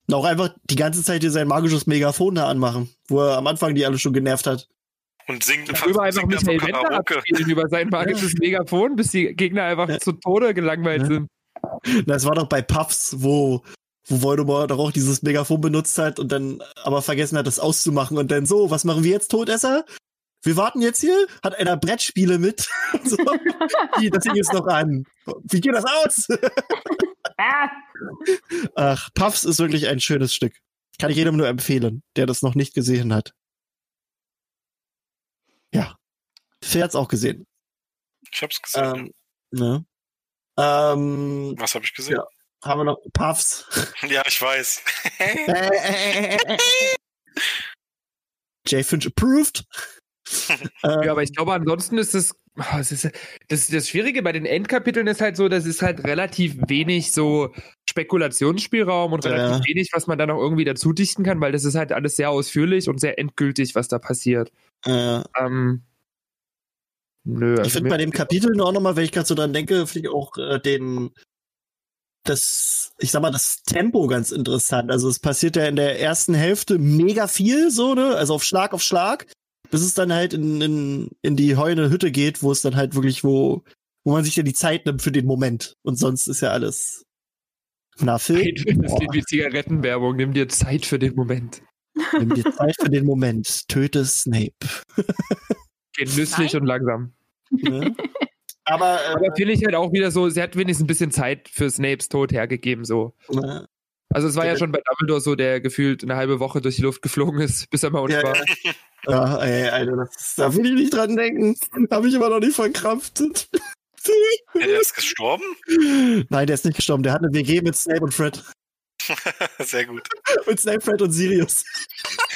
Und auch einfach die ganze Zeit hier sein magisches Megafon da anmachen, wo er am Anfang die alle schon genervt hat. Und singt, Über einfach Wendler Karaoke. abspielen über sein magisches Megafon, bis die Gegner einfach Ja. zu Tode gelangweilt Ja. sind. Das war doch bei Puffs, wo, wo Voldemort doch auch dieses Megafon benutzt hat und dann aber vergessen hat, das auszumachen und dann so, was machen wir jetzt, Todesser? Wir warten jetzt hier? Hat einer Brettspiele mit? so. Die, das Ding ist noch an. Wie geht das aus? Ach, Puffs ist wirklich ein schönes Stück. Kann ich jedem nur empfehlen, der das noch nicht gesehen hat. Ja. Hat's auch gesehen. Ich hab's gesehen. Ähm, ne? ähm, Was habe ich gesehen? ja. haben wir noch Puffs. Ja, ich weiß. Jay Finch approved. Ähm, Ja, aber ich glaube, ansonsten ist es. ah, es ist, das, das Schwierige bei den Endkapiteln ist halt so, dass es halt relativ wenig so Spekulationsspielraum und Ja. relativ wenig, was man da noch irgendwie dazu dichten kann, weil das ist halt alles sehr ausführlich und sehr endgültig, was da passiert. äh, Ähm, nö, ich also finde mir- bei dem Kapitel nur auch nochmal, wenn ich gerade so dran denke, finde ich auch äh, den das, ich sag mal, das Tempo ganz interessant. Also es passiert ja in der ersten Hälfte mega viel, so, ne? Also auf Schlag auf Schlag, bis es dann halt in, in, in die heulende Hütte geht, wo es dann halt wirklich, wo, wo man sich ja die Zeit nimmt für den Moment. Und sonst ist ja alles. Na, Phil, das klingt wie Zigarettenwerbung. Nimm dir Zeit für den Moment. nimm dir Zeit für den Moment. Töte Snape. Genüsslich und langsam. Ne? Aber, äh, Aber finde ich halt auch wieder so, sie hat wenigstens ein bisschen Zeit für Snapes Tod hergegeben, so. äh, Also es war ja Ja. schon bei Dumbledore so, der gefühlt eine halbe Woche durch die Luft geflogen ist, bis er mal unten Ja, war. Ja. Ja, ey, Alter, das, da will ich nicht dran denken. Habe ich immer noch nicht verkraftet. Ja, der ist gestorben? Nein, der ist nicht gestorben. Der hat eine WG mit Snape und Fred. Sehr gut. Mit Snape, Fred und Sirius.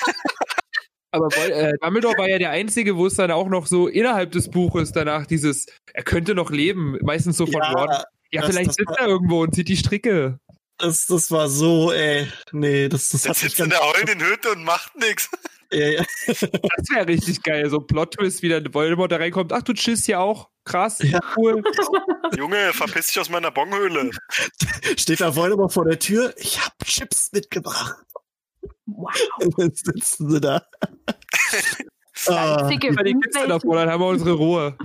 Aber äh, Dumbledore war ja der Einzige, wo es dann auch noch so innerhalb des Buches danach dieses, er könnte noch leben, meistens so von Ron. Ja, das- vielleicht das sitzt war- er irgendwo und zieht die Stricke. das, das war so, ey. Nee, das, das Der hat sitzt in der heulenden Hütte und macht nichts. Ja, ja. Das wäre richtig geil. So ein Plot-Twist, wie dann Voldemort da reinkommt. Ach, du chillst hier auch. Krass, Ja. cool. Junge, verpiss dich aus meiner Bonghöhle. Steht da Voldemort vor der Tür. Ich hab Chips mitgebracht. wow. Und dann sitzen sie da. Salzige Mal die Kiste Umwelt. davor, dann haben wir unsere Ruhe.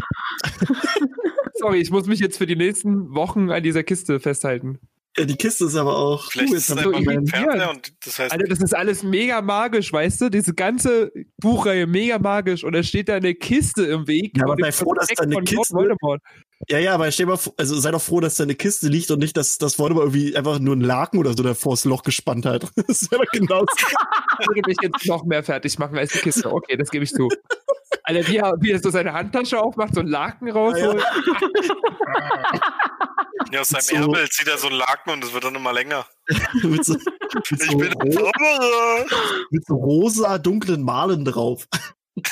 Sorry, ich muss mich jetzt für die nächsten Wochen an dieser Kiste festhalten. Ja, die Kiste ist aber auch. Vielleicht du, ist es einfach wir ein Fernseher und das heißt, Alter, das ist alles mega magisch, weißt du? Diese ganze Buchreihe mega magisch und da steht da eine Kiste im Weg. Ja, aber sei froh, dass da eine Kiste- Voldemort. Ja, ja, aber stell mal, also sei doch froh, dass da eine Kiste liegt und nicht, dass das Voldemort irgendwie einfach nur ein Laken oder so davor das Loch gespannt hat. Das wäre doch genau Das würde mich jetzt noch mehr fertig machen als die Kiste. Okay, das gebe ich zu. Alter, wie er, wie er so seine Handtasche aufmacht, so einen Laken rausholt. ja, aus seinem so- Ärmel zieht er so einen Laken und es wird dann immer länger. mit, so, mit, Ich so bin Zauberer. mit so rosa, dunklen Malen drauf.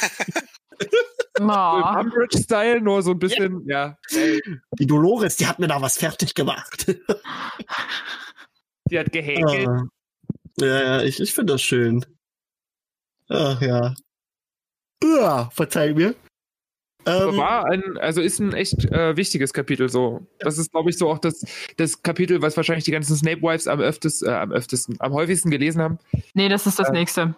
Oh. Umbridge-Style, nur so ein bisschen, ja. ey, Die Dolores, die hat mir da was fertig gemacht. die hat gehäkelt. Ah. Ja, ja, ich, ich finde das schön. Ach ja. Ja, verzeih mir. Aber Ähm, war ein, also ist ein echt äh, wichtiges Kapitel so. Das ist, glaube ich, so auch das, das Kapitel, was wahrscheinlich die ganzen Snape-Wives am öftesten, äh, am öftesten, am häufigsten gelesen haben. Nee, das ist das Äh, nächste.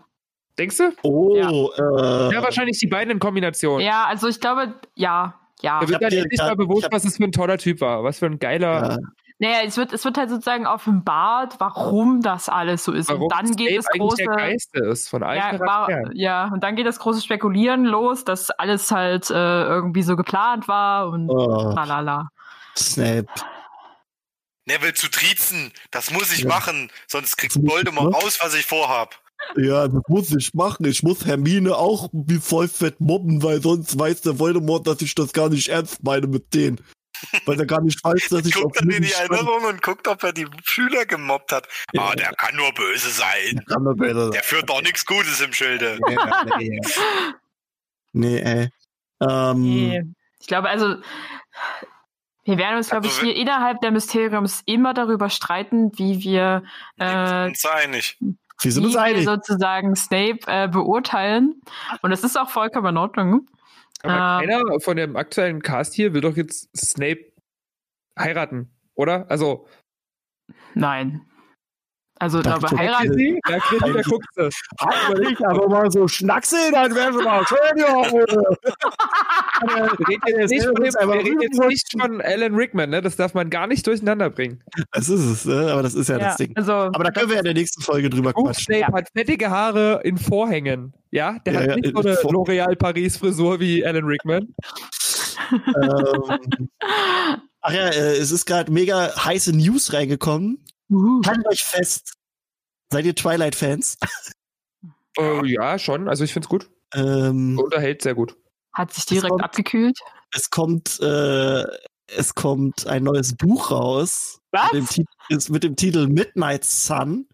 Denkst du? oh, Ja, äh, wahrscheinlich die beiden in Kombination. Ja, also ich glaube, ja, ja. Da wird dann endlich grad- mal bewusst, was es für ein toller Typ war. Was für ein geiler. ja. Naja, es wird, es wird halt sozusagen offenbart, warum das alles so ist. Warum und dann geht das große. der Geiste ist von allen Ja, war, ja, und dann geht das große Spekulieren los, dass alles halt äh, irgendwie so geplant war und Oh, lalala. Snape. Neville zu triezen, das muss ich Ja. machen, sonst kriegt Voldemort raus, was ich vorhab. Ja, das muss ich machen. Ich muss Hermine auch wie voll fett mobben, weil sonst weiß der Voldemort, dass ich das gar nicht ernst meine mit denen. Weil er gar nicht weiß, dass ich auf Guckt dann in die stand. Erinnerung und guckt, ob er die Schüler gemobbt hat. Ja. Ah, der kann nur böse sein. Kann man besser Der führt doch nichts Gutes im Schilde. Ja, nee, nee, ey. Ähm, Nee. Ich glaube, also, wir werden uns, glaube ich, Also, hier innerhalb der Mysteriums immer darüber streiten, wie wir, äh, sind uns einig. wir sind wie uns wir einig. sozusagen Snape äh, beurteilen. Und das ist auch vollkommen in Ordnung. Aber Ähm. keiner von dem aktuellen Cast hier will doch jetzt Snape heiraten, oder? Also, Nein. Also, ich, heiraten. sie? Ja, Chris, da guckt sie. Aber nicht, aber mal so Schnacksel, dann wäre schon mal schön, ja. Wir reden jetzt nicht, Das von, dem, wir reden jetzt nicht von Alan Rickman, ne? Das darf man gar nicht durcheinander bringen. Das ist es, ne? aber das ist ja, Ja, das Ding. also, Aber da können wir ja in der nächsten Folge drüber Buch quatschen. Snape hat fettige Haare in Vorhängen. Ja, der Ja, hat ja, nicht so eine L'Oreal Paris Frisur wie Alan Rickman. ähm, ach ja, äh, es ist gerade mega heiße News reingekommen. Uh, Haltet euch fest. Seid ihr Twilight-Fans? Äh, ja, schon. Also ich find's gut. Ähm, Unterhält sehr gut. hat sich direkt kommt- abgekühlt. es kommt, äh, es kommt ein neues Buch raus. Was? Mit dem, mit dem Titel Midnight Sun.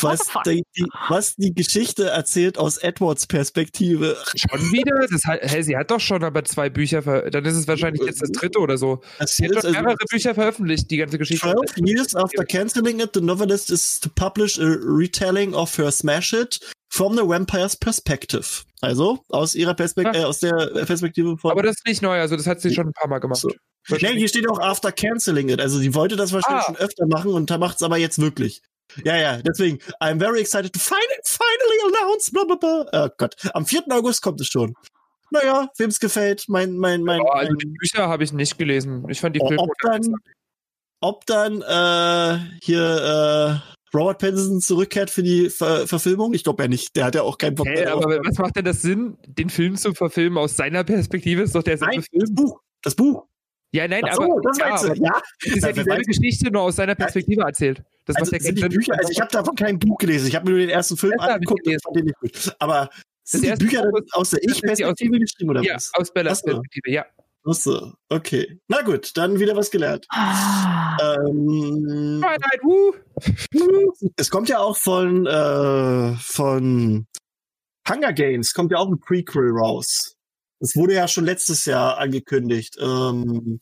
Was die, die, was die Geschichte erzählt aus Edwards Perspektive. Schon wieder? Das hat, hey, sie hat doch schon aber zwei Bücher, ver dann ist es wahrscheinlich jetzt das dritte oder so. Das Sie hat schon also- mehrere Bücher veröffentlicht, die ganze Geschichte. 12 years after canceling it, the novelist is to publish a retelling of her smash it from the vampire's perspective. Also aus ihrer Perspektive, äh, aus der Perspektive von. Aber das ist nicht neu, also das hat sie schon ein paar Mal gemacht. So. Nee, hier steht auch after canceling it. Also sie wollte das wahrscheinlich Ah. schon öfter machen und macht es aber jetzt wirklich. Ja, ja, deswegen, I'm very excited to finally, finally announce, blah, blah, blah. Oh Gott, am 4. August kommt es schon. Naja, wem's gefällt, mein, mein, mein, Oh, also die Bücher habe ich nicht gelesen. Ich fand die Oh, Filme. ob dann, ob dann äh, hier äh, Robert Pattinson zurückkehrt für die Ver Verfilmung? Ich glaube ja nicht. Der hat ja auch keinen Bock Hey, aber was macht denn das Sinn, den Film zu verfilmen aus seiner Perspektive? Ist doch derselbe Nein, Film. das Buch. Das Buch. Ja, nein, so, aber, das ja, aber du. Ja. es ist ja Ja, dieselbe Geschichte, nur aus seiner Perspektive erzählt. Das Also, ja sind die. Bücher, also ich habe davon kein Buch gelesen. Ich habe mir nur den ersten Film Das angeguckt und fand den nicht gut. Aber sind die Bücher Buch aus der das Ich-Perspektive geschrieben oder ja, was? aus Bellas. Perspektive, ja. Ach so, okay. Na gut, dann wieder was gelernt. Ah. Ähm, Twilight, wuh. es kommt ja auch von, äh, von Hunger Games, kommt ja auch ein Prequel raus. Das wurde ja schon letztes Jahr angekündigt. Ähm,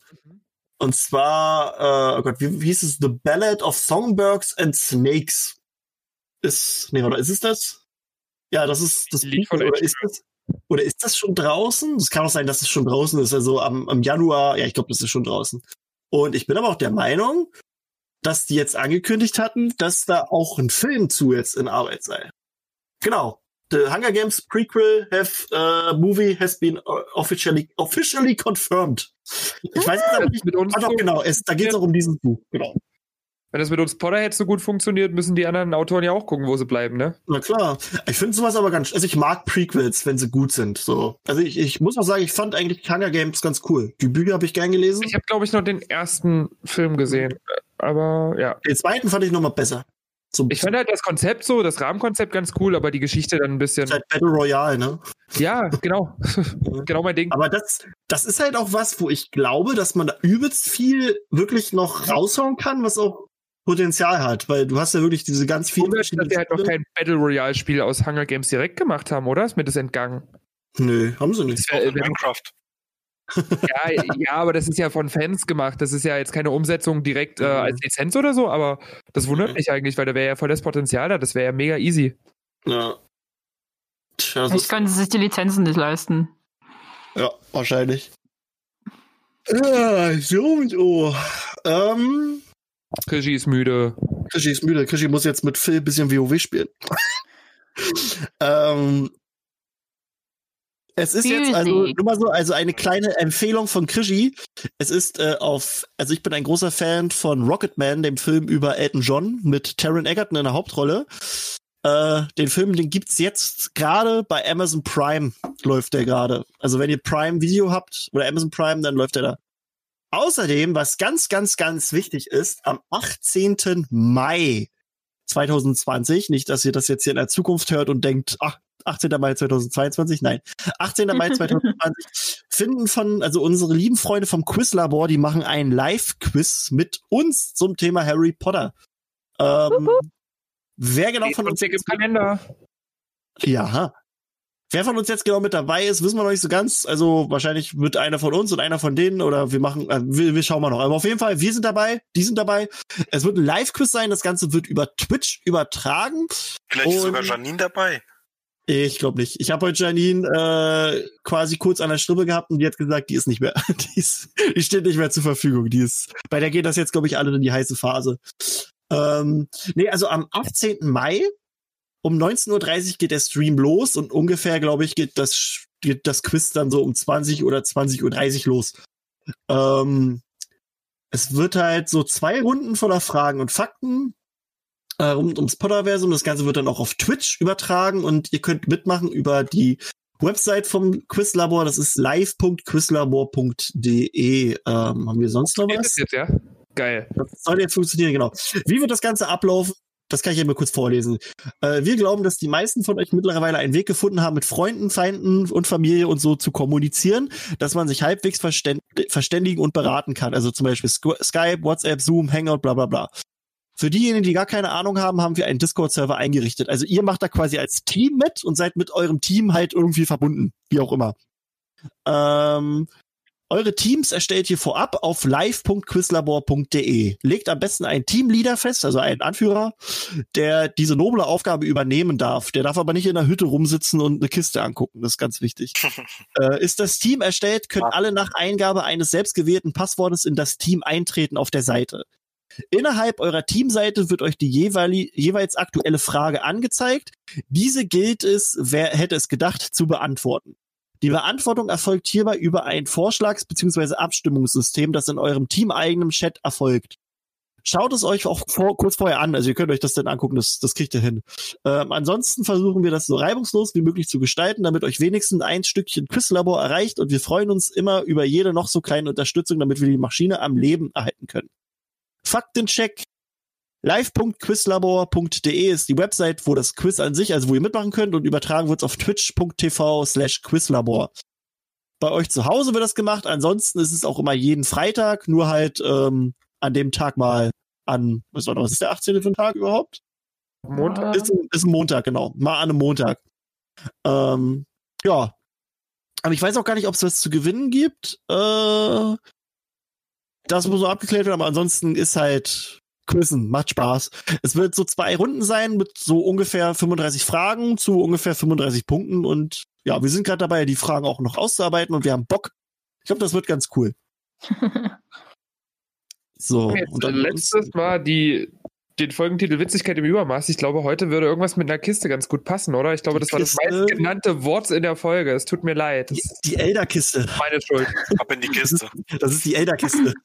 und zwar, äh, oh Gott, wie, wie hieß es? The Ballad of Songbirds and Snakes. Ist, nee, oder ist es das? Ja, das ist das Lied von oder ist das? Oder ist das schon draußen? Es kann auch sein, dass es schon draußen ist. Also am, am Januar, ja, ich glaube, das ist schon draußen. Und ich bin aber auch der Meinung, dass die jetzt angekündigt hatten, dass da auch ein Film zu jetzt in Arbeit sei. Genau. The Hunger Games prequel have uh, movie has been uh, officially officially confirmed. Ich weiß jetzt aber nicht, mit uns doch, genau, es, da geht es auch um dieses Buch, genau. Wenn das mit uns Potterheads so gut funktioniert, müssen die anderen Autoren ja auch gucken, wo sie bleiben, ne? Na klar. Ich finde sowas aber ganz, also ich mag Prequels, wenn sie gut sind, so. Also ich, ich muss auch sagen, ich fand eigentlich Hunger Games ganz cool. Die Bücher habe ich gern gelesen. Ich habe, glaube ich, noch den ersten Film gesehen. Aber ja. Den zweiten fand ich noch mal besser. So, Ich fand halt das Konzept so, das Rahmenkonzept ganz cool, aber die Geschichte dann ein bisschen. halt Battle Royale, ne? Ja, genau. genau mein Ding. Aber das, das ist halt auch was, wo ich glaube, dass man da übelst viel wirklich noch raushauen kann, was auch Potenzial hat, weil du hast ja wirklich diese ganz vielen Komisch, dass die halt noch kein Battle Royale-Spiel aus Hunger Games direkt gemacht haben, oder? Ist mir das entgangen? Nö, haben sie nicht. Das wär- in wär- Minecraft. Ja, ja, aber das ist ja von Fans gemacht. Das ist ja jetzt keine Umsetzung direkt äh, Mhm. als Lizenz oder so, aber das wundert mich eigentlich, weil da wäre ja voll das Potenzial da. Das wäre ja mega easy. Ja. Tja, das Vielleicht können sie sich die Lizenzen nicht leisten. ja, wahrscheinlich. Ja, so und oh. Ähm, Krischi ist müde. Krischi ist müde. Krischi muss jetzt mit Phil ein bisschen WoW spielen. ähm, es ist jetzt also Music. nur mal so, also eine kleine Empfehlung von Krischi. Es ist äh, auf, also ich bin ein großer Fan von Rocketman, dem Film über Elton John mit Taron Egerton in der Hauptrolle. Äh, den Film, den gibt's jetzt gerade bei Amazon Prime, läuft der gerade. Also wenn ihr Prime Video habt oder Amazon Prime, dann läuft der da. Außerdem, was ganz, ganz, ganz wichtig ist, am 18. Mai 2020, nicht, dass ihr das jetzt hier in der Zukunft hört und denkt, ach, 18. Mai 2022, nein, 18. Mai 2020 finden von, also unsere lieben Freunde vom Quizlabor, die machen einen Live-Quiz mit uns zum Thema Harry Potter. Ähm, wer genau von uns im Kalender. ja. Wer von uns jetzt genau mit dabei ist, wissen wir noch nicht so ganz. Also wahrscheinlich wird einer von uns und einer von denen oder wir machen, äh, wir, wir schauen mal noch. Aber auf jeden Fall, wir sind dabei, die sind dabei. Es wird ein Live-Quiz sein. Das Ganze wird über Twitch übertragen. Vielleicht ist sogar Janine dabei. Ich glaube nicht. Ich habe heute Janine äh, quasi kurz an der Strippe gehabt und die hat gesagt, die ist nicht mehr. Die, ist, die steht nicht mehr zur Verfügung. Die ist, bei der geht das jetzt, glaube ich, alle in die heiße Phase. Ähm, nee, also am 18. Mai um 19.30 Uhr geht der Stream los und ungefähr, glaube ich, geht das, geht das Quiz dann so um 20 oder 20.30 Uhr los. Ähm, es wird halt so zwei Runden voller Fragen und Fakten äh, rund ums Potterversum. Das Ganze wird dann auch auf Twitch übertragen und ihr könnt mitmachen über die Website vom Quizlabor. Das ist live.quizlabor.de. Ähm, haben wir sonst noch was? jetzt, ja? Geil. Das soll jetzt funktionieren, genau. Wie wird das Ganze ablaufen? Das kann ich ja mal kurz vorlesen. Äh, wir glauben, dass die meisten von euch mittlerweile einen Weg gefunden haben, mit Freunden, Feinden und Familie und so zu kommunizieren, dass man sich halbwegs verständ verständigen und beraten kann. Also zum Beispiel Sky- Skype, WhatsApp, Zoom, Hangout, bla bla bla. Für diejenigen, die gar keine Ahnung haben, haben wir einen Discord-Server eingerichtet. Also ihr macht da quasi als Team mit und seid mit eurem Team halt irgendwie verbunden, wie auch immer. Ähm, eure Teams erstellt ihr vorab auf live.quizlabor.de. Legt am besten einen Teamleader fest, also einen Anführer, der diese noble Aufgabe übernehmen darf. Der darf aber nicht in der Hütte rumsitzen und eine Kiste angucken. Das ist ganz wichtig. äh, ist das Team erstellt, können alle nach Eingabe eines selbstgewählten Passwortes in das Team eintreten auf der Seite. Innerhalb eurer Teamseite wird euch die jeweils aktuelle Frage angezeigt. Diese gilt es, wer hätte es gedacht, zu beantworten. Die Beantwortung erfolgt hierbei über ein Vorschlags- bzw. Abstimmungssystem, das in eurem teameigenem Chat erfolgt. Schaut es euch auch vor, kurz vorher an, also ihr könnt euch das dann angucken, das, das kriegt ihr hin. Ähm, ansonsten versuchen wir das so reibungslos wie möglich zu gestalten, damit euch wenigstens ein Stückchen Quizlabor erreicht und wir freuen uns immer über jede noch so kleine Unterstützung, damit wir die Maschine am Leben erhalten können. Faktencheck. Live.quizlabor.de ist die Website, wo das Quiz an sich, also wo ihr mitmachen könnt und übertragen wird auf twitch.tv slash quizlabor. Bei euch zu Hause wird das gemacht, ansonsten ist es auch immer jeden Freitag, nur halt ähm, an dem Tag mal an, was war das, was ist der 18. für ein Tag überhaupt? Montag. Ist, ein- ist ein Montag, genau. Mal an einem Montag. Ähm, ja. Aber ich weiß auch gar nicht, ob es was zu gewinnen gibt. Äh, das muss so abgeklärt werden, aber ansonsten ist halt Quizzen, macht Spaß. Es wird so zwei Runden sein mit so ungefähr 35 Fragen zu ungefähr 35 Punkten und ja, wir sind gerade dabei, die Fragen auch noch auszuarbeiten und wir haben Bock. Ich glaube, das wird ganz cool. So, Jetzt, und ansonsten- letztes Mal die den Folgentitel Witzigkeit im Übermaß. Ich glaube, heute würde irgendwas mit einer Kiste ganz gut passen, oder? Ich glaube, das war das meistgenannte Wort in der Folge. Es tut mir leid. Die, die Elder-Kiste. Meine Schuld. Ab in die Kiste. Das ist, das ist die Elder-Kiste.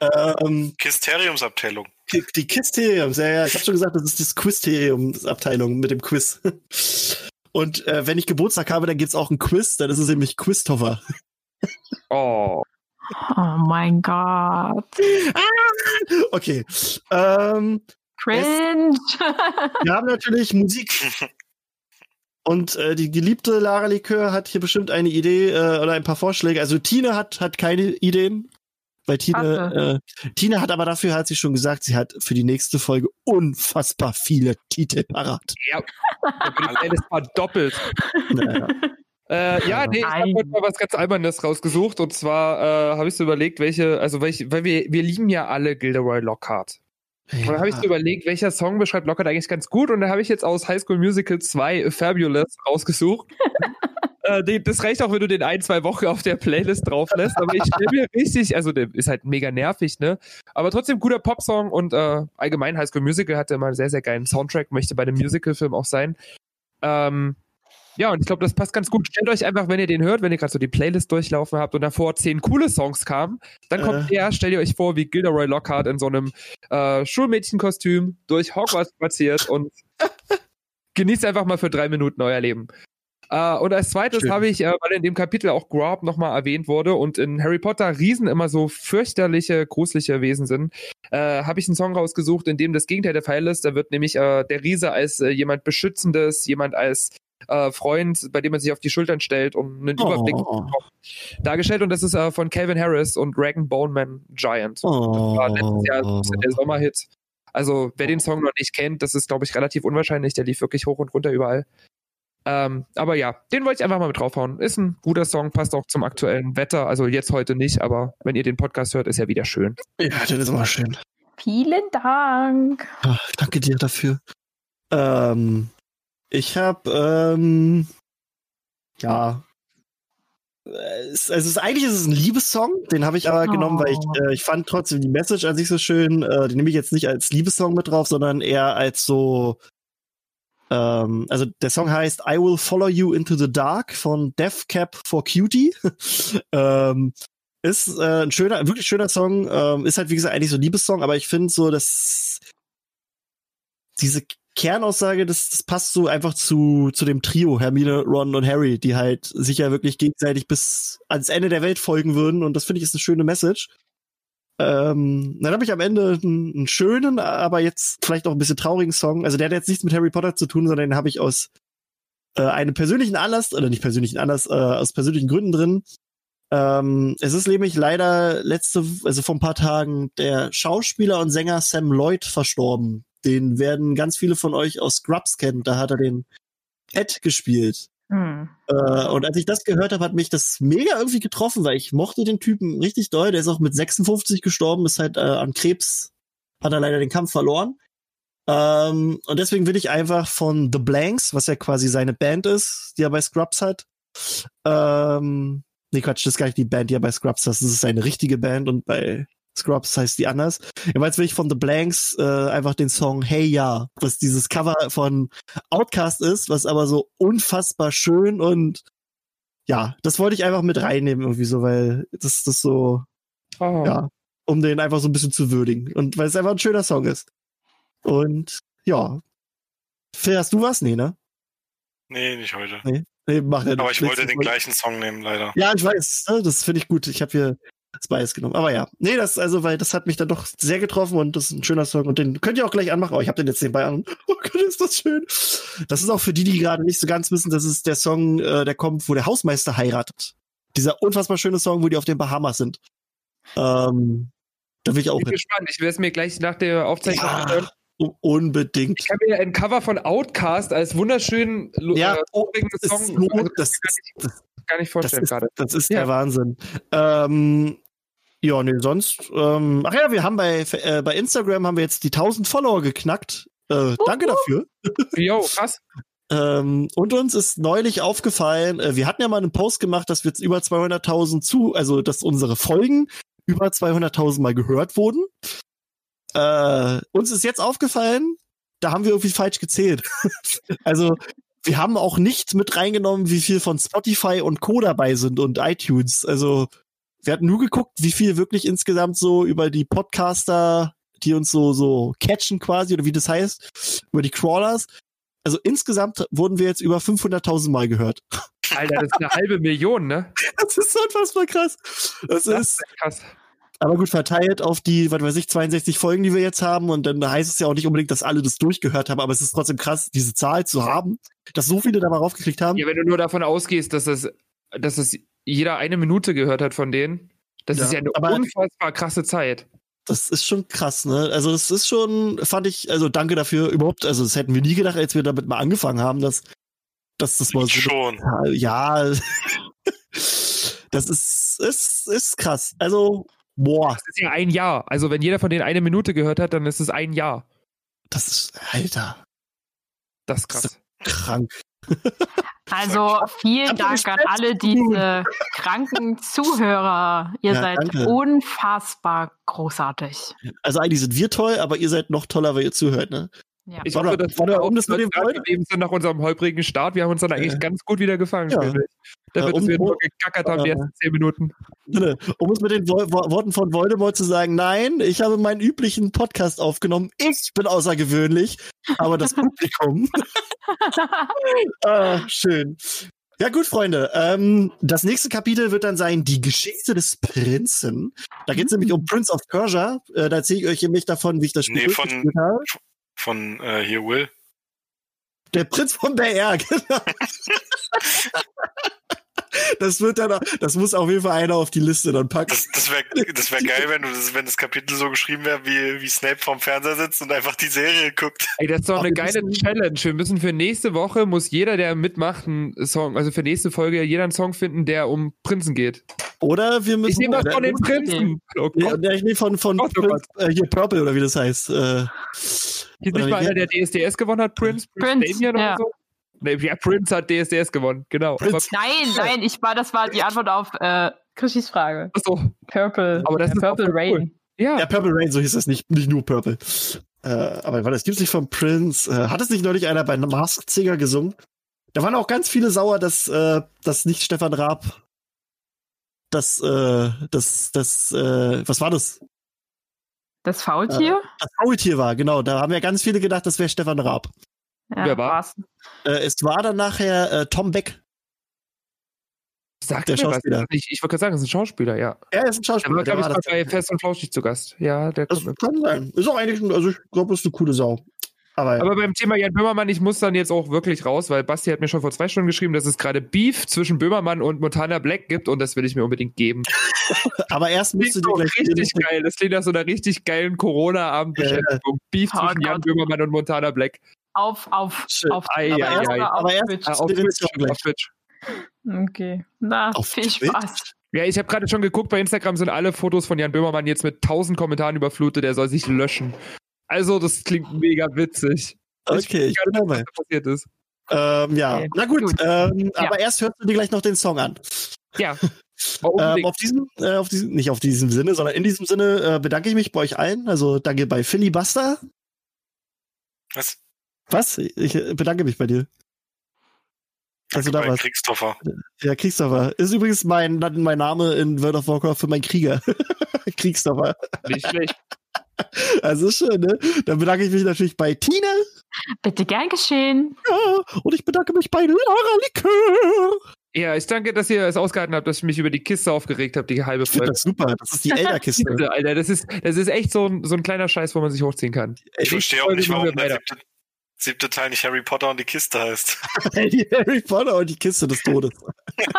ähm, Kisteriumsabteilung. Die, Kisteriums, ja, ja. Ich habe schon gesagt, das ist das Quisteriumsabteilung mit dem Quiz. Und äh, wenn ich Geburtstag habe, dann gibt's auch ein Quiz, dann ist es nämlich Quiztoffer. Oh. Oh mein Gott. Okay. Ähm, Cringe. wir haben natürlich Musik. Und äh, die geliebte Lara Likör hat hier bestimmt eine Idee äh, oder ein paar Vorschläge. Also Tine hat, hat keine Ideen. Weil Tine, äh, Tine hat aber dafür, hat sie schon gesagt, sie hat für die nächste Folge unfassbar viele Titel parat. Ja, alles war doppelt. Naja. Äh, ja, nee, ich habe heute mal was ganz Albernes rausgesucht. Und zwar äh, habe ich so überlegt, welche, also welche, weil wir, wir lieben ja alle Gilderoy Lockhart. Und dann habe ich so überlegt, welcher Song beschreibt Lockhart eigentlich ganz gut. Und da habe ich jetzt aus High School Musical 2 Fabulous rausgesucht. äh, das reicht auch, wenn du den ein, zwei Wochen auf der Playlist drauf lässt. Aber ich stelle mir richtig, also der ist halt mega nervig, ne? Aber trotzdem guter Popsong und äh, allgemein High School Musical hatte immer einen sehr, sehr geilen Soundtrack, möchte bei einem Musicalfilm auch sein. Ähm, ja, und ich glaube, das passt ganz gut. Stellt euch einfach, wenn ihr den hört, wenn ihr gerade so die Playlist durchlaufen habt und davor zehn coole Songs kamen, dann kommt Äh. der, stellt ihr euch vor, wie Gilderoy Lockhart in so einem äh, Schulmädchenkostüm durch Hogwarts spaziert und genießt einfach mal für drei Minuten euer Leben. Äh, und als zweites habe ich, äh, weil in dem Kapitel auch Grob nochmal erwähnt wurde und in Harry Potter Riesen immer so fürchterliche, gruselige Wesen sind, äh, habe ich einen Song rausgesucht, in dem das Gegenteil der Fall ist. Da wird nämlich äh, der Riese als äh, jemand Beschützendes, jemand als äh, Freund, bei dem man sich auf die Schultern stellt und einen Überblick Oh. dargestellt. Und das ist äh, von Calvin Harris und Dragon Bone Man Giant. Oh. War letztes Jahr der Sommerhit. Also, wer den Song noch nicht kennt, das ist, glaube ich, relativ unwahrscheinlich. Der lief wirklich hoch und runter überall. Ähm, aber ja, den wollte ich einfach mal mit draufhauen. Ist ein guter Song, passt auch zum aktuellen Wetter. Also jetzt heute nicht, aber wenn ihr den Podcast hört, ist er wieder schön. Ja, das ist immer schön. Vielen Dank. Ah, danke dir dafür. Ähm, ich habe, ähm, ja, es, also ist, eigentlich ist es ein Liebessong, den habe ich aber Oh. genommen, weil ich, äh, ich fand trotzdem die Message an sich so schön. Äh, den nehme ich jetzt nicht als Liebessong mit drauf, sondern eher als so, ähm, also der Song heißt I Will Follow You Into the Dark von Death Cap for Cutie. ähm, ist äh, ein schöner, wirklich schöner Song. Ähm, ist halt, wie gesagt, eigentlich so ein Liebessong, aber ich finde so, dass diese Kernaussage, das, das passt so einfach zu, zu dem Trio, Hermine, Ron und Harry, die halt sich ja wirklich gegenseitig bis ans Ende der Welt folgen würden. Und das finde ich ist eine schöne Message. Ähm, dann habe ich am Ende einen, schönen, aber jetzt vielleicht auch ein bisschen traurigen Song. Also der hat jetzt nichts mit Harry Potter zu tun, sondern den habe ich aus äh, einem persönlichen Anlass, oder nicht persönlichen Anlass, äh, aus persönlichen Gründen drin. Ähm, es ist nämlich leider letzte, also vor ein paar Tagen der Schauspieler und Sänger Sam Lloyd verstorben. Den werden ganz viele von euch aus Scrubs kennen. Da hat er den Ed gespielt. Hm. Äh, und als ich das gehört habe, hat mich das mega irgendwie getroffen, weil ich mochte den Typen richtig doll. Der ist auch mit 56 gestorben, ist halt äh, an Krebs, hat er leider den Kampf verloren. Ähm, und deswegen will ich einfach von The Blanks, was ja quasi seine Band ist, die er bei Scrubs hat. Ähm, nee, Quatsch, das ist gar nicht die Band, die er bei Scrubs hat. Das ist seine richtige Band und bei Scrubs heißt die anders. Jedenfalls will ich von The Blanks äh, einfach den Song Hey Ja, was dieses Cover von Outcast ist, was aber so unfassbar schön und ja, das wollte ich einfach mit reinnehmen irgendwie so, weil das das so, Oh. ja, um den einfach so ein bisschen zu würdigen und weil es einfach ein schöner Song ist. Und ja. Phil, hast du was? Nee, ne? Nee, nicht heute. Nee, mach ja Aber ich wollte den gleichen Song nehmen, leider. Ja, ich weiß, ne, das finde ich gut. Ich habe hier Spice genommen. Aber ja, nee, das also, weil das hat mich dann doch sehr getroffen und das ist ein schöner Song und den könnt ihr auch gleich anmachen. Oh, ich habe den jetzt nebenbei an. Oh Gott, ist das schön. Das ist auch für die, die gerade nicht so ganz wissen, das ist der Song, äh, der kommt, wo der Hausmeister heiratet. Dieser unfassbar schöne Song, wo die auf den Bahamas sind. Ähm, da will ich auch Ich bin hin. gespannt. Ich werde es mir gleich nach der Aufzeichnung Ja, anhören. u- unbedingt. Ich habe mir ein Cover von Outcast als wunderschönen, Ja, äh, Das Song ist, so- also, das, ist- das, gar nicht das vorstellen ist, gerade. das ist Ja. der Wahnsinn. Ähm, ja, nee, sonst. Ähm, ach ja, wir haben bei, äh, bei Instagram haben wir jetzt die 1000 Follower geknackt. Äh, danke dafür. Jo, krass. Ähm, und uns ist neulich aufgefallen, äh, wir hatten ja mal einen Post gemacht, dass wir jetzt über 200.000 zu, also dass unsere Folgen über 200.000 mal gehört wurden. Äh, uns ist jetzt aufgefallen, da haben wir irgendwie falsch gezählt. also wir haben auch nicht mit reingenommen, wie viel von Spotify und Co. dabei sind und iTunes. Also wir hatten nur geguckt, wie viel wirklich insgesamt so über die Podcaster, die uns so, so catchen quasi, oder wie das heißt, über die Crawlers. Also insgesamt wurden wir jetzt über 500.000 Mal gehört. Alter, das ist eine halbe Million, ne? Das ist unfassbar krass. Das, Das ist, krass. aber gut verteilt auf die, was weiß ich, 62 Folgen, die wir jetzt haben. Und dann heißt es ja auch nicht unbedingt, dass alle das durchgehört haben, aber es ist trotzdem krass, diese Zahl zu haben, dass so viele da mal raufgekriegt haben. Ja, wenn du nur davon ausgehst, dass das, dass das jeder eine Minute gehört hat von denen, das Ja, ist ja eine aber- unfassbar krasse Zeit. Das ist schon krass, ne? Also das ist schon, fand ich, also danke dafür überhaupt, also das hätten wir nie gedacht, als wir damit mal angefangen haben, dass, dass das mal so. Schon. Ja, das ist, ist, ist krass. Also, boah, Das ist ja ein Jahr. Also wenn jeder von denen eine Minute gehört hat, dann ist es ein Jahr. das ist, Alter, Das ist krass. krank. Also vielen Dank an alle diese kranken Zuhörer. Ihr Ja, seid danke. unfassbar großartig. Also eigentlich sind wir toll, aber ihr seid noch toller, weil ihr zuhört, ne? Ja. Ich hoffe, dass warte, wir um auch das mit dem geblieben sind nach unserem holprigen Start. Wir haben uns dann eigentlich Ja. ganz gut wieder gefangen. Ja. finde ich. Dafür, Ja, um- wir nur gekackert haben die äh, ersten zehn Minuten. Um es mit den Wo Wo Worten von Voldemort zu sagen, nein, ich habe meinen üblichen Podcast aufgenommen. Ich bin außergewöhnlich, aber das Publikum. ah, schön. Ja gut, Freunde. Ähm, das nächste Kapitel wird dann sein die Geschichte des Prinzen. Da geht es nämlich um Prince of Persia. Äh, da erzähle ich euch nämlich davon, wie ich das Spiel Nee, von- habe. Von äh, hier Will. Der Prinz von Bel Air, genau. Das wird dann, das muss auf jeden Fall einer auf die Liste dann packen. Das, das wäre das wär geil, wenn, du das, wenn das Kapitel so geschrieben wäre, wie, wie Snape vorm Fernseher sitzt und einfach die Serie guckt. Ey, das ist doch eine wir geile Challenge. Wir müssen für nächste Woche, muss jeder, der mitmacht, einen Song, also für nächste Folge, jeder einen Song finden, der um Prinzen geht. Oder wir müssen. Ich nehme das von den Prinzen. Oh Ja, ja, ich nehme von, von Gott, oh Prince, äh, hier Purple oder wie das heißt. Äh, Hier ist nicht mal einer, der DSDS gewonnen hat, Prince, Prince, Damien ja. oder so? Nee, ja, Prince hat DSDS gewonnen, genau. Prince. Nein, nein, ich war, das war die Antwort auf äh, Chrissys Frage. Achso, Purple. Aber das äh, ist Purple Rain. cool. ja. ja, Purple Rain, so hieß das nicht, nicht nur Purple. Äh, aber warte, das gibt's nicht von Prince. Äh, hat es nicht neulich einer bei Masked Singer gesungen? Da waren auch ganz viele sauer, dass, äh, dass nicht Stefan Raab das, äh, das, das, äh, was war das? Das Faultier? Das Faultier war, genau. Da haben ja ganz viele gedacht, das wäre Stefan Raab. ja, wer war? war's. Äh, es war dann nachher äh, Tom Beck. Sagt Der mir was. Schauspieler. Ich, ich wollte gerade sagen, das ist ein Schauspieler, ja. Er ist ein Der Schauspieler. war, der glaube ich, war mal das. bei Fest und Flauschig zu Gast. Ja, der Das kann sein. Ist auch eigentlich, ein- also ich glaube, das ist eine coole Sau. Aber, Aber beim Thema Jan Böhmermann, ich muss dann jetzt auch wirklich raus, weil Basti hat mir schon vor zwei Stunden geschrieben, dass es gerade Beef zwischen Böhmermann und Montana Black gibt und das will ich mir unbedingt geben. aber erst müsst ihr dir gleich richtig geil. Das klingt nach so einer richtig geilen Corona-Abendbeschäftigung. Beef Oh zwischen Jan Gott. Jan und Montana Black. Auf, auf, Schön. auf, Ei, Aber ei, erst- ei. aber auf erst- Twitch. Auf Twitch, auf Twitch. Okay. Na, Auf viel Twitch? Spaß. Ja, ich habe gerade schon geguckt, bei Instagram sind alle Fotos von Jan Böhmermann jetzt mit 1000 Kommentaren überflutet, er soll sich löschen. Also, das klingt mega witzig. Okay, ich bin Was dabei. da passiert ist. Ähm, ja, Okay, na gut. gut. Ähm, Ja. Aber erst hörst du dir gleich noch den Song an. Ja. Ähm, auf diesem, äh, auf diesem, nicht auf diesem Sinne, sondern in diesem Sinne äh, bedanke ich mich bei euch allen. Also danke bei Philly Buster. Was? Was? Ich äh, bedanke mich bei dir. Also da bei war's. Kriegstoffer. Ja, Kriegsdorfer. Ist übrigens mein, mein Name in World of Warcraft für meinen Krieger. Kriegsdorfer. Nicht schlecht. Also ist schön, ne? Dann bedanke ich mich natürlich bei Tina. Bitte gern geschehen. Ja, und ich bedanke mich bei Lara Likör. Ja, ich danke, dass ihr es ausgehalten habt, dass ich mich über die Kiste aufgeregt habe, die halbe Folge. das super. Das ist die Elderkiste. Kiste, Alter, das ist, das ist echt so ein, so ein kleiner Scheiß, wo man sich hochziehen kann. Ich verstehe auch nicht, warum wir der siebte, siebte Teil nicht Harry Potter und die Kiste heißt. die Harry Potter und die Kiste des Todes.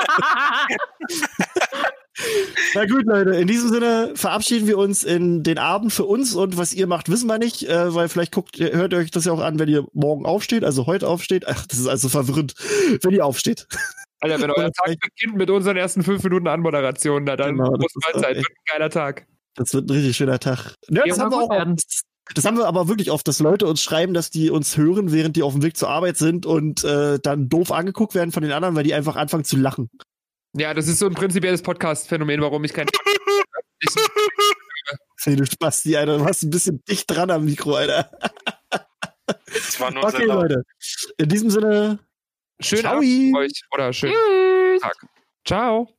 Na gut, Leute, in diesem Sinne verabschieden wir uns in den Abend für uns und was ihr macht, wissen wir nicht, äh, weil vielleicht guckt, ihr- hört ihr euch das ja auch an, wenn ihr morgen aufsteht, also heute aufsteht. Ach, das ist also verwirrend, wenn ihr aufsteht. Alter, wenn euer Tag beginnt mit unseren ersten fünf Minuten Anmoderation, na dann Genau, das muss ist Mahlzeit. echt- Wird ein geiler Tag. Das wird ein richtig schöner Tag. Ja, das, Ja, haben wir auch, werden. Das haben wir aber wirklich oft, dass Leute uns schreiben, dass die uns hören, während die auf dem Weg zur Arbeit sind und äh, dann doof angeguckt werden von den anderen, weil die einfach anfangen zu lachen. Ja, das ist so ein prinzipielles Podcast-Phänomen, warum ich kein Hey, du Spasti, Alter. Du warst ein bisschen dicht dran am Mikro, Alter. Das war nur Okay. Leute. In diesem Sinne, Schönen Ciao. Abend euch oder schönen Tschüss. Tag. Ciao.